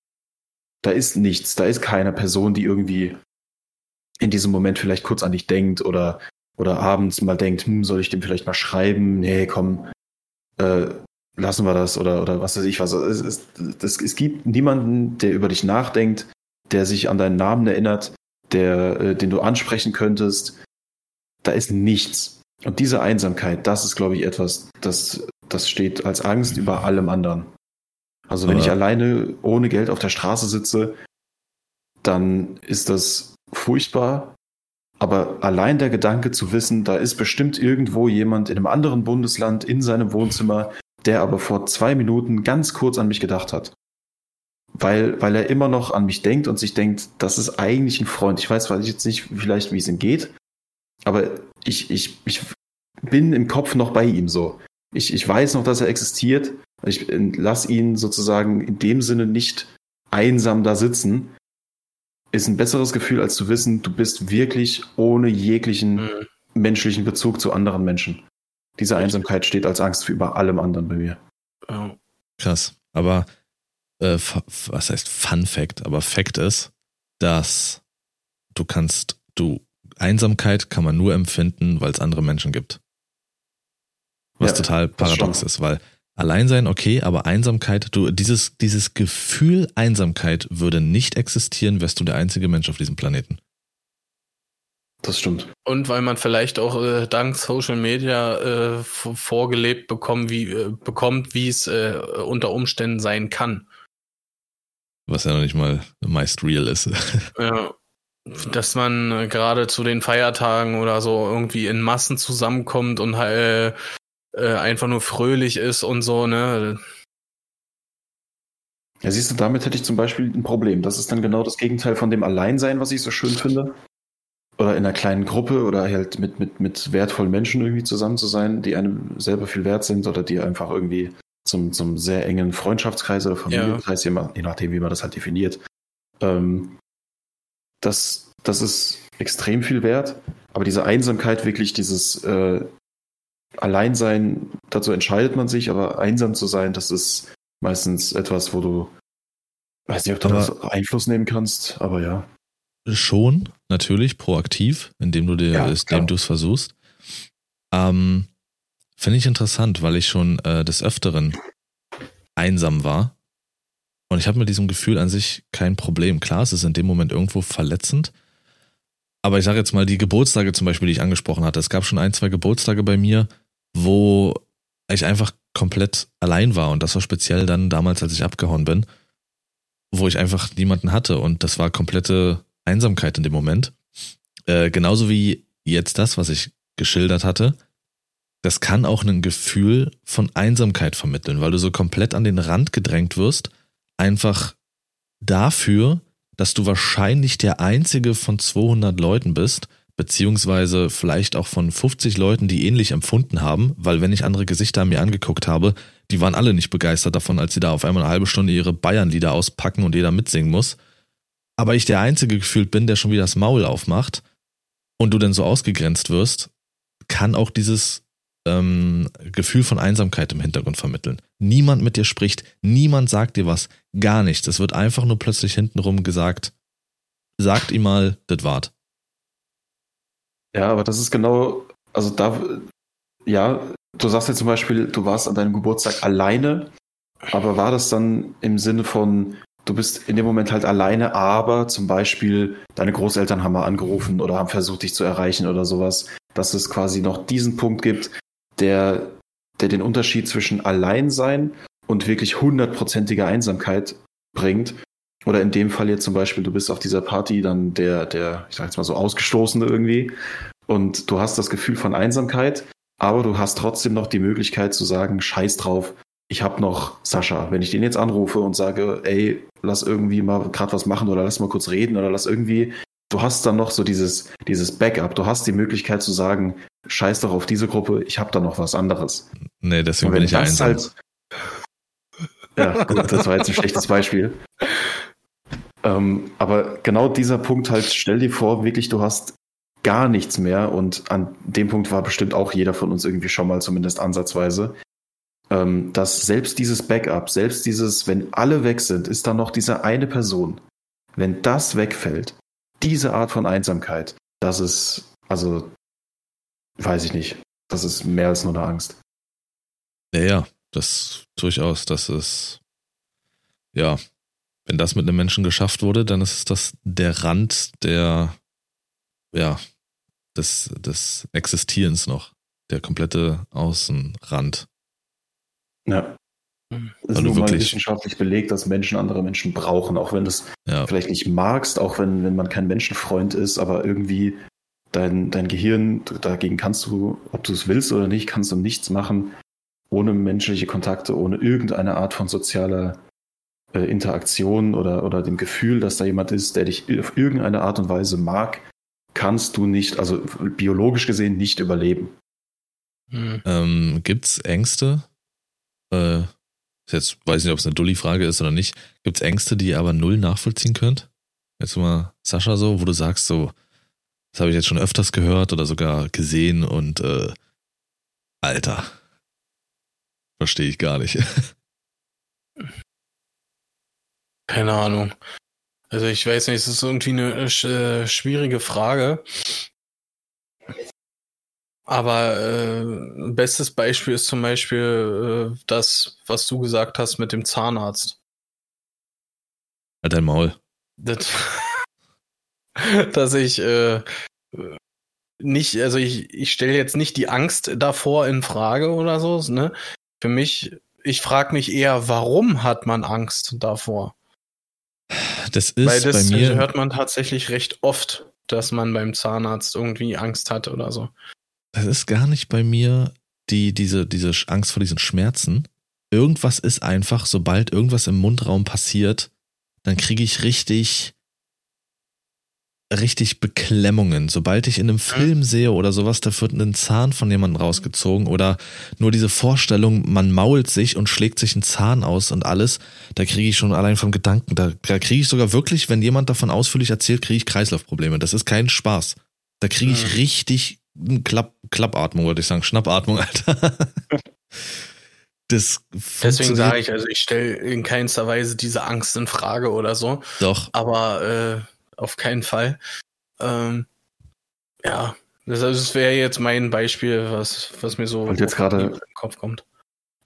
[SPEAKER 1] Da ist nichts, da ist keine Person, die irgendwie in diesem Moment vielleicht kurz an dich denkt oder oder abends mal denkt, hm, soll ich dem vielleicht mal schreiben? Nee, komm, äh, lassen wir das oder, oder was weiß ich was. Es, es, es, es gibt niemanden, der über dich nachdenkt, der sich an deinen Namen erinnert, der, äh, den du ansprechen könntest. Da ist nichts. Und diese Einsamkeit, das ist, glaube ich, etwas, das, das steht als Angst über allem anderen. Also wenn Aber ich alleine ohne Geld auf der Straße sitze, dann ist das furchtbar, aber allein der Gedanke zu wissen, da ist bestimmt irgendwo jemand in einem anderen Bundesland in seinem Wohnzimmer, der aber vor zwei Minuten ganz kurz an mich gedacht hat. Weil, weil er immer noch an mich denkt und sich denkt, das ist eigentlich ein Freund. Ich weiß, weiß ich jetzt nicht vielleicht, wie es ihm geht, aber ich, ich, ich bin im Kopf noch bei ihm so. Ich, ich weiß noch, dass er existiert. Ich lasse ihn sozusagen in dem Sinne nicht einsam da sitzen, ist ein besseres Gefühl, als zu wissen, du bist wirklich ohne jeglichen mhm. menschlichen Bezug zu anderen Menschen. Diese Einsamkeit steht als Angst für über allem anderen bei mir.
[SPEAKER 3] Krass. Aber äh, was heißt Fun Fact? Aber Fact ist, dass du kannst, du Einsamkeit kann man nur empfinden, weil es andere Menschen gibt. Was ja, total paradox ist, weil Allein sein, okay, aber Einsamkeit, du, dieses, dieses Gefühl Einsamkeit würde nicht existieren, wärst du der einzige Mensch auf diesem Planeten.
[SPEAKER 1] Das stimmt.
[SPEAKER 2] Und weil man vielleicht auch äh, dank Social Media äh, vorgelebt bekommt, wie äh, bekommt, wie es äh, unter Umständen sein kann.
[SPEAKER 3] Was ja noch nicht mal meist real ist.
[SPEAKER 2] ja. Dass man äh, gerade zu den Feiertagen oder so irgendwie in Massen zusammenkommt und äh, äh, einfach nur fröhlich ist und so, ne?
[SPEAKER 1] Ja, siehst du, damit hätte ich zum Beispiel ein Problem. Das ist dann genau das Gegenteil von dem Alleinsein, was ich so schön finde. Oder in einer kleinen Gruppe oder halt mit, mit, mit wertvollen Menschen irgendwie zusammen zu sein, die einem selber viel wert sind oder die einfach irgendwie zum, zum sehr engen Freundschaftskreis oder Familienkreis, ja. je nachdem, wie man das halt definiert. Ähm, das, das ist extrem viel wert. Aber diese Einsamkeit, wirklich dieses, äh, Alleinsein, dazu entscheidet man sich, aber einsam zu sein, das ist meistens etwas, wo du, weiß nicht, ob du das Einfluss nehmen kannst, aber ja.
[SPEAKER 3] Schon, natürlich, proaktiv, indem du dir, ja, indem du es versuchst. Ähm, Finde ich interessant, weil ich schon äh, des Öfteren einsam war. Und ich habe mit diesem Gefühl an sich kein Problem. Klar, es ist in dem Moment irgendwo verletzend, aber ich sage jetzt mal die Geburtstage zum Beispiel, die ich angesprochen hatte. Es gab schon ein, zwei Geburtstage bei mir, wo ich einfach komplett allein war. Und das war speziell dann damals, als ich abgehauen bin, wo ich einfach niemanden hatte. Und das war komplette Einsamkeit in dem Moment. Äh, genauso wie jetzt das, was ich geschildert hatte. Das kann auch ein Gefühl von Einsamkeit vermitteln, weil du so komplett an den Rand gedrängt wirst, einfach dafür, dass du wahrscheinlich der einzige von 200 Leuten bist, beziehungsweise vielleicht auch von 50 Leuten, die ähnlich empfunden haben, weil wenn ich andere Gesichter mir angeguckt habe, die waren alle nicht begeistert davon, als sie da auf einmal eine halbe Stunde ihre Bayern-Lieder auspacken und jeder mitsingen muss. Aber ich der Einzige gefühlt bin, der schon wieder das Maul aufmacht und du dann so ausgegrenzt wirst, kann auch dieses ähm, Gefühl von Einsamkeit im Hintergrund vermitteln. Niemand mit dir spricht, niemand sagt dir was, gar nichts. Es wird einfach nur plötzlich hintenrum gesagt, sagt ihm mal, das wart.
[SPEAKER 1] Ja, aber das ist genau, also da, ja, du sagst ja zum Beispiel, du warst an deinem Geburtstag alleine, aber war das dann im Sinne von, du bist in dem Moment halt alleine, aber zum Beispiel deine Großeltern haben mal angerufen oder haben versucht, dich zu erreichen oder sowas, dass es quasi noch diesen Punkt gibt, der der den Unterschied zwischen Alleinsein und wirklich hundertprozentiger Einsamkeit bringt. Oder in dem Fall jetzt zum Beispiel, du bist auf dieser Party dann der, der, ich sag jetzt mal so, Ausgestoßene irgendwie und du hast das Gefühl von Einsamkeit, aber du hast trotzdem noch die Möglichkeit zu sagen, scheiß drauf, ich habe noch Sascha. Wenn ich den jetzt anrufe und sage, ey, lass irgendwie mal gerade was machen oder lass mal kurz reden oder lass irgendwie, du hast dann noch so dieses, dieses Backup. Du hast die Möglichkeit zu sagen, scheiß doch auf diese Gruppe, ich habe da noch was anderes.
[SPEAKER 3] Nee, deswegen bin ich einsam. Halt,
[SPEAKER 1] ja, gut, das war jetzt ein schlechtes Beispiel. Ähm, aber genau dieser Punkt halt, stell dir vor, wirklich, du hast gar nichts mehr und an dem Punkt war bestimmt auch jeder von uns irgendwie schon mal zumindest ansatzweise, ähm, dass selbst dieses Backup, selbst dieses, wenn alle weg sind, ist da noch diese eine Person. Wenn das wegfällt, diese Art von Einsamkeit, das ist, also, weiß ich nicht, das ist mehr als nur eine Angst.
[SPEAKER 3] Ja, ja, das durchaus, das ist, ja, wenn das mit einem Menschen geschafft wurde, dann ist das der Rand der, ja, des, des Existierens noch. Der komplette Außenrand.
[SPEAKER 1] Ja. Es ist nun mal wissenschaftlich belegt, dass Menschen andere Menschen brauchen, auch wenn du es ja. vielleicht nicht magst, auch wenn, wenn man kein Menschenfreund ist, aber irgendwie dein, dein Gehirn, dagegen kannst du, ob du es willst oder nicht, kannst du nichts machen, ohne menschliche Kontakte, ohne irgendeine Art von sozialer äh, Interaktion oder, oder dem Gefühl, dass da jemand ist, der dich auf irgendeine Art und Weise mag, kannst du nicht, also biologisch gesehen, nicht überleben.
[SPEAKER 3] Hm. Ähm, Gibt es Ängste? Äh, jetzt weiß ich nicht, ob es eine Dulli-Frage ist oder nicht. Gibt es Ängste, die ihr aber null nachvollziehen könnt? Jetzt mal Sascha so, wo du sagst so, das habe ich jetzt schon öfters gehört oder sogar gesehen und äh, Alter, verstehe ich gar nicht.
[SPEAKER 2] Keine Ahnung. Also ich weiß nicht, es ist irgendwie eine äh, schwierige Frage. Aber äh, bestes Beispiel ist zum Beispiel äh, das, was du gesagt hast mit dem Zahnarzt.
[SPEAKER 3] Halt dein Maul.
[SPEAKER 2] Das, dass ich äh, nicht, also ich, ich stelle jetzt nicht die Angst davor in Frage oder so, ne? Für mich, ich frage mich eher, warum hat man Angst davor?
[SPEAKER 3] Das ist Weil das bei mir
[SPEAKER 2] hört man tatsächlich recht oft, dass man beim Zahnarzt irgendwie Angst hat oder so.
[SPEAKER 3] Das ist gar nicht bei mir die, diese, diese Angst vor diesen Schmerzen. Irgendwas ist einfach, sobald irgendwas im Mundraum passiert, dann kriege ich richtig, richtig Beklemmungen. Sobald ich in einem Film sehe oder sowas, da wird ein Zahn von jemandem rausgezogen oder nur diese Vorstellung, man mault sich und schlägt sich einen Zahn aus und alles, da kriege ich schon allein vom Gedanken, da, da kriege ich sogar wirklich, wenn jemand davon ausführlich erzählt, kriege ich Kreislaufprobleme. Das ist kein Spaß. Da kriege ich richtig Klapp, Klappatmung, wollte ich sagen, Schnappatmung, Alter.
[SPEAKER 2] Das Deswegen sage ich, also ich stelle in keinster Weise diese Angst in Frage oder so.
[SPEAKER 3] Doch.
[SPEAKER 2] Aber äh, auf keinen Fall. Ähm, ja, das, das wäre jetzt mein Beispiel, was, was mir so
[SPEAKER 1] jetzt grade,
[SPEAKER 2] in den Kopf kommt.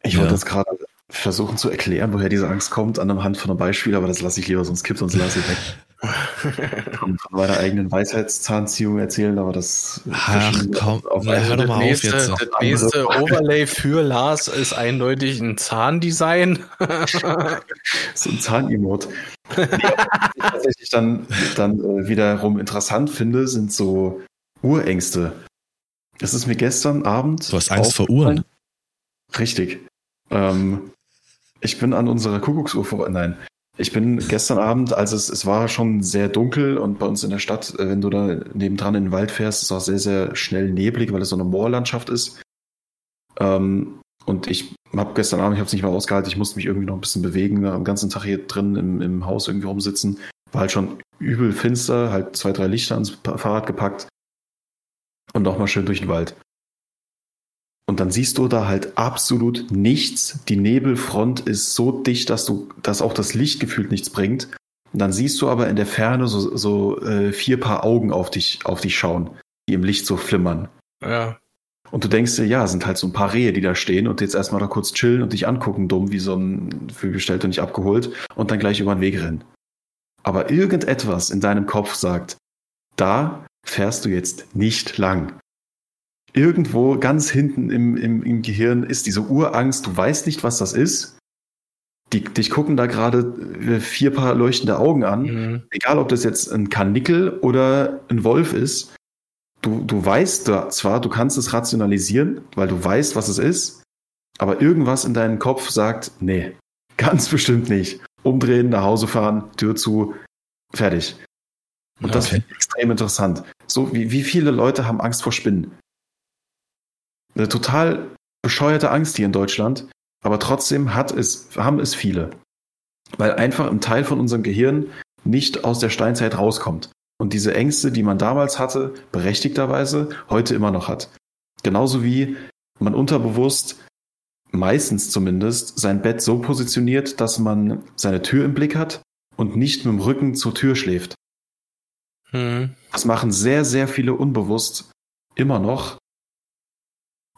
[SPEAKER 1] Ich ja. wollte jetzt gerade versuchen zu erklären, woher diese Angst kommt, an einem Hand von einem Beispiel, aber das lasse ich lieber, sonst kippt uns lasse ich weg. von meiner eigenen Weisheitszahnziehung erzählen, aber das.
[SPEAKER 3] Ach komm, auf na, hör doch mal nächste, auf jetzt.
[SPEAKER 2] Das nächste Overlay für Lars ist eindeutig ein Zahndesign.
[SPEAKER 1] so ein Zahnemote. Was ich dann, dann äh, wiederum interessant finde, sind so Urängste. Das ist mir gestern Abend.
[SPEAKER 3] Du hast Angst vor Uhren.
[SPEAKER 1] Richtig. Ähm, ich bin an unserer Kuckucksuhr vorbei. Nein. Ich bin gestern Abend, als es, es war schon sehr dunkel und bei uns in der Stadt, äh, wenn du da nebendran in den Wald fährst, ist es auch sehr, sehr schnell neblig, weil es so eine Moorlandschaft ist. Ähm, und ich habe gestern Abend, ich habe es nicht mehr ausgehalten, ich musste mich irgendwie noch ein bisschen bewegen, am ganzen Tag hier drin im, im Haus irgendwie rumsitzen. War halt schon übel finster, halt zwei, drei Lichter ans Fahrrad gepackt und nochmal schön durch den Wald. Und dann siehst du da halt absolut nichts. Die Nebelfront ist so dicht, dass du, dass auch das Licht gefühlt nichts bringt. Und dann siehst du aber in der Ferne so, so äh, vier Paar Augen auf dich, auf dich schauen, die im Licht so flimmern.
[SPEAKER 2] Ja.
[SPEAKER 1] Und du denkst dir, ja, sind halt so ein paar Rehe, die da stehen und jetzt erstmal da kurz chillen und dich angucken, dumm, wie so ein Fühlgestellter nicht abgeholt und dann gleich über den Weg rennen. Aber irgendetwas in deinem Kopf sagt, da fährst du jetzt nicht lang. Irgendwo ganz hinten im, im, im Gehirn ist diese Urangst, du weißt nicht, was das ist. Die, dich gucken da gerade äh, vier Paar leuchtende Augen an.
[SPEAKER 2] Mhm.
[SPEAKER 1] Egal, ob das jetzt ein Karnickel oder ein Wolf ist. Du, du weißt da zwar, du kannst es rationalisieren, weil du weißt, was es ist, aber irgendwas in deinem Kopf sagt, nee, ganz bestimmt nicht. Umdrehen, nach Hause fahren, Tür zu, fertig. Und das
[SPEAKER 2] Okay.
[SPEAKER 1] finde ich extrem interessant. So, wie, wie viele Leute haben Angst vor Spinnen? Eine total bescheuerte Angst hier in Deutschland, aber trotzdem hat es, haben es viele. Weil einfach ein Teil von unserem Gehirn nicht aus der Steinzeit rauskommt. Und diese Ängste, die man damals hatte, berechtigterweise heute immer noch hat. Genauso wie man unterbewusst, meistens zumindest, sein Bett so positioniert, dass man seine Tür im Blick hat und nicht mit dem Rücken zur Tür schläft.
[SPEAKER 2] Mhm.
[SPEAKER 1] Das machen sehr, sehr viele unbewusst immer noch.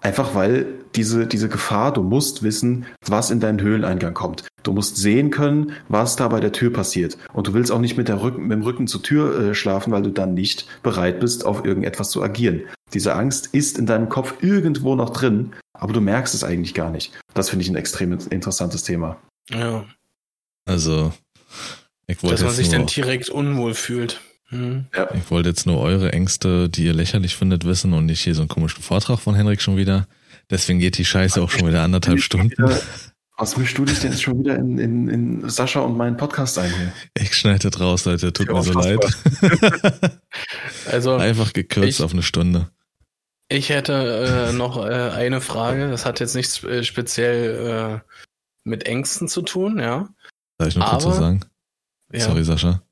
[SPEAKER 1] Einfach weil diese, diese Gefahr, du musst wissen, was in deinen Höhleneingang kommt. Du musst sehen können, was da bei der Tür passiert. Und du willst auch nicht mit, der Rücken, mit dem Rücken zur Tür äh, schlafen, weil du dann nicht bereit bist, auf irgendetwas zu agieren. Diese Angst ist in deinem Kopf irgendwo noch drin, aber du merkst es eigentlich gar nicht. Das finde ich ein extrem interessantes Thema.
[SPEAKER 2] Ja.
[SPEAKER 3] Also, ich
[SPEAKER 2] Dass
[SPEAKER 3] wollte
[SPEAKER 2] man
[SPEAKER 3] jetzt
[SPEAKER 2] sich dann direkt unwohl fühlt. Mhm.
[SPEAKER 3] ich wollte jetzt nur eure Ängste, die ihr lächerlich findet, wissen und nicht hier so einen komischen Vortrag von Henrik schon wieder. Deswegen geht die Scheiße auch schon wieder anderthalb Stunden.
[SPEAKER 1] Was mischst du dich denn jetzt schon wieder in, in, in Sascha und meinen Podcast ein hier?
[SPEAKER 3] Ich schneide das raus, Leute. Tut
[SPEAKER 1] Ja,
[SPEAKER 3] mir so leid.
[SPEAKER 2] Also,
[SPEAKER 3] Einfach gekürzt
[SPEAKER 2] Ich-
[SPEAKER 3] auf eine Stunde.
[SPEAKER 2] ich hätte äh, noch äh, eine Frage. Das hat jetzt nichts äh, speziell äh, mit Ängsten zu tun, ja.
[SPEAKER 3] Darf ich was
[SPEAKER 2] Aber-
[SPEAKER 3] sagen?
[SPEAKER 2] ja.
[SPEAKER 3] Sorry, Sascha.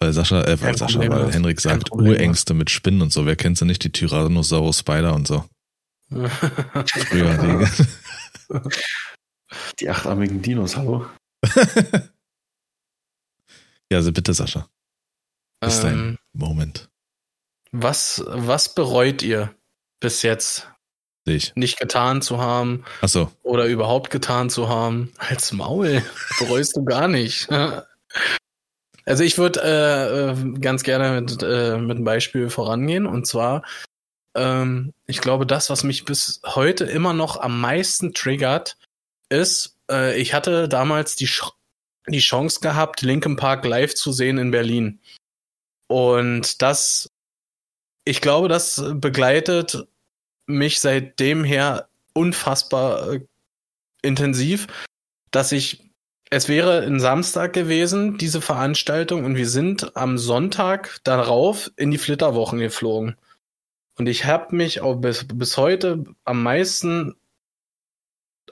[SPEAKER 3] Weil Sascha, äh, weil Sascha, weil Henrik sagt, Urängste mit Spinnen und so. Wer kennt sie nicht? Die Tyrannosaurus Spider und so. Früher, die.
[SPEAKER 1] Achtarmigen Dinos, hallo?
[SPEAKER 3] ja, also bitte, Sascha. Ist dein
[SPEAKER 2] ähm,
[SPEAKER 3] Moment.
[SPEAKER 2] was, was bereut ihr bis jetzt
[SPEAKER 3] Sehe ich.
[SPEAKER 2] nicht getan zu haben
[SPEAKER 3] Achso,
[SPEAKER 2] oder überhaupt getan zu haben? Als Maul. Bereust du gar nicht. Also ich würde äh, äh, ganz gerne mit, äh, mit einem Beispiel vorangehen und zwar, ähm, ich glaube, das, was mich bis heute immer noch am meisten triggert, ist, äh, ich hatte damals die, Ch die Chance gehabt, Linkin Park live zu sehen in Berlin. Und das, ich glaube, das begleitet mich seitdem her unfassbar äh, intensiv, dass ich es wäre ein Samstag gewesen, diese Veranstaltung, und wir sind am Sonntag darauf in die Flitterwochen geflogen. Und ich habe mich auch bis, bis heute am meisten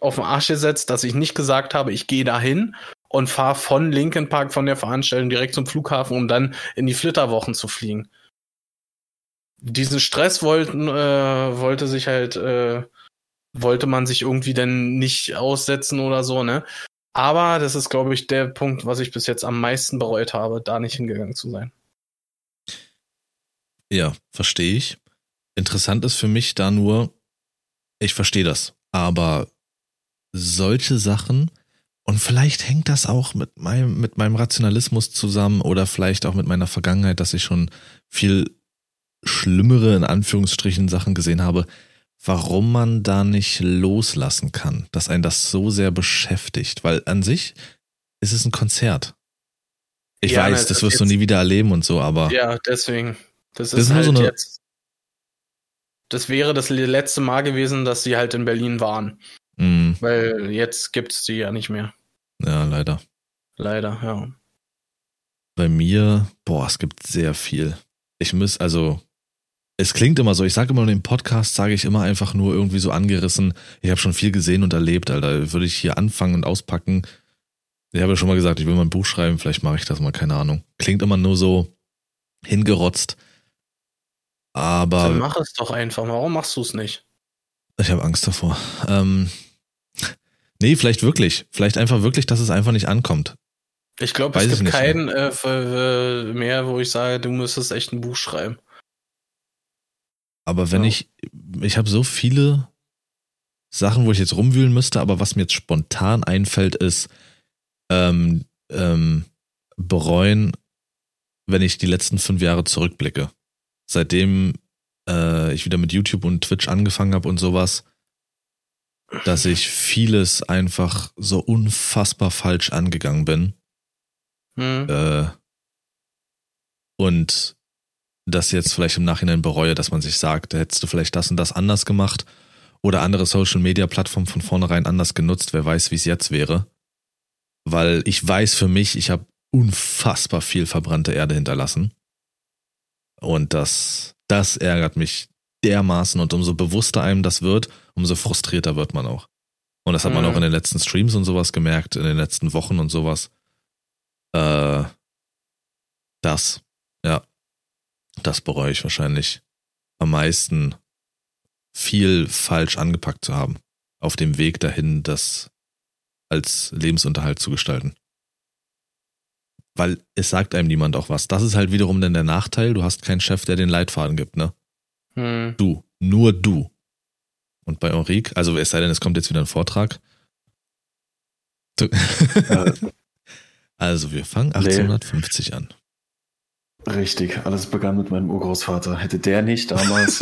[SPEAKER 2] auf den Arsch gesetzt, dass ich nicht gesagt habe, ich gehe dahin und fahre von Lincoln Park, von der Veranstaltung direkt zum Flughafen, um dann in die Flitterwochen zu fliegen. Diesen Stress wollten, äh, wollte sich halt, äh, wollte man sich irgendwie dann nicht aussetzen oder so, ne? Aber das ist, glaube ich, der Punkt, was ich bis jetzt am meisten bereut habe, da nicht hingegangen zu sein.
[SPEAKER 3] ja, verstehe ich. Interessant ist für mich da nur, ich verstehe das, aber solche Sachen, und vielleicht hängt das auch mit meinem, mit meinem Rationalismus zusammen oder vielleicht auch mit meiner Vergangenheit, dass ich schon viel schlimmere, in Anführungsstrichen, Sachen gesehen habe, warum man da nicht loslassen kann, dass einen das so sehr beschäftigt, weil an sich ist es ein Konzert. Ich
[SPEAKER 2] Ja,
[SPEAKER 3] weiß,
[SPEAKER 2] ne,
[SPEAKER 3] das wirst du
[SPEAKER 2] jetzt-
[SPEAKER 3] nie wieder erleben und so, aber
[SPEAKER 2] Ja, deswegen. Das
[SPEAKER 3] Das
[SPEAKER 2] ist
[SPEAKER 3] ist nur
[SPEAKER 2] halt
[SPEAKER 3] so eine-
[SPEAKER 2] jetzt. Das wäre das letzte Mal gewesen, dass sie halt in Berlin waren.
[SPEAKER 3] mh,
[SPEAKER 2] Weil jetzt gibt's die ja nicht mehr.
[SPEAKER 3] ja, leider.
[SPEAKER 2] Leider, ja.
[SPEAKER 3] Bei mir, boah, es gibt sehr viel. Ich muss, also, es klingt immer so, ich sage immer in dem Podcast, sage ich immer einfach nur irgendwie so angerissen, ich habe schon viel gesehen und erlebt, Alter. Würde ich hier anfangen und auspacken. Ich habe ja schon mal gesagt, ich will mal ein Buch schreiben, vielleicht mache ich das mal, keine Ahnung. Klingt immer nur so hingerotzt.
[SPEAKER 2] Dann
[SPEAKER 3] Aber
[SPEAKER 2] mach es doch einfach. Warum machst du es nicht?
[SPEAKER 3] ich habe Angst davor. Ähm, nee, vielleicht wirklich. Vielleicht einfach wirklich, dass es einfach nicht ankommt.
[SPEAKER 2] Ich glaube, es gibt keinen für, äh, mehr, wo ich sage, du müsstest echt ein Buch schreiben.
[SPEAKER 3] Aber wenn
[SPEAKER 2] Ja.
[SPEAKER 3] ich, ich habe so viele Sachen, wo ich jetzt rumwühlen müsste, aber was mir jetzt spontan einfällt, ist ähm, ähm, bereuen, wenn ich die letzten fünf Jahre zurückblicke. Seitdem äh, ich wieder mit YouTube und Twitch angefangen habe und sowas, dass ich vieles einfach so unfassbar falsch angegangen bin.
[SPEAKER 2] Hm.
[SPEAKER 3] Äh, und das jetzt vielleicht im Nachhinein bereue, dass man sich sagt, hättest du vielleicht das und das anders gemacht oder andere Social Media Plattformen von vornherein anders genutzt, wer weiß, wie es jetzt wäre. Weil ich weiß für mich, ich habe unfassbar viel verbrannte Erde hinterlassen. Und das, das ärgert mich dermaßen und umso bewusster einem das wird, umso frustrierter wird man auch. Und das hat man
[SPEAKER 2] Mhm.
[SPEAKER 3] auch in den letzten Streams und sowas gemerkt, in den letzten Wochen und sowas. Äh, das, das bereue ich wahrscheinlich am meisten, viel falsch angepackt zu haben. Auf dem Weg dahin, das als Lebensunterhalt zu gestalten. Weil es sagt einem niemand auch was. Das ist halt wiederum dann der Nachteil. Du hast keinen Chef, der den Leitfaden gibt, ne?
[SPEAKER 2] Hm.
[SPEAKER 3] Du. Nur du. Und bei Henrique, also es sei denn, es kommt jetzt wieder ein Vortrag. Du. Also wir fangen
[SPEAKER 1] Nee.
[SPEAKER 3] 1850 an.
[SPEAKER 1] Richtig, alles begann mit meinem Urgroßvater. Hätte der nicht damals.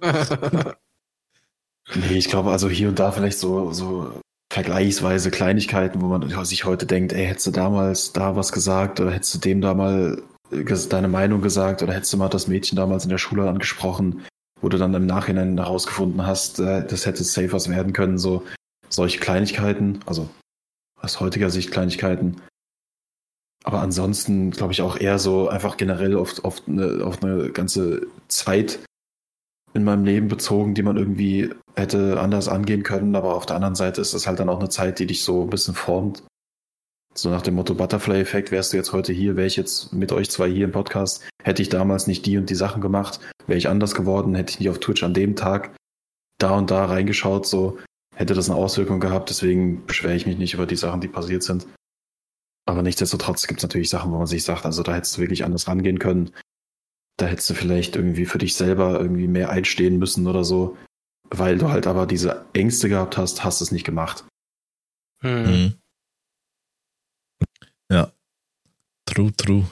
[SPEAKER 1] nee, ich glaube, also hier und da vielleicht so, so vergleichsweise Kleinigkeiten, wo man sich heute denkt, ey, hättest du damals da was gesagt oder hättest du dem da mal ges- deine Meinung gesagt oder hättest du mal das Mädchen damals in der Schule angesprochen, wo du dann im Nachhinein herausgefunden hast, äh, das hätte safe was werden können, so solche Kleinigkeiten, also aus heutiger Sicht Kleinigkeiten. Aber ansonsten glaube ich auch eher so einfach generell auf, auf, eine, auf eine ganze Zeit in meinem Leben bezogen, die man irgendwie hätte anders angehen können. Aber auf der anderen Seite ist es halt dann auch eine Zeit, die dich so ein bisschen formt. So nach dem Motto Butterfly-Effekt, wärst du jetzt heute hier, wäre ich jetzt mit euch zwei hier im Podcast, hätte ich damals nicht die und die Sachen gemacht, wäre ich anders geworden, hätte ich nicht auf Twitch an dem Tag da und da reingeschaut, so hätte das eine Auswirkung gehabt. Deswegen beschwere ich mich nicht über die Sachen, die passiert sind. Aber nichtsdestotrotz gibt es natürlich Sachen, wo man sich sagt, also da hättest du wirklich anders rangehen können. Da hättest du vielleicht irgendwie für dich selber irgendwie mehr einstehen müssen oder so. Weil du halt aber diese Ängste gehabt hast, hast es nicht gemacht.
[SPEAKER 2] Hm.
[SPEAKER 3] Mhm. Ja. True, true.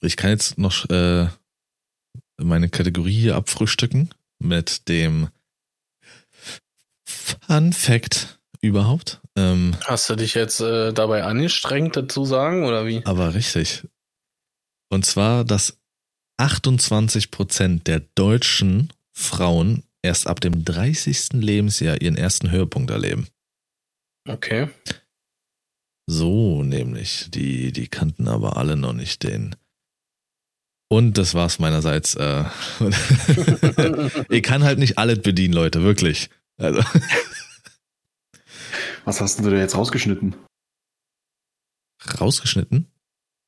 [SPEAKER 3] Ich kann jetzt noch äh, meine Kategorie hier abfrühstücken mit dem Fun Fact überhaupt. Ähm,
[SPEAKER 2] Hast du dich jetzt äh, dabei angestrengt, dazu sagen, oder wie?
[SPEAKER 3] aber richtig. Und zwar, dass 28 Prozent der deutschen Frauen erst ab dem 30. Lebensjahr ihren ersten Höhepunkt erleben.
[SPEAKER 2] Okay.
[SPEAKER 3] So nämlich. Die, die kannten aber alle noch nicht den. Und das war's meinerseits. Äh, ich kann halt nicht alles bedienen, Leute, wirklich. Also,
[SPEAKER 1] Was hast denn du da jetzt rausgeschnitten?
[SPEAKER 3] rausgeschnitten?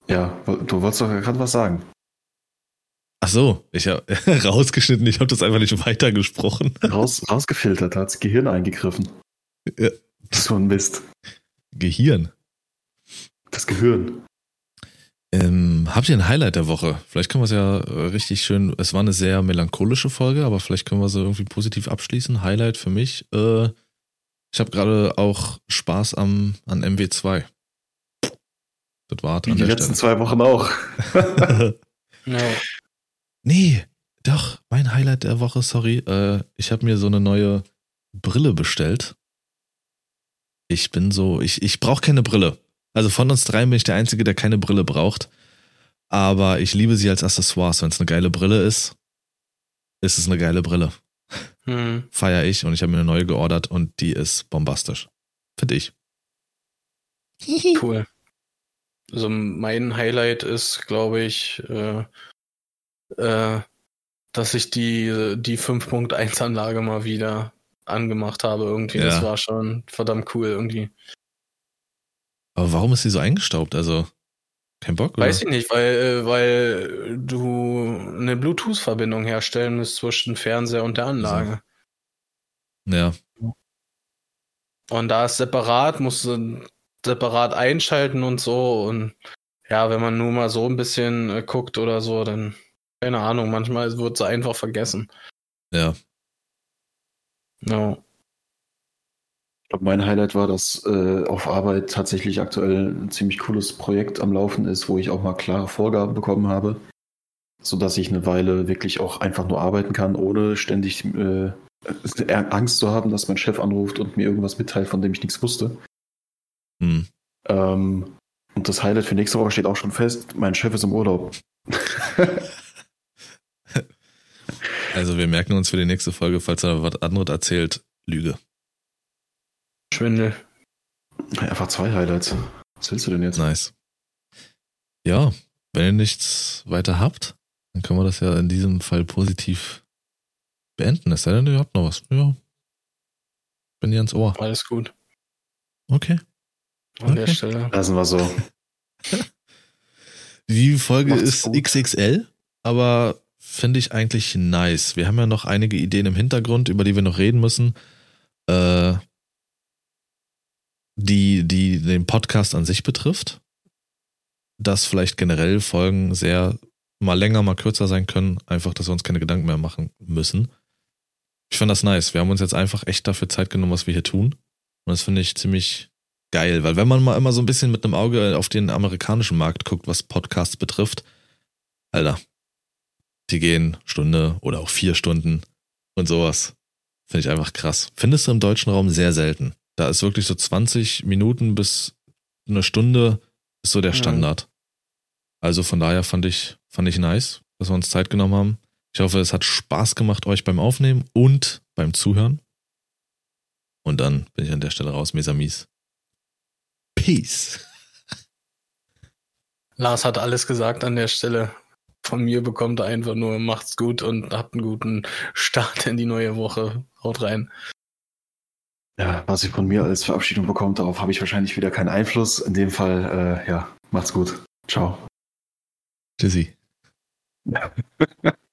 [SPEAKER 1] Ja, du wolltest doch gerade was sagen.
[SPEAKER 3] Ach so, ich habe rausgeschnitten, ich habe das einfach nicht weitergesprochen.
[SPEAKER 1] Raus, rausgefiltert, hat's Gehirn eingegriffen.
[SPEAKER 3] Ja.
[SPEAKER 1] So ein Mist.
[SPEAKER 3] Gehirn.
[SPEAKER 1] Das Gehirn.
[SPEAKER 3] Ähm, habt ihr ein Highlight der Woche? Vielleicht können wir es ja äh, richtig schön. Es war eine sehr melancholische Folge, aber vielleicht können wir sie irgendwie positiv abschließen. Highlight für mich. Äh, ich habe gerade auch Spaß am an MW2. Das war
[SPEAKER 1] Wie
[SPEAKER 3] an
[SPEAKER 1] die letzten zwei Wochen auch.
[SPEAKER 3] Stelle.
[SPEAKER 2] Ja.
[SPEAKER 3] nee, doch, mein Highlight der Woche, sorry. Äh, ich habe mir so eine neue Brille bestellt. Ich bin so, ich, ich brauche keine Brille. Also von uns dreien bin ich der Einzige, der keine Brille braucht. Aber ich liebe sie als Accessoires. Wenn es eine geile Brille ist, ist es eine geile Brille.
[SPEAKER 2] Hm.
[SPEAKER 3] Feier ich und ich habe mir eine neue geordert und die ist bombastisch. Finde ich.
[SPEAKER 2] Cool. Also mein Highlight ist, glaube ich, äh, äh, dass ich die, die 5.1 Anlage mal wieder angemacht habe irgendwie. Das
[SPEAKER 3] Ja.
[SPEAKER 2] war schon verdammt cool irgendwie.
[SPEAKER 3] Aber warum ist sie so eingestaubt? Also, kein Bock? Oder?
[SPEAKER 2] Weiß ich nicht, weil, äh, weil du eine Bluetooth-Verbindung herstellen musst zwischen Fernseher und der Anlage.
[SPEAKER 3] Ja,
[SPEAKER 2] Und da ist separat, musst du separat einschalten und so. Und ja, wenn man nur mal so ein bisschen äh, guckt oder so, dann, keine Ahnung, manchmal wird sie einfach vergessen.
[SPEAKER 3] ja.
[SPEAKER 2] No.
[SPEAKER 1] Ich glaube, mein Highlight war, dass äh, auf Arbeit tatsächlich aktuell ein ziemlich cooles Projekt am Laufen ist, wo ich auch mal klare Vorgaben bekommen habe. sodass ich eine Weile wirklich auch einfach nur arbeiten kann, ohne ständig äh, Angst zu haben, dass mein Chef anruft und mir irgendwas mitteilt, von dem ich nichts wusste.
[SPEAKER 3] Hm.
[SPEAKER 1] Ähm, und das Highlight für nächste Woche steht auch schon fest. Mein Chef ist im Urlaub.
[SPEAKER 3] Also wir merken uns für die nächste Folge, falls er was anderes erzählt, Lüge.
[SPEAKER 2] Schwindel.
[SPEAKER 1] Einfach zwei Highlights. Was willst du denn jetzt?
[SPEAKER 3] Nice. Ja, wenn ihr nichts weiter habt, dann können wir das ja in diesem Fall positiv beenden. Es sei denn, ihr habt noch was. Ja. Bin dir ans Ohr.
[SPEAKER 2] Alles gut.
[SPEAKER 3] Okay.
[SPEAKER 2] An der
[SPEAKER 3] Okay.
[SPEAKER 2] Stelle.
[SPEAKER 1] Lassen wir so.
[SPEAKER 3] Die Folge
[SPEAKER 1] Macht's
[SPEAKER 3] ist
[SPEAKER 1] gut.
[SPEAKER 3] XXL, aber finde ich eigentlich nice. Wir haben ja noch einige Ideen im Hintergrund, über die wir noch reden müssen. Äh, die, die den Podcast an sich betrifft. Dass vielleicht generell Folgen sehr mal länger, mal kürzer sein können. Einfach, dass wir uns keine Gedanken mehr machen müssen. Ich fand das nice. Wir haben uns jetzt einfach echt dafür Zeit genommen, was wir hier tun. Und das finde ich ziemlich geil, weil wenn man mal immer so ein bisschen mit einem Auge auf den amerikanischen Markt guckt, was Podcasts betrifft, Alter, die gehen Stunde oder auch vier Stunden und sowas. Finde ich einfach krass. Findest du im deutschen Raum sehr selten. Da ist wirklich so 20 Minuten bis eine Stunde ist so der
[SPEAKER 2] Ja.
[SPEAKER 3] Standard. Also von daher fand ich, fand ich nice, dass wir uns Zeit genommen haben. Ich hoffe, es hat Spaß gemacht euch beim Aufnehmen und beim Zuhören. Und dann bin ich an der Stelle raus, Mesamis. Peace.
[SPEAKER 2] Lars hat alles gesagt an der Stelle. Von mir bekommt er einfach nur macht's gut und habt einen guten Start in die neue Woche. Haut rein.
[SPEAKER 1] Ja, was ich von mir als Verabschiedung bekomme, darauf habe ich wahrscheinlich wieder keinen Einfluss. In dem Fall, äh, ja, macht's gut. Ciao.
[SPEAKER 3] Tschüssi.